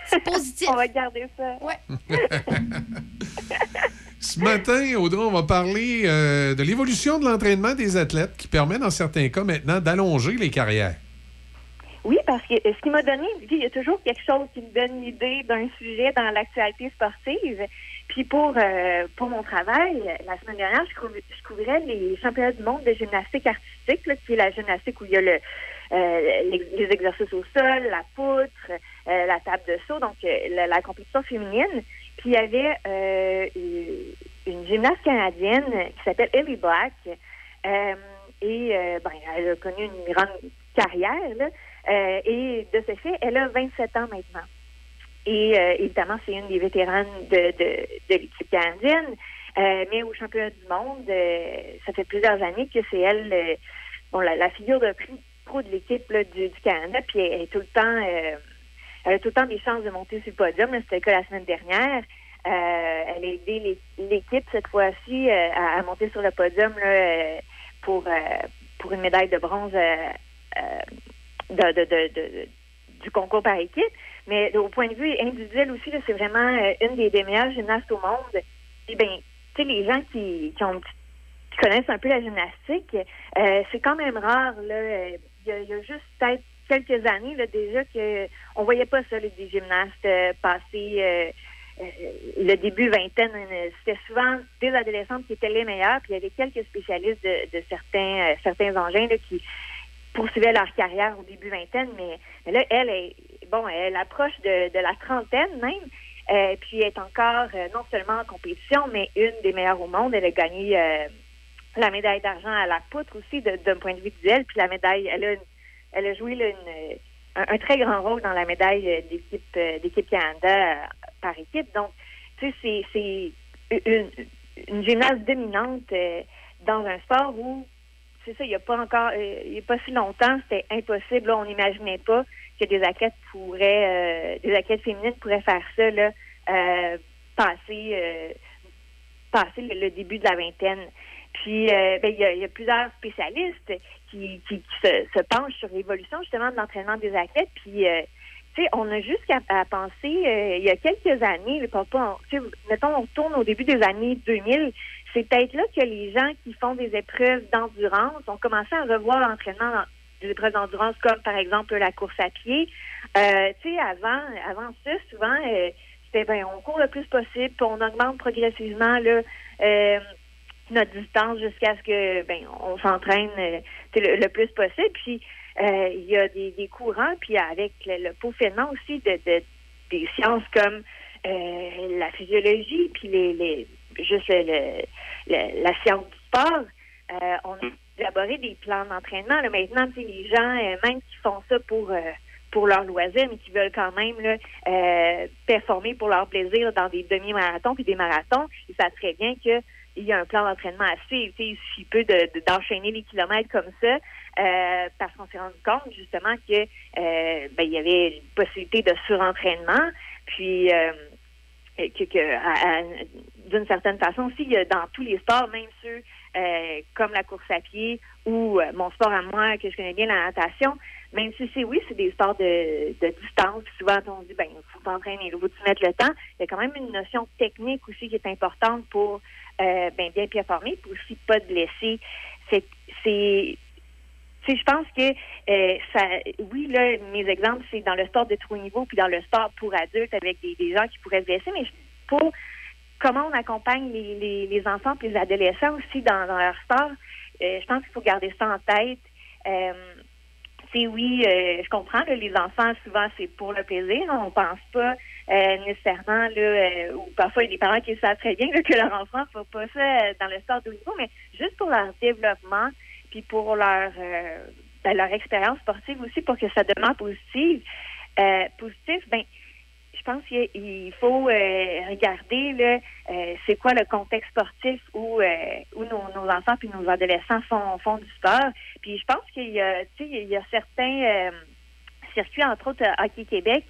C'est positif. [LAUGHS] On va garder ça. Ouais. [LAUGHS] Ce matin, Audrey, on va parler euh, de l'évolution de l'entraînement des athlètes qui permet, dans certains cas maintenant, d'allonger les carrières. Oui, parce que ce qui m'a donné, il y a toujours quelque chose qui me donne l'idée d'un sujet dans l'actualité sportive. Puis pour euh, pour mon travail, la semaine dernière, je, je couvrais les championnats du monde de gymnastique artistique, là, qui est la gymnastique où il y a le, euh, les, exercices au sol, la poutre, euh, la table de saut, donc euh, la, compétition féminine. Puis il y avait euh, une, gymnaste canadienne qui s'appelle Ellie Black. Euh, et ben, elle a connu une grande carrière. Là. Euh, et de ce fait, elle a 27 ans maintenant. Et euh, évidemment, c'est une des vétéranes de, de, de l'équipe canadienne. Euh, mais au championnat du monde, ça fait plusieurs années que c'est elle, bon, la, figure de prix pro de l'équipe du, Canada. Puis elle, est tout le temps, elle a tout le temps des chances de monter sur le podium. C'était le cas la semaine dernière. Elle a aidé l'é- l'équipe cette fois-ci à, monter sur le podium pour, pour une médaille de bronze du concours par équipe. Mais au point de vue individuel aussi, c'est vraiment euh, une des, meilleures gymnastes au monde. Et ben, tu sais, les gens qui, qui ont qui connaissent un peu la gymnastique, euh, c'est quand même rare. Là, il, y a, juste peut-être quelques années déjà que on voyait pas ça, là, des gymnastes euh, passer le début vingtaine. C'était souvent des adolescentes qui étaient les meilleures, puis il y avait quelques spécialistes de, de certains certains engins qui poursuivaient leur carrière au début vingtaine, mais, mais là, elle est bon, elle approche de, de la trentaine même. Euh, puis elle est encore euh, non seulement en compétition, mais une des meilleures au monde. Elle a gagné euh, la médaille d'argent à la poutre aussi d'un point de vue duel. Puis la médaille, elle a, une- elle a joué là, une- un, très grand rôle dans la médaille euh, d'équipe euh, d'équipe Canada par équipe. Donc, tu sais, c'est une, une dominante dans un sport où, c'est ça, il n'y a pas encore, euh, il n'y a pas si longtemps, c'était impossible. Là, on n'imaginait pas que des athlètes pourraient, euh, des athlètes féminines pourraient faire ça, là, euh, passer, passer le, début de la vingtaine. Puis, ben, il y, a, il y a plusieurs spécialistes qui, se, penchent sur l'évolution justement de l'entraînement des athlètes. Puis, tu sais, on a juste à penser, il y a quelques années, le papa, mettons, on retourne au début des années 2000, c'est peut-être là que les gens qui font des épreuves d'endurance ont commencé à revoir l'entraînement dans des épreuves d'endurance comme par exemple la course à pied. Euh, tu sais, avant, avant ça, souvent, euh, c'était ben on court le plus possible, puis on augmente progressivement là, euh, notre distance jusqu'à ce que ben on s'entraîne euh, le, le plus possible. Puis euh, il y a des, des courants, puis avec le, le peaufinement aussi de, de des sciences comme la physiologie, puis les, les juste le, le- la science du sport. Euh, on a élaboré des plans d'entraînement. Là, maintenant, les gens, euh, même qui font ça pour euh, pour leur loisir, mais qui veulent quand même là, performer pour leur plaisir dans des demi-marathons puis des marathons, ils savent très bien que il y a un plan d'entraînement sais, Il suffit peu de- de- d'enchaîner les kilomètres comme ça, euh, parce qu'on s'est rendu compte justement que euh, ben, il y avait une possibilité de surentraînement, puis euh, que, que à- à- d'une certaine façon aussi, dans tous les sports, même ceux euh, comme la course à pied ou euh, mon sport à moi, que je connais bien, la natation, même si c'est oui, c'est des sports de, de distance, puis souvent on dit ben il faut t'entraîner, il faut tu mettre le temps. Il y a quand même une notion technique aussi qui est importante pour euh, ben, bien performer, pour aussi pas te blesser. C'est c'est je pense que euh, ça, oui, là, mes exemples, c'est dans le sport de trop niveau, puis dans le sport pour adultes avec des, des gens qui pourraient se blesser, mais pour comment on accompagne les, enfants et les adolescents aussi dans, leur sport, euh, je pense qu'il faut garder ça en tête. Euh, c'est oui, euh, je comprends, là, les enfants, souvent, c'est pour le plaisir. On pense pas euh, nécessairement, là, euh, ou parfois, il y a des parents qui savent très bien que leur enfant ne fait pas ça euh, dans le sport de haut niveau, mais juste pour leur développement, puis pour leur, euh, ben, leur expérience sportive aussi, pour que ça demeure positive. Euh, positif, ben, je pense qu'il il faut euh, regarder euh, c'est quoi le contexte sportif où, euh, où nos, enfants puis nos adolescents font, du sport. Puis je pense qu'il y a, il y a certains circuits, entre autres Hockey Québec,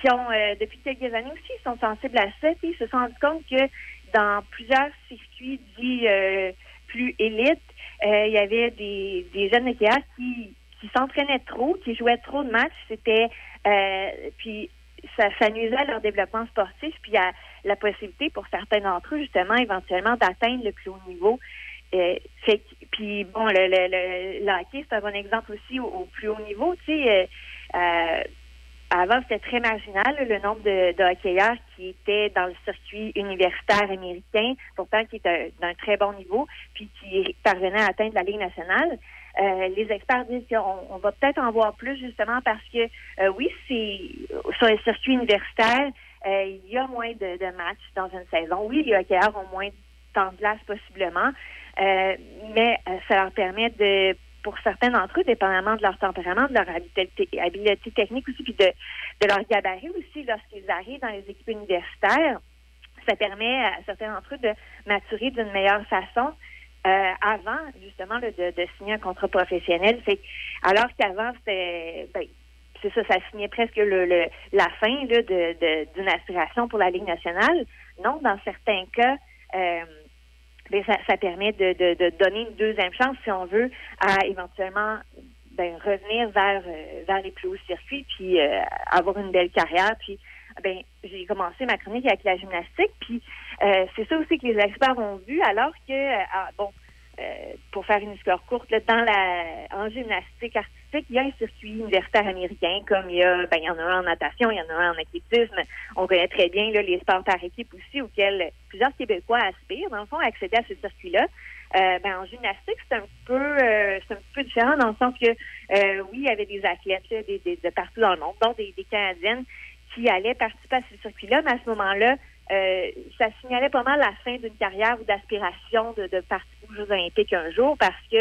qui ont, depuis quelques années aussi, ils sont sensibles à ça, puis ils se sont rendus compte que dans plusieurs circuits dits plus élites, il y avait des, jeunes hockeyeurs qui, qui s'entraînaient trop, qui jouaient trop de matchs. C'était puis ça, ça nuisait à leur développement sportif, puis à la possibilité pour certains d'entre eux, justement, éventuellement, d'atteindre le plus haut niveau. Euh, fait puis bon, le, le, le, hockey, c'est un bon exemple aussi au, plus haut niveau. Tu sais, euh, euh, avant, c'était très marginal le nombre de, de hockeyeurs qui étaient dans le circuit universitaire américain, pourtant qui d'un d'un très bon niveau, puis qui parvenaient à atteindre la Ligue nationale. Euh, les experts disent qu'on on va peut-être en voir plus justement parce que euh, oui, c'est sur les circuits universitaires, euh, il y a moins de, de matchs dans une saison. Oui, les hockeyeurs ont moins de temps de glace possiblement, euh, mais euh, ça leur permet de pour certains d'entre eux, dépendamment de leur tempérament, de leur habileté, habileté technique aussi, puis de, de leur gabarit aussi, lorsqu'ils arrivent dans les équipes universitaires, ça permet à certains d'entre eux de maturer d'une meilleure façon euh, avant, justement, là, de, de signer un contrat professionnel. C'est alors qu'avant, c'était ben, c'est ça, ça signait presque le, le- la fin là, de, de- d'une aspiration pour la Ligue nationale. Non, dans certains cas, euh, ben, ça, ça permet de, de, de donner une deuxième chance, si on veut, à éventuellement ben, revenir vers, euh, vers les plus hauts circuits, puis euh, avoir une belle carrière. Puis, ben, j'ai commencé ma chronique avec la gymnastique, puis euh, c'est ça aussi que les experts ont vu, alors que, euh, ah, bon, euh, pour faire une histoire courte, là, dans la, en gymnastique artistique, il y a un circuit universitaire américain, comme il y a, ben, il y en a un en natation, il y en a un en athlétisme. On connaît très bien là, les sports par équipe aussi, auxquels plusieurs Québécois aspirent, dans le fond, à accéder à ce circuit-là. Euh, ben, en gymnastique, c'est un peu euh, c'est un peu différent dans le sens que euh, oui, il y avait des athlètes là, de partout dans le monde, dont des, des Canadiennes qui allaient participer à ce circuit-là, mais à ce moment-là, euh, ça signalait pas mal la fin d'une carrière ou d'aspiration de, de participer aux Jeux olympiques un jour parce que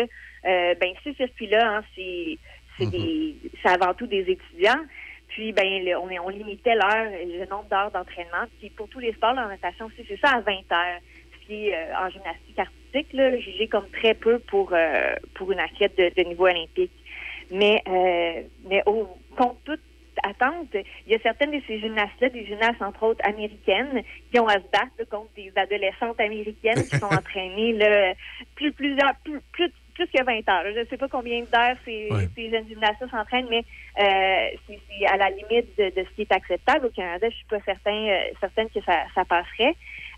euh, ben ce circuit-là, hein, c'est c'est des c'est avant tout des étudiants. Puis ben le- on, on limitait l'heure, le nombre d'heures d'entraînement. Puis pour tous les sports, la natation aussi, c'est ça à 20 heures. Ce qualifiée euh, en gymnastique artistique, là, jugée comme très peu pour euh, pour une athlète de, de niveau olympique. Mais euh, mais au compte toute attente, il y a certaines de ces gymnastes-là, des gymnastes entre autres américaines, qui ont à se battre là, contre des adolescentes américaines qui sont [LAUGHS] entraînées là, plus plusieurs plus, plus plus que 20 heures. Je ne sais pas combien d'heures ces, ces jeunes gymnastes s'entraînent, mais euh, c'est c'est à la limite de, de ce qui est acceptable. Au Canada, je suis pas certain, euh, certaine que ça, ça passerait.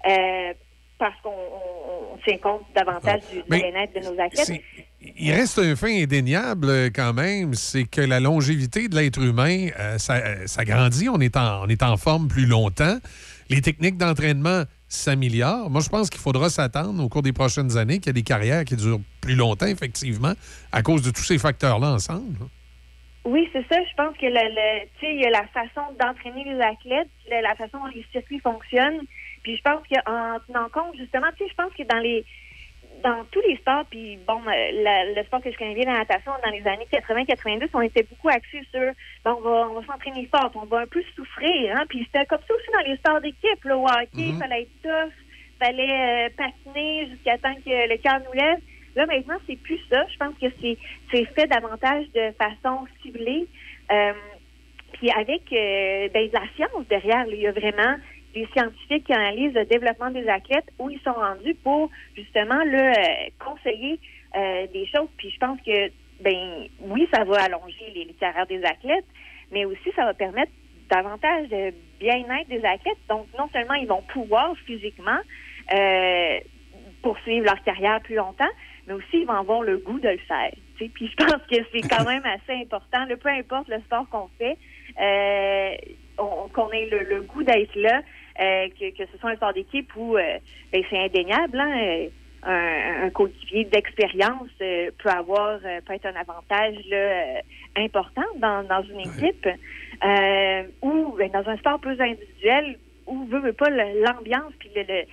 Euh, parce qu'on on- on tient compte davantage du, bien-être de nos athlètes. Il reste un fait indéniable euh, quand même, c'est que la longévité de l'être humain, euh, ça, euh, ça grandit, on est, en, on est en forme plus longtemps. Les techniques d'entraînement s'améliorent. Moi, je pense qu'il faudra s'attendre au cours des prochaines années qu'il y ait des carrières qui durent plus longtemps, effectivement, à cause de tous ces facteurs-là ensemble. Oui, c'est ça. Je pense que le, il y a la façon d'entraîner les athlètes, la, la façon dont les circuits fonctionnent. Puis je pense qu'en tenant compte, justement, tu sais, je pense que dans les dans tous les sports, puis bon, euh, la- le sport que je connais bien, la natation, dans les années 80-90, on était beaucoup axés sur bon, on va, on va s'entraîner fort, on va un peu souffrir, hein. Puis c'était comme ça aussi dans les sports d'équipe, au hockey, il fallait être tough, fallait euh, patiner jusqu'à temps que le cœur nous lève. Là, maintenant, c'est plus ça. Je pense que c'est fait davantage de façon ciblée. Euh, puis avec euh, ben, de la science derrière, il y a vraiment des scientifiques qui analysent le développement des athlètes où ils sont rendus pour justement là, euh, conseiller euh, des choses. Puis je pense que ben oui, ça va allonger les, les carrières des athlètes, mais aussi ça va permettre davantage de bien-être des athlètes. Donc non seulement ils vont pouvoir physiquement euh, poursuivre leur carrière plus longtemps, mais aussi ils vont avoir le goût de le faire. Puis je pense que c'est quand [LAUGHS] même assez important. là, peu importe le sport qu'on fait, euh, on- qu'on ait le, le goût d'être là, que, que ce soit un sport d'équipe ou euh, ben, c'est indéniable. Hein, euh, un, un coéquipier d'expérience euh, peut avoir euh, peut être un avantage là, euh, important dans, dans une équipe euh, ou ben, dans un sport plus individuel où veut, veut pas l'ambiance puis le, le-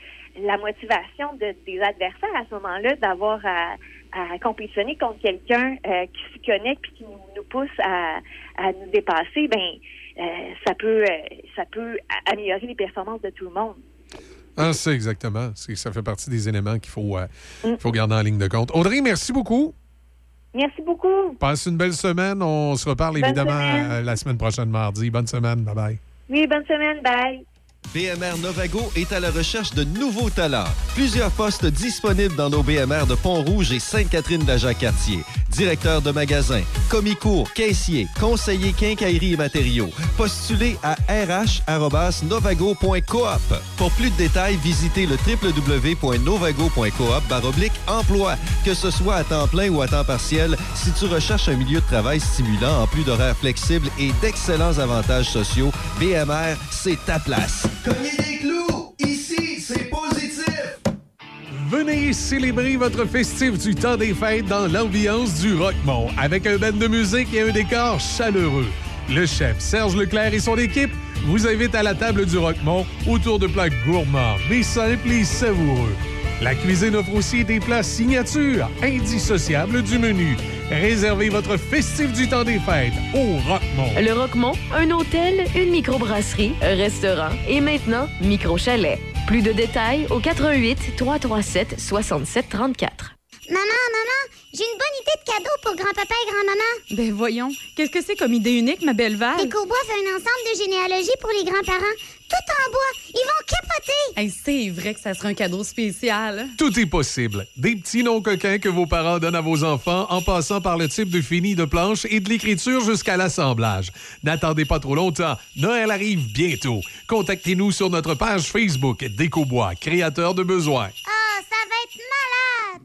la motivation de- des adversaires à ce moment-là d'avoir à, à compétitionner contre quelqu'un euh, qui s'y connaît puis qui nous, nous pousse à, à nous dépasser, ben euh, ça peut euh, ça peut améliorer les performances de tout le monde. Ah, c'est exactement. Ça fait partie des éléments qu'il faut, euh, qu'il faut garder en ligne de compte. Audrey, merci beaucoup. Merci beaucoup. Passe une belle semaine. On se reparle Bonne évidemment semaine. euh, la semaine prochaine, mardi. Bonne semaine. Bye-bye. Oui, bonne semaine, bye. BMR Novago est à la recherche de nouveaux talents. Plusieurs postes disponibles dans nos BMR de Pont-Rouge et Sainte-Catherine-d'Aja-Cartier. Directeur de magasin, commis-cours, caissier, conseiller quincaillerie et matériaux. Postulez à rh.novago.coop. Pour plus de détails, visitez le www.novago.coop baroblique emploi. Que ce soit à temps plein ou à temps partiel, si tu recherches un milieu de travail stimulant en plus d'horaires flexibles et d'excellents avantages sociaux, BMR, c'est ta place. Cognez clous! Ici, c'est positif! Venez célébrer votre festif du temps des fêtes dans l'ambiance du Rockmont avec un band de musique et un décor chaleureux. Le chef Serge Leclerc et son équipe vous invitent à la table du Rockmont autour de plats gourmands, mais simples et savoureux. La cuisine offre aussi des plats signatures, indissociables du menu. Réservez votre festif du temps des fêtes au Rockmont. Le Roquemont, un hôtel, une microbrasserie, un restaurant et maintenant micro-chalet. Plus de détails au 88 337 67 34. Maman, maman, j'ai une bonne idée de cadeau pour grand-papa et grand-maman. Ben voyons, qu'est-ce que c'est comme idée unique, ma belle Val? Décobois fait un ensemble de généalogie pour les grands-parents. Tout en bois. Ils vont capoter. Hey, c'est vrai que ça serait un cadeau spécial. Tout est possible. Des petits noms coquins que vos parents donnent à vos enfants en passant par le type de fini de planche et de l'écriture jusqu'à l'assemblage. N'attendez pas trop longtemps. Noël arrive bientôt. Contactez-nous sur notre page Facebook Décobois, créateur de besoins. Ah,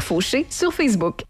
Fauché sur Facebook.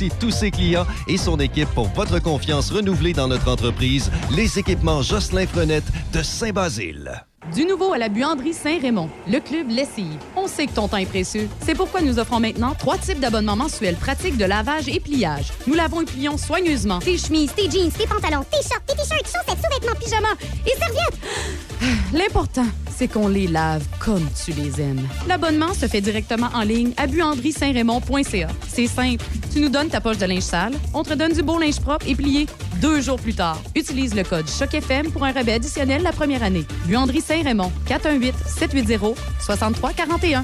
tous ses clients et son équipe pour votre confiance renouvelée dans notre entreprise, les équipements Jocelyn Frenette de Saint-Basile. Du nouveau à la buanderie Saint-Raymond, le club Lessive. On sait que ton temps est précieux. C'est pourquoi nous offrons maintenant trois types d'abonnements mensuels pratiques de lavage et pliage. Nous lavons et plions soigneusement Tes chemises, tes jeans, tes pantalons, tes shorts, tes t-shirts, chaussettes, sous-vêtements, pyjamas et serviettes. L'important, c'est qu'on les lave comme tu les aimes. L'abonnement se fait directement en ligne à buanderie-saint-raymond.ca. C'est simple. Tu nous donnes ta poche de linge sale, on te donne du beau linge propre et plié deux jours plus tard. Utilise le code CHOCFM pour un rabais additionnel la première année. Buanderie Saint-Raymond, 418-780-6341.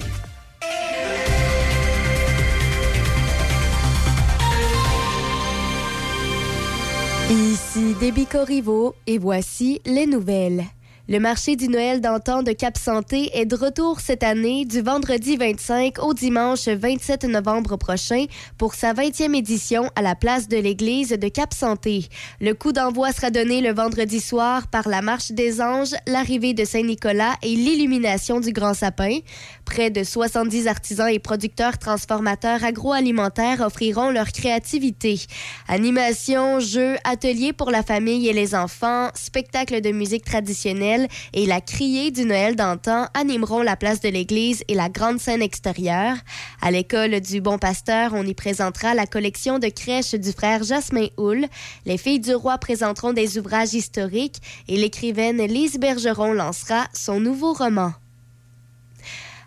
Ici Déby Corriveau et voici les nouvelles. Le marché du Noël d'antan de Cap Santé est de retour cette année du vendredi 25 au dimanche 27 novembre prochain pour sa 20e édition à la place de l'église de Cap Santé. Le coup d'envoi sera donné le vendredi soir par la marche des anges, l'arrivée de Saint-Nicolas et l'illumination du grand sapin. Près de 70 artisans et producteurs transformateurs agroalimentaires offriront leur créativité. Animation, jeux, ateliers pour la famille et les enfants, spectacles de musique traditionnelle et la criée du Noël d'antan animeront la place de l'église et la grande scène extérieure. À l'école du Bon Pasteur, on y présentera la collection de crèches du frère Jasmin Houle. Les filles du roi présenteront des ouvrages historiques et l'écrivaine Lise Bergeron lancera son nouveau roman.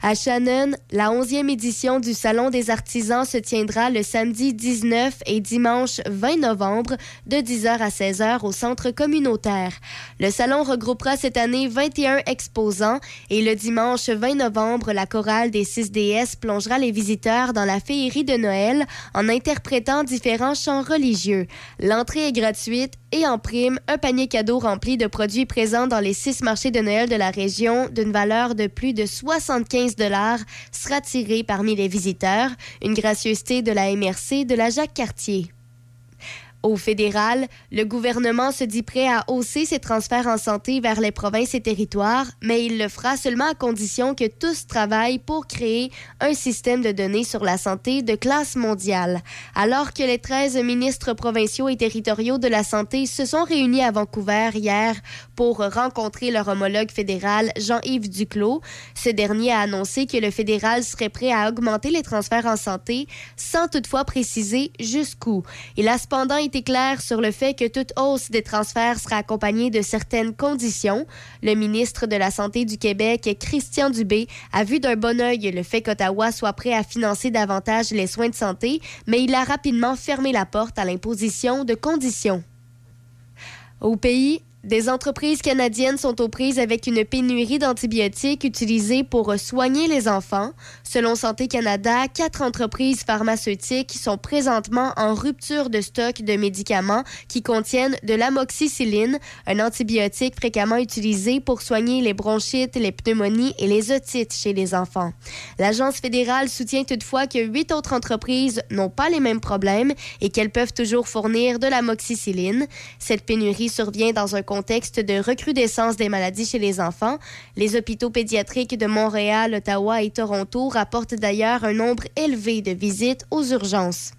À Shannon, la 11e édition du Salon des artisans se tiendra le samedi 19 et dimanche 20 novembre de 10h à 16h au centre communautaire. Le salon regroupera cette année 21 exposants et le dimanche 20 novembre, la chorale des 6 DS plongera les visiteurs dans la féerie de Noël en interprétant différents chants religieux. L'entrée est gratuite et en prime, un panier cadeau rempli de produits présents dans les six marchés de Noël de la région d'une valeur de plus de 75 dollars sera tiré parmi les visiteurs, une gracieuseté de la MRC de la Jacques-Cartier. Au fédéral, le gouvernement se dit prêt à hausser ses transferts en santé vers les provinces et territoires, mais il le fera seulement à condition que tous travaillent pour créer un système de données sur la santé de classe mondiale. Alors que les 13 ministres provinciaux et territoriaux de la santé se sont réunis à Vancouver hier pour rencontrer leur homologue fédéral Jean-Yves Duclos, ce dernier a annoncé que le fédéral serait prêt à augmenter les transferts en santé sans toutefois préciser jusqu'où. Il a cependant clair sur le fait que toute hausse des transferts sera accompagnée de certaines conditions. Le ministre de la Santé du Québec, Christian Dubé, a vu d'un bon œil le fait qu'Ottawa soit prêt à financer davantage les soins de santé, mais il a rapidement fermé la porte à l'imposition de conditions. Au pays, des entreprises canadiennes sont aux prises avec une pénurie d'antibiotiques utilisés pour soigner les enfants. Selon Santé Canada, quatre entreprises pharmaceutiques sont présentement en rupture de stock de médicaments qui contiennent de l'amoxicilline, un antibiotique fréquemment utilisé pour soigner les bronchites, les pneumonies et les otites chez les enfants. L'Agence fédérale soutient toutefois que huit autres entreprises n'ont pas les mêmes problèmes et qu'elles peuvent toujours fournir de l'amoxicilline. Cette pénurie survient dans un contexte de recrudescence des maladies chez les enfants. Les hôpitaux pédiatriques de Montréal, Ottawa et Toronto rapportent d'ailleurs un nombre élevé de visites aux urgences.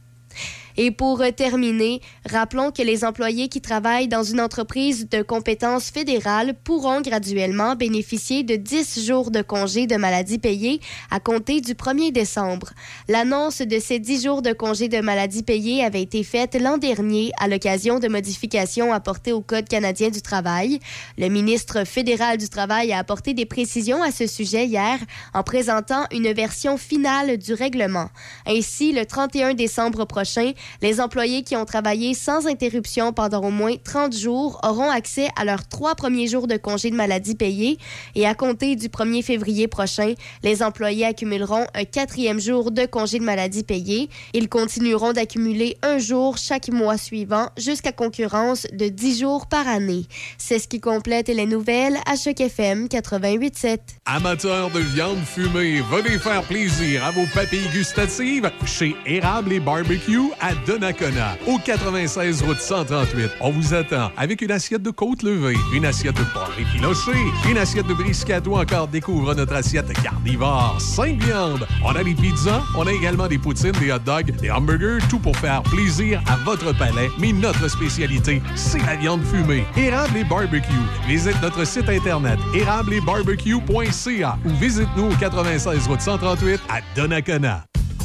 Et pour terminer, rappelons que les employés qui travaillent dans une entreprise de compétences fédérales pourront graduellement bénéficier de 10 jours de congés de maladie payés à compter du 1er décembre. L'annonce de ces 10 jours de congés de maladie payés avait été faite l'an dernier à l'occasion de modifications apportées au Code canadien du travail. Le ministre fédéral du Travail a apporté des précisions à ce sujet hier en présentant une version finale du règlement. Ainsi, le 31 décembre prochain, Les employés qui ont travaillé sans interruption pendant au moins 30 jours auront accès à leurs trois premiers jours de congé de maladie payés et à compter du 1er février prochain, les employés accumuleront un quatrième jour de congé de maladie payé. Ils continueront d'accumuler un jour chaque mois suivant jusqu'à concurrence de 10 jours par année. C'est ce qui complète les nouvelles à Choc FM 88.7. Amateurs de viande fumée, venez faire plaisir à vos papilles gustatives chez Érable et Barbecue à Donnacona, au 96 route 138. On vous attend avec une assiette de côte levée, une assiette de porc effiloché, une assiette de brisket ou encore découvre notre assiette carnivore. 5 viandes. On a des pizzas, on a également des poutines, des hot dogs, des hamburgers, tout pour faire plaisir à votre palais. Mais notre spécialité, c'est la viande fumée. Érable et Barbecue. Visite notre site internet érableetbarbecue.ca ou visite-nous au 96 route 138 à Donnacona.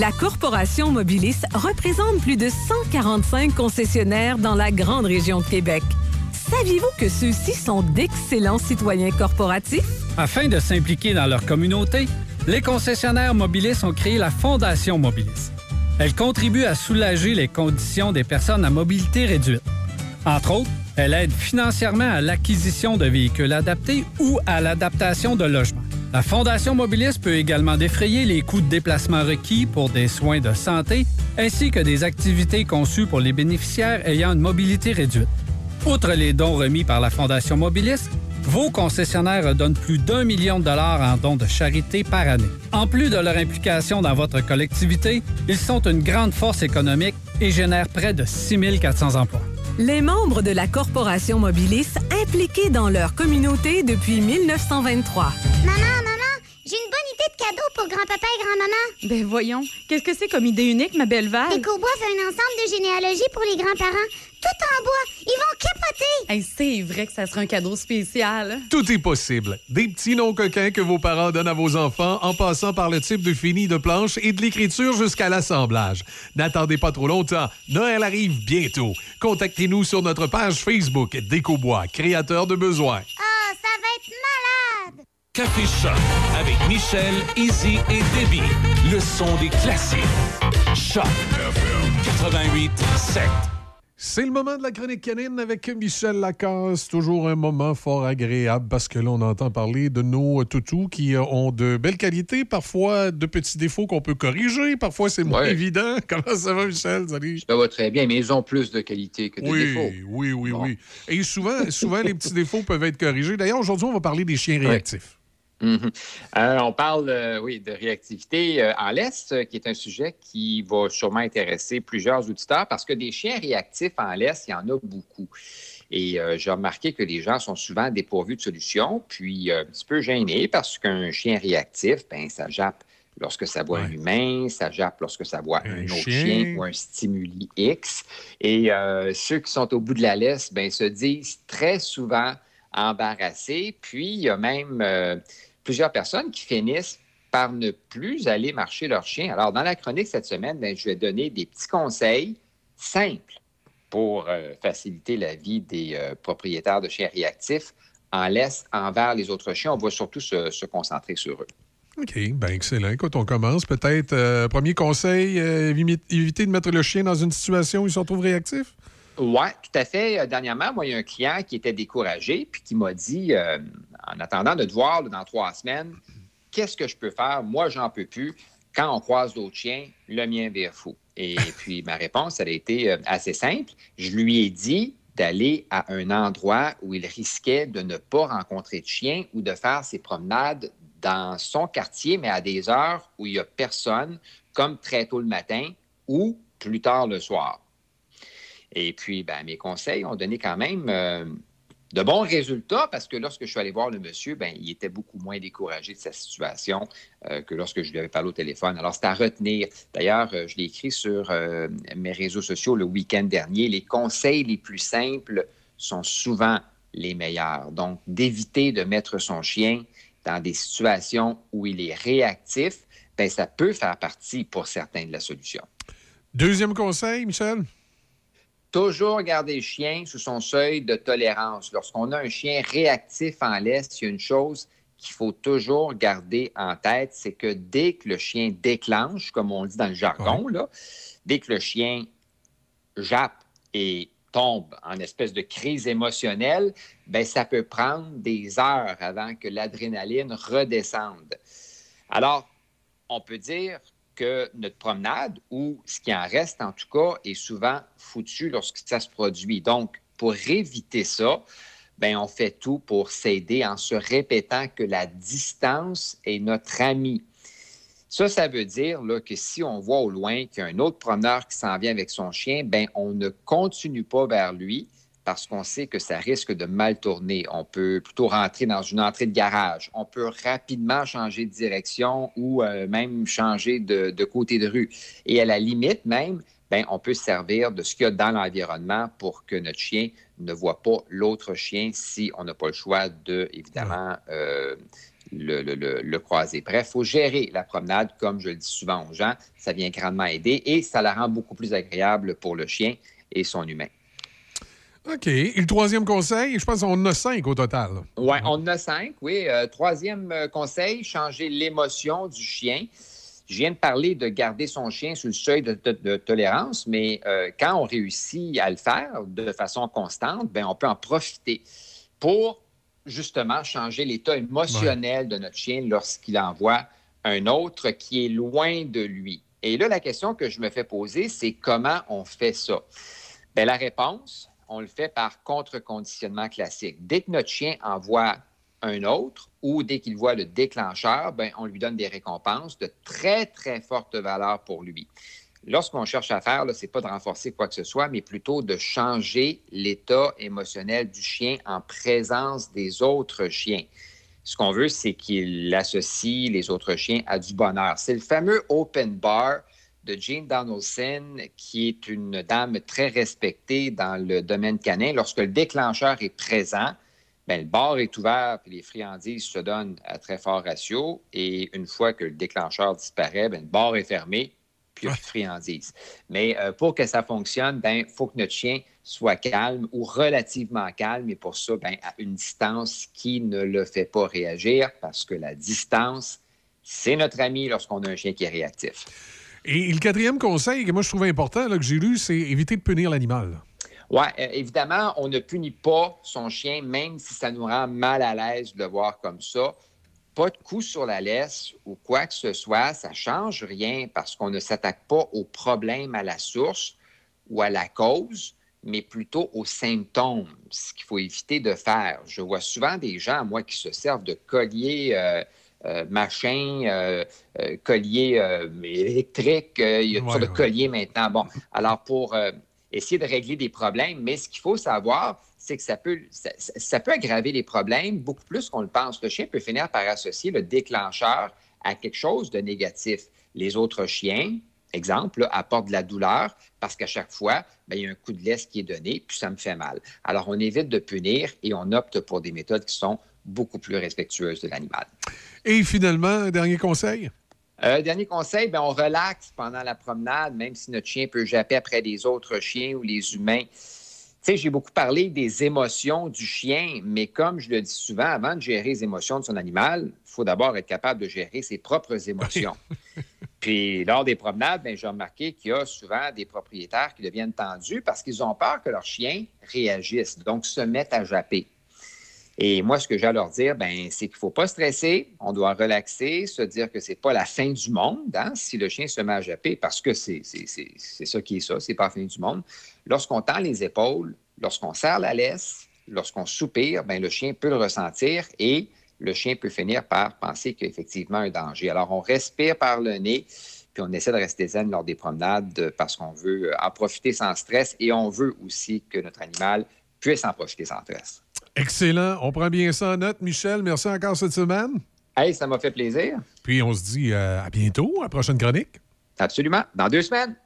La Corporation Mobilis représente plus de 145 concessionnaires dans la grande région de Québec. Saviez-vous que ceux-ci sont d'excellents citoyens corporatifs? Afin de s'impliquer dans leur communauté, les concessionnaires Mobilis ont créé la Fondation Mobilis. Elle contribue à soulager les conditions des personnes à mobilité réduite. Entre autres, elle aide financièrement à l'acquisition de véhicules adaptés ou à l'adaptation de logements. La Fondation Mobilis peut également défrayer les coûts de déplacement requis pour des soins de santé ainsi que des activités conçues pour les bénéficiaires ayant une mobilité réduite. Outre les dons remis par la Fondation Mobilis, vos concessionnaires donnent plus d'un million de dollars en dons de charité par année. En plus de leur implication dans votre collectivité, ils sont une grande force économique et génèrent près de 6 400 emplois. Les membres de la Corporation Mobilis impliqués dans leur communauté depuis 1923. Maman, maman, j'ai une bonne idée de cadeau pour grand-papa et grand-maman. Ben voyons, qu'est-ce que c'est comme idée unique, ma belle Val? Décobois fait un ensemble de généalogie pour les grands-parents. Tout en bois. Ils vont capoter. Hey, c'est vrai que ça serait un cadeau spécial. Tout est possible. Des petits noms coquins que vos parents donnent à vos enfants en passant par le type de fini de planche et de l'écriture jusqu'à l'assemblage. N'attendez pas trop longtemps. Noël arrive bientôt. Contactez-nous sur notre page Facebook Décobois, créateur de besoins. Ah, ça va être malade. Café Choc avec Michel, Izzy et Debbie. Le son des classiques. Choc 88 7. C'est le moment de la chronique canine avec Michel Lacasse. Toujours un moment fort agréable parce que là, on entend parler de nos toutous qui ont de belles qualités, parfois de petits défauts qu'on peut corriger, parfois c'est moins Ouais. évident. [LAUGHS] Comment ça va, Michel? Salut. Ça va très bien, mais ils ont plus de qualité que de Oui, défauts. oui, oui, oui. Et souvent, souvent, les petits défauts peuvent être corrigés. D'ailleurs, aujourd'hui, on va parler des chiens réactifs. Mhm. Euh, on parle, euh, oui, de réactivité euh, en euh, qui est un sujet qui va sûrement intéresser plusieurs auditeurs parce que des chiens réactifs en laisse, il y en a beaucoup. Et j'ai remarqué que les gens sont souvent dépourvus de solutions, puis un petit peu gênés parce qu'un chien réactif, ben, ça jappe lorsque ça voit un humain, ça jappe lorsque ça voit un, autre chien. chien ou un stimuli X. Et ceux qui sont au bout de la laisse, ben, se disent très souvent embarrassés. Puis, il y a même euh, plusieurs personnes qui finissent par ne plus aller marcher leur chien. Alors, dans la chronique cette semaine, ben, je vais donner des petits conseils simples pour euh, faciliter la vie des euh, propriétaires de chiens réactifs en laisse envers les autres chiens. On va surtout se, concentrer sur eux. OK, ben excellent. Écoute, on commence. Peut-être, premier conseil, évi- éviter de mettre le chien dans une situation où il se retrouve réactif? Oui, tout à fait. Euh, Dernièrement, moi, il y a un client qui était découragé puis qui m'a dit, euh, en attendant de te voir là, dans trois semaines, qu'est-ce que je peux faire? Moi, j'en peux plus. Quand on croise d'autres chiens, le mien vire fou. Et [LAUGHS] puis, ma réponse, elle a été euh, assez simple. Je lui ai dit d'aller à un endroit où il risquait de ne pas rencontrer de chiens ou de faire ses promenades dans son quartier, mais à des heures où il n'y a personne, comme très tôt le matin ou plus tard le soir. Et puis, ben, mes conseils ont donné quand même euh, de bons résultats parce que lorsque je suis allé voir le monsieur, ben, il était beaucoup moins découragé de sa situation euh, que lorsque je lui avais parlé au téléphone. Alors, c'est à retenir. D'ailleurs, euh, je l'ai écrit sur mes réseaux sociaux le week-end dernier. Les conseils les plus simples sont souvent les meilleurs. Donc, d'éviter de mettre son chien dans des situations où il est réactif, ben, ça peut faire partie pour certains de la solution. Deuxième conseil, Michel? Toujours garder le chien sous son seuil de tolérance. Lorsqu'on a un chien réactif en laisse, il y a une chose qu'il faut toujours garder en tête, c'est que dès que le chien déclenche, comme on dit dans le jargon, là, dès que le chien jappe et tombe en espèce de crise émotionnelle, ben, ça peut prendre des heures avant que l'adrénaline redescende. Alors, on peut dire que notre promenade, ou ce qui en reste en tout cas, est souvent foutu lorsque ça se produit. Donc, pour éviter ça, ben, on fait tout pour s'aider en se répétant que la distance est notre ami. Ça, ça veut dire là, que si on voit au loin qu'il y a un autre promeneur qui s'en vient avec son chien, ben, on ne continue pas vers lui, parce qu'on sait que ça risque de mal tourner. On peut plutôt rentrer dans une entrée de garage. On peut rapidement changer de direction ou euh, même changer de, côté de rue. Et à la limite même, ben, on peut se servir de ce qu'il y a dans l'environnement pour que notre chien ne voit pas l'autre chien si on n'a pas le choix de, évidemment, euh, le, le, croiser. Bref, il faut gérer la promenade, comme je le dis souvent aux gens. Ça vient grandement aider et ça la rend beaucoup plus agréable pour le chien et son humain. OK. Et le troisième conseil, je pense qu'on en a cinq au total. Oui, on en a cinq, oui. Euh, troisième euh, conseil, changer l'émotion du chien. Je viens de parler de garder son chien sous le seuil de, tolérance, mais euh, quand on réussit à le faire de façon constante, ben, on peut en profiter pour justement changer l'état émotionnel de notre chien lorsqu'il envoie un autre qui est loin de lui. Et là, la question que je me fais poser, c'est comment on fait ça? Bien, la réponse, on le fait par contre-conditionnement classique. Dès que notre chien envoie un autre ou dès qu'il voit le déclencheur, ben, on lui donne des récompenses de très, très forte valeur pour lui. Lorsqu'on cherche à faire, ce n'est pas de renforcer quoi que ce soit, mais plutôt de changer l'état émotionnel du chien en présence des autres chiens. Ce qu'on veut, c'est qu'il associe les autres chiens à du bonheur. C'est le fameux open bar de Jean Donaldson, qui est une dame très respectée dans le domaine canin. Lorsque le déclencheur est présent, bien, le bar est ouvert et les friandises se donnent à très fort ratio. Et une fois que le déclencheur disparaît, bien, le bar est fermé, puis il friandises. Mais euh, pour que ça fonctionne, il faut que notre chien soit calme ou relativement calme. Et pour ça, bien, à une distance qui ne le fait pas réagir, parce que la distance, c'est notre ami lorsqu'on a un chien qui est réactif. Et le quatrième conseil que moi je trouve important, là, que j'ai lu, c'est éviter de punir l'animal. Oui, euh, évidemment, on ne punit pas son chien, même si ça nous rend mal à l'aise de le voir comme ça. Pas de coup sur la laisse ou quoi que ce soit, ça ne change rien parce qu'on ne s'attaque pas au problème à la source ou à la cause, mais plutôt aux symptômes, ce qu'il faut éviter de faire. Je vois souvent des gens, moi, qui se servent de colliers. Euh, euh, machin, euh, euh, collier électrique, il y a toutes sortes de colliers maintenant. Bon, alors pour essayer de régler des problèmes, mais ce qu'il faut savoir, c'est que ça peut, ça, peut aggraver les problèmes beaucoup plus qu'on le pense. Le chien peut finir par associer le déclencheur à quelque chose de négatif. Les autres chiens, exemple, apportent de la douleur parce qu'à chaque fois, ben, il y a un coup de laisse qui est donné, puis ça me fait mal. Alors, on évite de punir et on opte pour des méthodes qui sont beaucoup plus respectueuses de l'animal. Et finalement, dernier conseil? Euh, dernier conseil, ben, on relaxe pendant la promenade, même si notre chien peut japper après des autres chiens ou les humains. Tu sais, j'ai beaucoup parlé des émotions du chien, mais comme je le dis souvent, avant de gérer les émotions de son animal, il faut d'abord être capable de gérer ses propres émotions. [LAUGHS] Puis lors des promenades, ben, j'ai remarqué qu'il y a souvent des propriétaires qui deviennent tendus parce qu'ils ont peur que leur chien réagisse, donc se mettent à japper. Et moi, ce que j'ai à leur dire, ben, c'est qu'il ne faut pas stresser, on doit relaxer, se dire que ce n'est pas la fin du monde hein, si le chien se met à japper, parce que c'est ça qui est ça, c'est pas la fin du monde. Lorsqu'on tend les épaules, lorsqu'on serre la laisse, lorsqu'on soupire, ben, le chien peut le ressentir et le chien peut finir par penser qu'il y a effectivement un danger. Alors, on respire par le nez, puis on essaie de rester zen lors des promenades parce qu'on veut en profiter sans stress et on veut aussi que notre animal puisse en profiter sans stress. Excellent. On prend bien ça en note. Michel, merci encore cette semaine. Hey, ça m'a fait plaisir. Puis on se dit euh, à bientôt, à la prochaine chronique. Absolument. Dans deux semaines.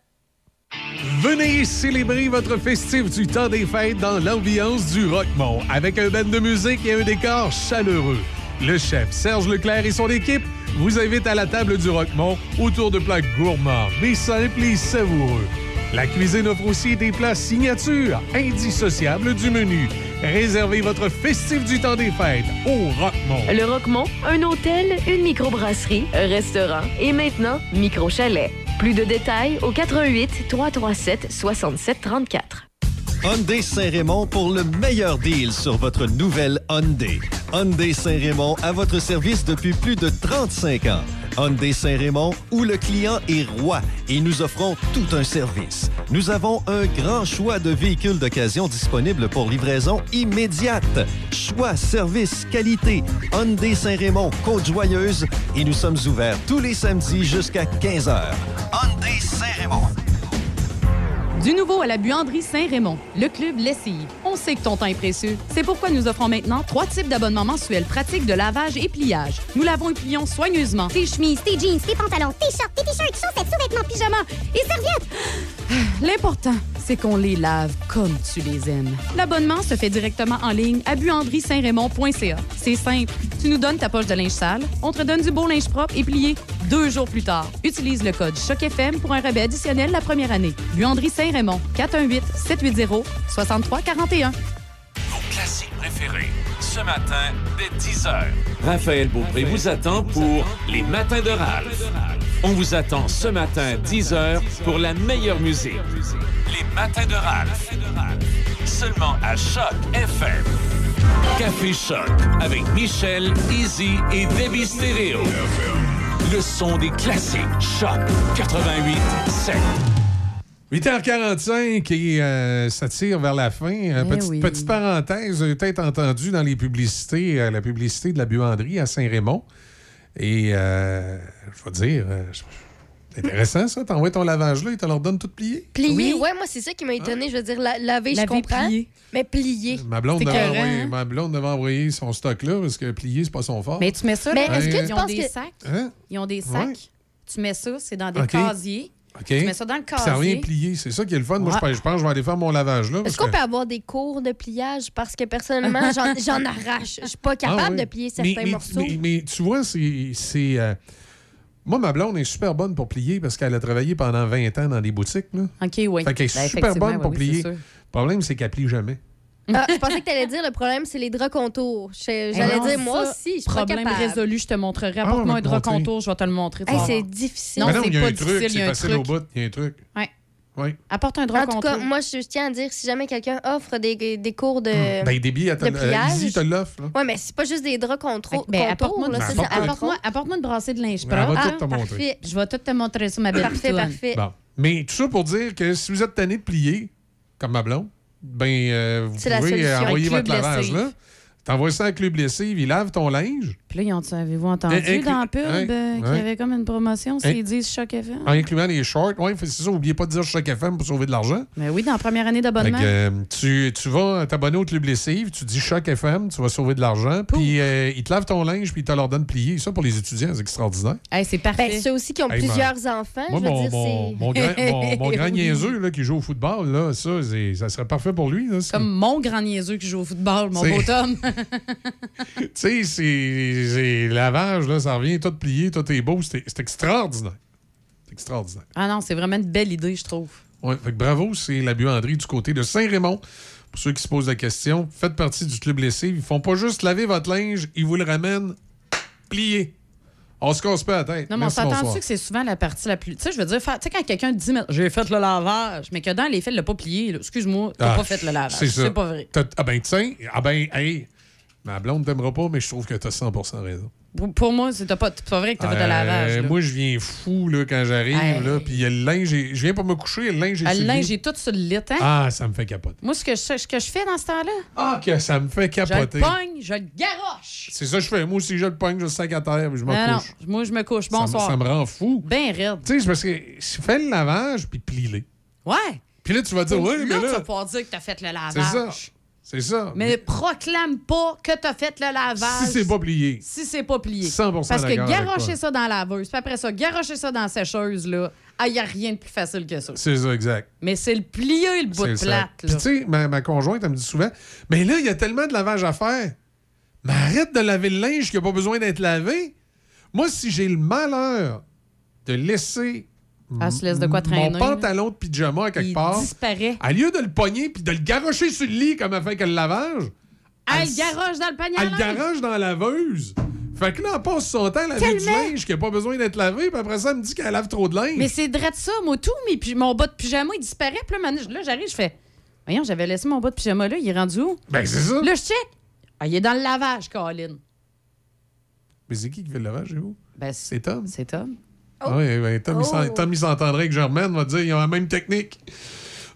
Venez célébrer votre festif du temps des fêtes dans l'ambiance du Rockmont avec un band de musique et un décor chaleureux. Le chef Serge Leclerc et son équipe vous invitent à la table du Rockmont autour de plats gourmands, mais simples et savoureux. La cuisine offre aussi des plats signatures, indissociables du menu. Réservez votre festif du temps des fêtes au Rockmont. Le Roquemont, un hôtel, une microbrasserie, un restaurant et maintenant micro-chalet. Plus de détails au 88 337 67 34. Hyundai Saint-Raymond pour le meilleur deal sur votre nouvelle Hyundai. Hyundai Saint-Raymond à votre service depuis plus de 35 ans. Hyundai Saint-Raymond où le client est roi et nous offrons tout un service. Nous avons un grand choix de véhicules d'occasion disponibles pour livraison immédiate. Choix, service, qualité. Hyundai Saint-Raymond, Côte-Joyeuse et nous sommes ouverts tous les samedis jusqu'à 15h. Hyundai Saint-Raymond. Du nouveau à la buanderie Saint-Raymond, le club lessive. On sait que ton temps est précieux. C'est pourquoi nous offrons maintenant trois types d'abonnements mensuels pratiques de lavage et pliage. Nous lavons et plions soigneusement Tes chemises, tes jeans, tes pantalons, tes shorts, tes t-shirts, chaussettes, sous-vêtements, pyjamas et serviettes. L'important, c'est qu'on les lave comme tu les aimes. L'abonnement se fait directement en ligne à buanderie-saint-raymond.ca. C'est simple. Tu nous donnes ta poche de linge sale, on te donne du beau linge propre et plié deux jours plus tard. Utilise le code CHOC-FM pour un rabais additionnel la première année. Buanderie Saint-Raymond, 418-780-6341. Vos classiques préférés, ce matin, dès 10h. Raphaël Beaupré vous attend pour Les Matins de Ralph. On vous attend ce matin, 10h, pour la meilleure musique. Les Matins de Ralph. Seulement à Choc FM. Café Choc avec Michel, Easy et Debbie Stereo. Le son des classiques. Choc 88 7. 8h45 et euh, ça tire vers la fin. Euh, Eh petite, oui. petite parenthèse, avez peut-être entendu dans les publicités, euh, la publicité de la buanderie à Saint-Raymond. Et euh, je vais dire, euh, intéressant ça. T'envoies ton lavage là et tu leur donnes tout plié? Plié, Oui. ouais, moi, c'est ça qui m'a étonné. Je veux dire, la- laver, je comprends. plier. Mais plié. Ma blonde, devait écœurant, envoyer, hein? ma blonde devait envoyer son stock là parce que plier, c'est pas son fort. Mais tu mets ça, Mais est-ce que ils tu ont penses des que- sacs? Hein? Ils ont des sacs. Ouais. Tu mets ça, c'est dans des casiers. OK. Tu mets ça dans le Puis Ça revient casier. plié. C'est ça qui est le fun. Moi, je, je pense que je vais aller faire mon lavage là. Est-ce qu'on que- peut avoir des cours de pliage? Parce que personnellement, j'en arrache. Je suis pas capable Ah oui. de plier certains mais, mais- morceaux. Mais, mais tu vois, c'est. Moi, ma blonde est super bonne pour plier parce qu'elle a travaillé pendant 20 ans dans des boutiques. Là. OK, oui. Fait qu'elle est Ben, super bonne pour oui, plier. Le problème, c'est qu'elle plie jamais. Ah, je pensais que tu allais dire le problème, c'est les draps contours. J'allais dire, moi ça, aussi, je suis Problème résolu, je te montrerai. Ah, Apporte-moi un drap contour, je vais te le montrer. Hey, c'est difficile. Non, Mais non, c'est il y a pas un truc, difficile, il y a un truc. au bout. Il y a un truc. Ouais. Oui. Apporte un drap En tout contour. cas, moi, je tiens à dire, si jamais quelqu'un offre des, des cours de. Ben, des billets à te- de euh, te l'offre. là. Ouais, mais c'est pas juste des draps contour, Ben, apporte-moi Ben, apporte- apporte-moi apporte-moi une brassée de linge Ben, propre. tout te montrer. Parfait. Je vais tout te montrer sur ma belle Parfait, parfait. Bon. Mais tout ça pour dire que si vous êtes tanné de plier, comme ma blonde, ben, euh, vous pouvez envoyer votre lavage là. T'envoies ça à Club Lessive, il lave ton linge, Puis là, ils ont- avez-vous entendu Eh, eh, dans la pub ouais, euh, qu'il y avait comme une promotion, Eh. s'ils disent Choc FM? en incluant les shorts. Oui, c'est ça, n'oubliez pas de dire chaque FM pour sauver de l'argent. Mais oui, dans la première année d'abonnement. euh, tu, tu vas t'abonner au Club Lessive, tu dis Choc FM, tu vas sauver de l'argent, puis euh, ils te lavent ton linge, puis ils te leur donnent plier. Ça, pour les étudiants, c'est extraordinaire. Hey, c'est parfait. Ben, ceux aussi qui ont Hey, plusieurs enfants, Moi, je veux mon, dire, mon, c'est. mon grand, mon, mon [LAUGHS] grand Oui. niaiseux là, qui joue au football, là, ça, c'est- ça serait parfait pour lui. là. C'est- Comme mon grand niaiseux qui joue au football, mon C'est- beau Tom. [LAUGHS] [LAUGHS] Tu sais, c'est lavage, là, ça revient tout plié, tout est beau. C'est extraordinaire. C'est extraordinaire. ah non, c'est vraiment une belle idée, je trouve. Ouais, fait que bravo, c'est la buanderie du côté de Saint-Raymond. Pour ceux qui se posent la question, faites partie du club lessive. Ils font pas juste laver votre linge, ils vous le ramènent plié. On se casse pas la tête. Non, mais Merci, on s'entend-tu que c'est souvent la partie la plus. Tu sais, je veux dire, tu sais, quand quelqu'un dit, mais j'ai fait le lavage, mais que dans les faits, il l'a pas plié, excuse-moi, t'as Ah, pas fait le lavage. C'est pas vrai. Ah ben, tiens, ah ben, hey, ma blonde t'aimera pas, mais je trouve que t'as 100% raison. Pour, moi, c'est pas, pas vrai que t'as Euh, lavage. là. moi, je viens fou là, quand j'arrive, Hey. là, puis il y a le linge, je viens pour me coucher, le linge est Ah, le linge est tout sur le lit, hein? Ah, ça me fait capoter. Moi, ce que, je, ce que je fais dans ce temps-là, Ah, que ça me fait je le capoter. pogne, je le garoche. C'est ça que je fais. Moi aussi, je le pogne, je le sac à terre, puis je me Non, non, couche. moi, je me couche. Ça Bonsoir. Ça, me rend fou. Ben raide. Tu sais, c'est parce que fais le lavage, puis plie-les. Ouais. Puis là, tu vas dire, Là, oui, mais tu vas là, pouvoir dire que t'as fait le lavage. c'est ça. C'est ça. Mais proclame pas que t'as fait le lavage. Si c'est pas plié. Si c'est pas plié. 100% Parce que garocher ça dans la laveuse, puis après ça, garocher ça dans la sécheuse, là, il n'y a rien de plus facile que ça. C'est ça, exact. Mais c'est le plié, le bout de plate. Puis tu sais, ma, ma conjointe, elle me dit souvent, mais là, il y a tellement de lavage à faire. Mais arrête de laver le linge qui n'a pas besoin d'être lavé. Moi, si j'ai le malheur de laisser Elle se laisse de quoi mon traîner. pantalon de pyjama à quelque Il part, disparaît. à lieu de le pogner puis de le garocher sur le lit comme elle fait que le lavage, Ah, il garoche dans le panier elle le garoche dans la laveuse. Fait que là, elle passe son temps à laver du linge qui n'a pas besoin d'être lavé, puis après ça, elle me dit qu'elle lave trop de linge. Mais c'est drôle ça, moi, tout. Mais puis mon bas de pyjama, il disparaît. Puis là, maintenant, là, j'arrive, je fais Voyons, j'avais laissé mon bas de pyjama là, il est rendu où? Ben, c'est ça. Là, je check. Ah, il est dans le lavage, Colin. Mais c'est qui qui fait le lavage chez vous? Ben, c'est Tom. C'est Tom. Ah oui, Tom, il s'en- Oh. S'entendrait que Germaine va dire qu'ils ont la même technique.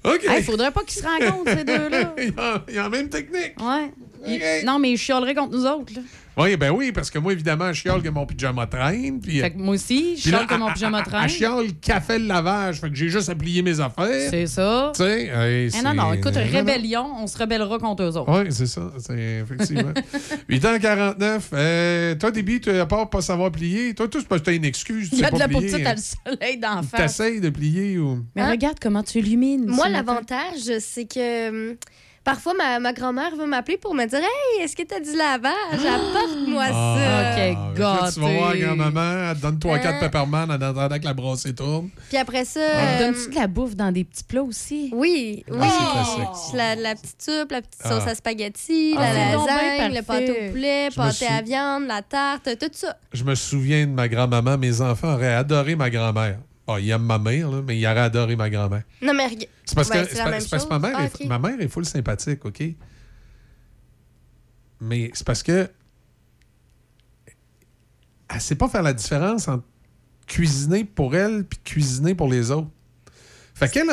OK. Il faudrait pas qu'ils se rencontrent, ces deux-là. ils, [LAUGHS] ont, ils ont la même technique. Ouais. Il- Non, mais ils chialeraient contre nous autres. Là. Oui, ben oui, parce que moi, évidemment, je chiale que mon pyjama traîne. Puis, Fait que moi aussi, je chiale que mon pyjama traîne. Elle chiale qu'elle fait le lavage. Fait que j'ai juste à plier mes affaires. C'est ça. Tu sais, hey, Eh non, non, écoute, non, non. rébellion, on se rebellera contre eux autres. Oui, c'est ça. C'est effectivement. [LAUGHS] 8h49. Euh, toi, Déby, tu à part pas savoir plier, toi, tout, c'est parce que t'as une excuse. tu Il y a de pas la plier, petite hein. à le soleil d'en face. T'essayes de plier ou? Mais regarde comment tu illumines. Moi, l'avantage, c'est que hum, parfois, ma, ma grand-mère va m'appeler pour me dire Hey, est-ce que tu as du lavage? Apporte-moi ça. Ah, Ok, que là, Tu vas voir gâté. grand-maman, elle te donne 3-4 Hein? pepperman en attendant que la brassée tourne. Puis après ça. Euh, euh, Donnes-tu de la bouffe dans des petits plats aussi? Oui, oui. Ah, c'est classique. La, la petite soupe, la petite Ah. sauce à spaghetti, Ah, la lasagne, le pâté au poulet, Je pâté à viande, la tarte, tout ça. Je me souviens de ma grand-maman. Mes enfants auraient adoré ma grand-mère. Bon, ils aiment ma mère, là, mais ils auraient adoré ma grand-mère. Non, mais. C'est parce, que, la pas- même parce que ma mère, Ah, est, ma mère est full sympathique, OK? Mais c'est parce que elle sait pas faire la différence entre cuisiner pour elle puis cuisiner pour les autres. Fait qu'elle,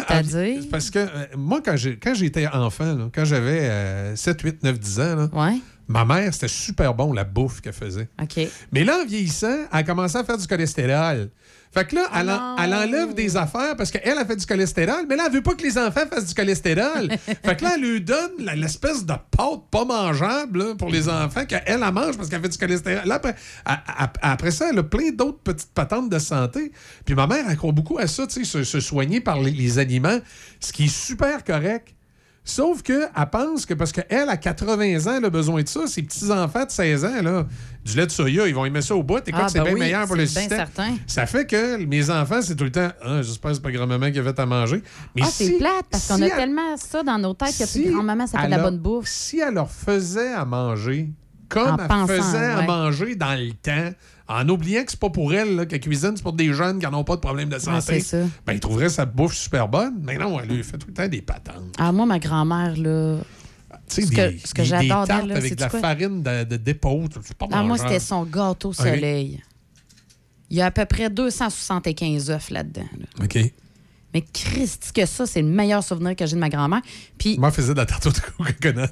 parce que euh, moi, quand j'ai- quand j'étais enfant, là, quand j'avais euh, 7, 8, 9, 10 ans, là, ma mère, c'était super bon la bouffe qu'elle faisait. OK. Mais là, en vieillissant, elle a commencé à faire du cholestérol. Fait que là, Ah elle, en- elle enlève des affaires parce qu'elle a fait du cholestérol, mais là, elle veut pas que les enfants fassent du cholestérol. [LAUGHS] fait que là, elle lui donne l'espèce de pâte pas mangeable là, pour les enfants qu'elle elle mange parce qu'elle fait du cholestérol. Là, après, ça, elle a plein d'autres petites patentes de santé. Puis ma mère, elle croit beaucoup à ça, tu sais, se, se soigner par les, les aliments, ce qui est super correct. Sauf qu'elle pense que parce qu'elle, à 80 ans, elle a besoin de ça, ses petits-enfants de 16 ans, là, du lait de soya, ils vont aimer ça au bout. Écoute, Ah, c'est ben bien oui, meilleur pour le bien système. certain. Ça fait que mes enfants, c'est tout le temps Ah, j'espère que c'est pas grand-maman qui a fait à manger. Mais ah, si- c'est plate parce qu'on si a elle- tellement ça dans nos têtes que si puis grand-maman, ça fait de la a- bonne bouffe. Si elle leur faisait à manger comme En elle pensant, faisait à manger dans le temps, en oubliant que c'est pas pour elle là, qu'elle cuisine, c'est pour des jeunes qui n'ont pas de problème de santé, c'est ça. ben, ils trouveraient sa bouffe super bonne. Mais non, elle lui fait tout le temps des patentes. Ah, moi, ma grand-mère, là. Tu sais, Ce des, que, ce que j'adore d'elle, avec de la quoi? farine de, de dépôt. Pas Ah, moi, c'était son gâteau soleil. Il y a à peu près 275 œufs là-dedans. là. OK. Mais Christ, que ça, c'est le meilleur souvenir que j'ai de ma grand-mère. Puis, Moi, faisait de la tarte au [LAUGHS] coconut.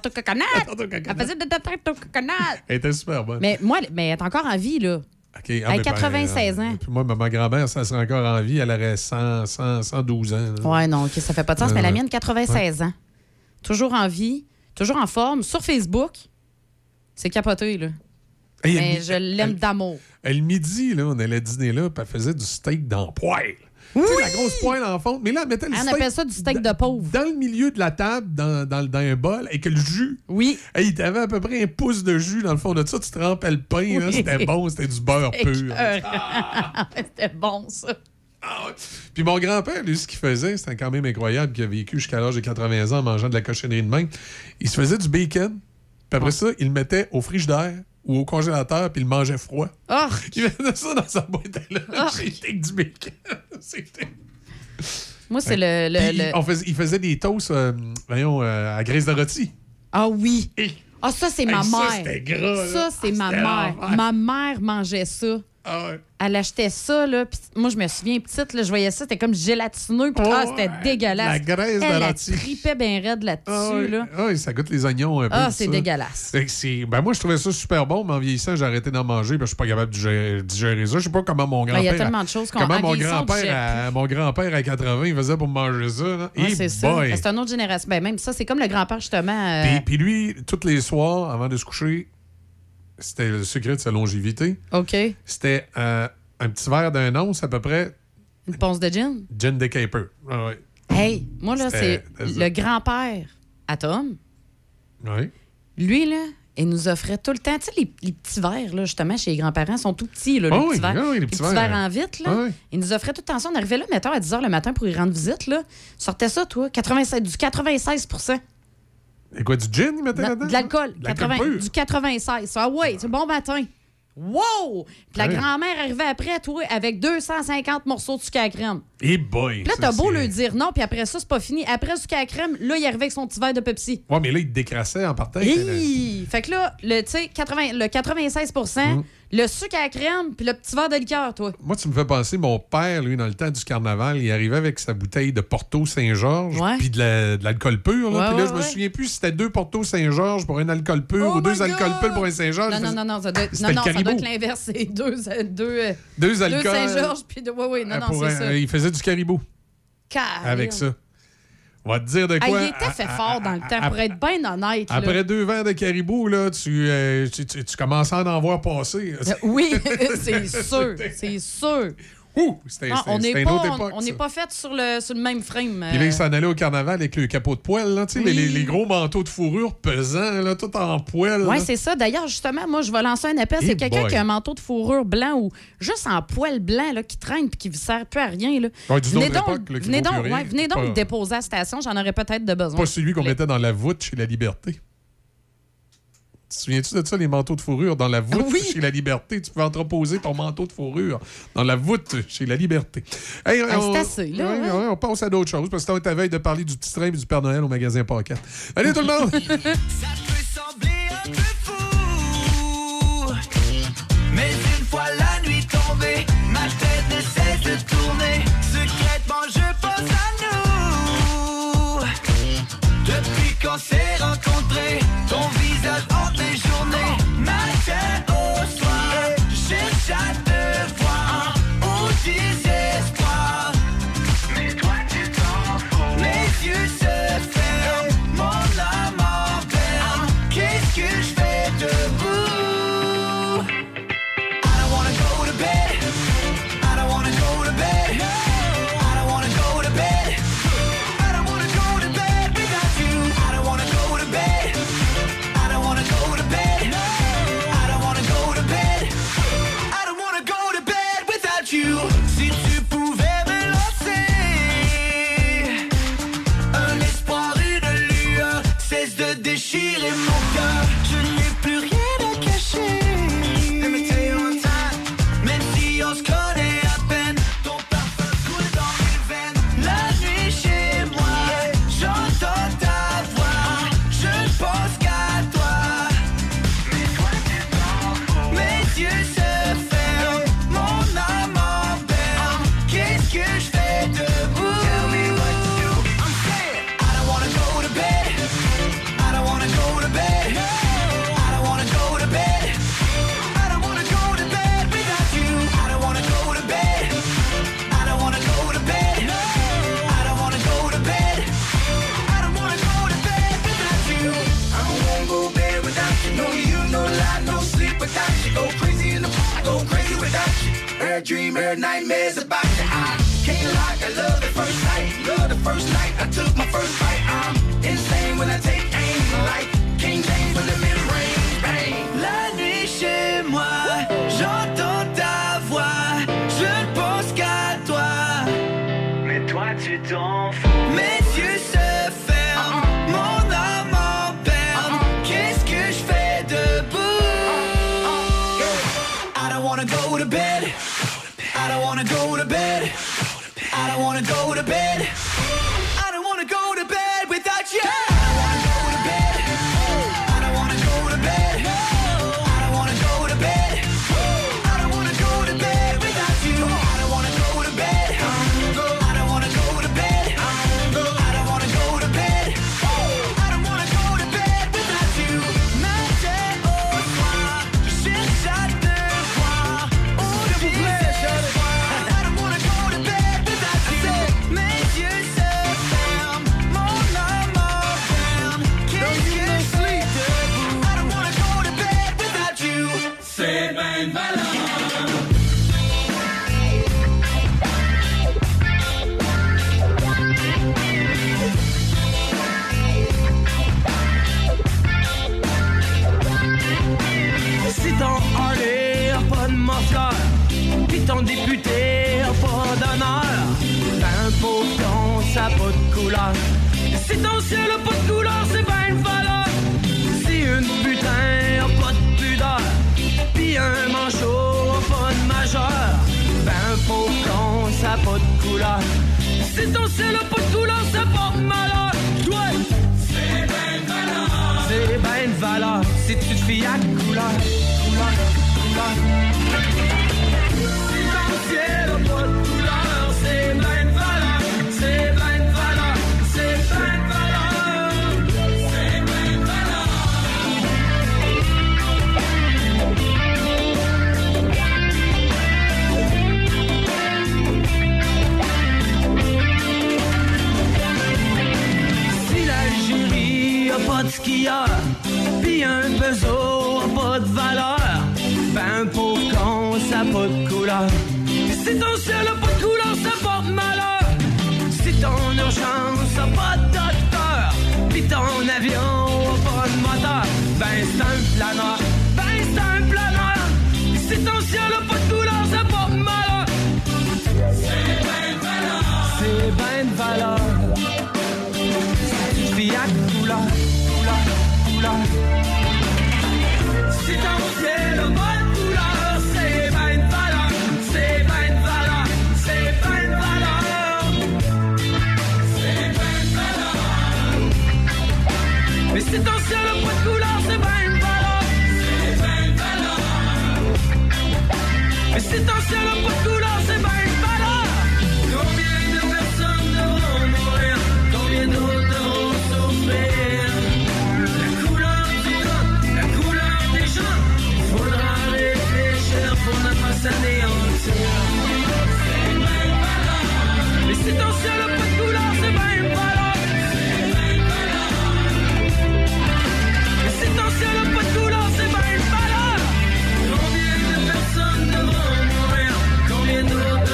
Tarte au coconut! [LAUGHS] Elle faisait de la tarte au coconut! Elle était super bonne. Mais moi, mais elle est encore en vie, là. OK. Ah, Elle a mais ben, 96 euh, ans. puis moi, ma grand-mère, ça serait encore en vie. Elle aurait 100, 100, 112 ans. là. Ouais, non, OK, ça fait pas de sens, mais la mienne, 96 ans. Toujours en vie, toujours en forme, sur Facebook. C'est capoté, là. Hey, mais elle- je l'aime d'amour. Elle, le midi, là, on allait dîner là, puis elle faisait du steak dans sais, la grosse poêle en fond. Mais là, elle mettait le On steak. appelle ça du steak de pauvre. Dans le milieu de la table, dans, dans, dans un bol, avec le jus. Oui. Hey, t'avais à peu près un pouce de jus dans le fond de ça. Tu trempais le pain, Oui. c'était bon, c'était du beurre pur. Écœurant. [LAUGHS] C'était bon, ça. Puis mon grand-père, lui, ce qu'il faisait, c'était quand même incroyable, qu'il a vécu jusqu'à l'âge de 80 ans en mangeant de la cochonnerie de main. Il se faisait du bacon, puis après ça, il le mettait au frigidaire ou au congélateur, puis il mangeait froid. Oh! [LAUGHS] Il mettait ça dans sa boîte à lunch. C'était du bacon. [LAUGHS] C'était- Moi, c'est le. le- Puis le- il, on faisait, il faisait des toasts, euh, voyons, euh, à graisse de rôti. Ah oui. Ah, ça, c'est ma Hey, ça, mère. c'était gras, là. Ça, c'est Ah, ma c'était mère. l'enfer. Ma mère mangeait ça. Elle achetait ça, là. Puis moi, je me souviens, petite, là, je voyais ça, c'était comme gélatineux. Puis ah, c'était dégueulasse. La graisse de Elle, la tripait bien raide là-dessus, Ah oui. là. Ah oui, ça goûte les oignons un peu. Ah, c'est dégueulasse. Ben moi, je trouvais ça super bon, mais en vieillissant, j'ai arrêté d'en manger que je suis pas capable de digérer, digérer ça. Je sais pas comment mon Ben, grand-père. il y a tellement de choses qu'on- Comment en mon grand-père, à, mon grand-père à 80, il faisait pour manger ça. Là. Ouais, Eh c'est ça. boy! C'est une autre génération. Ben, même ça, c'est comme le grand-père, justement. euh, Puis, puis lui, tous les soirs, avant de se coucher, c'était le secret de sa longévité. OK. C'était euh, un petit verre d'un once à peu près, Une ponce de gin? gin de caper. Ah ouais. Hey, moi, là, c'est le grand-père à Tom. Ouais. Lui, là, il nous offrait tout le temps, tu sais, les, les petits verres, là, justement, chez les grands-parents, sont tout petits, là, Ah les oui, petits verres. ah oui, les les petits verres, en vitre, là. ah oui. Il nous offrait tout le temps ça. On arrivait là, mettons, à 10 h le matin pour y rendre visite, là. Sortait ça, toi, 96, du 96 Et quoi, du gin, il mettait là-dedans? De l'alcool. De l'alcool 80 pur. Du 96. Ah ouais, c'est bon matin. Wow! Puis la Ouais. grand-mère arrivait après, toi, avec 250 morceaux de sucre à crème. Eh boy! Puis là, t'as beau lui dire non, puis après ça, c'est pas fini. Après le sucre à crème, là, il arrivait avec son petit verre de Pepsi. Ouais, mais là, il te décrassait en partant. Hi! Fait que là, le, tu sais, 80 le 96 Mm. Le sucre à crème, puis le petit verre de liqueur, toi. Moi, tu me fais penser, mon père, lui, dans le temps du carnaval, il arrivait avec sa bouteille de Porto Saint-Georges, Ouais. puis de la- de l'alcool pur. Là. Ouais, puis là, ouais, je me souviens plus si c'était deux Porto Saint-Georges pour un alcool pur Oh ou deux alcools purs pour un Saint-Georges. Non, non, non, non, ça doit être, non, ça doit être l'inverse. C'est deux, euh, deux, euh, Deux deux alcools. Saint-Georges, puis de, ouais, ouais, non, euh, non, c'est un- ça. Il faisait du caribou Carrément. avec ça. On va te dire de Ah, quoi? il était fait fort dans le temps, à- pour être bien honnête. là. Après deux verres de caribou, là, tu, euh, tu, tu, tu commençais à en voir passer. Euh, Oui, [LAUGHS] c'est [LAUGHS] sûr, c'est sûr. Ouh, c'était une autre on- époque. on ça. n'est pas fait sur le, sur le même frame. Puis là, euh. il s'en allait au carnaval avec le capot de poêle, là, les- Oui. les, les gros manteaux de fourrure pesants, là, tout en poêle. Oui, c'est ça. D'ailleurs, justement, moi, je vais lancer un appel. C'est quelqu'un qui a un manteau de fourrure blanc ou juste en poil blanc là, qui traîne puis qui ne sert plus à rien. Là. Ouais, d'une venez donc, là, venez donc, plus rien. ouais, venez donc Pas- déposer à la station. J'en aurais peut-être de besoin. Pas celui qu'on mettait dans la voûte chez La Liberté. Te souviens-tu de ça, les manteaux de fourrure dans la voûte Oui. chez La Liberté? Tu pouvais entreposer ton manteau de fourrure dans la voûte chez La Liberté. Hey, Ah, c'est assez, là, ouais, ouais. ouais, on passe à d'autres choses parce que c'était à veille de parler du petit train et du Père Noël au magasin Pocket. Allez, tout le monde! [LAUGHS] Mais une fois la nuit tombée, ma tête ne cesse de tourner. Secrètement, je pense à nous. Depuis qu'on s'est rencontrés,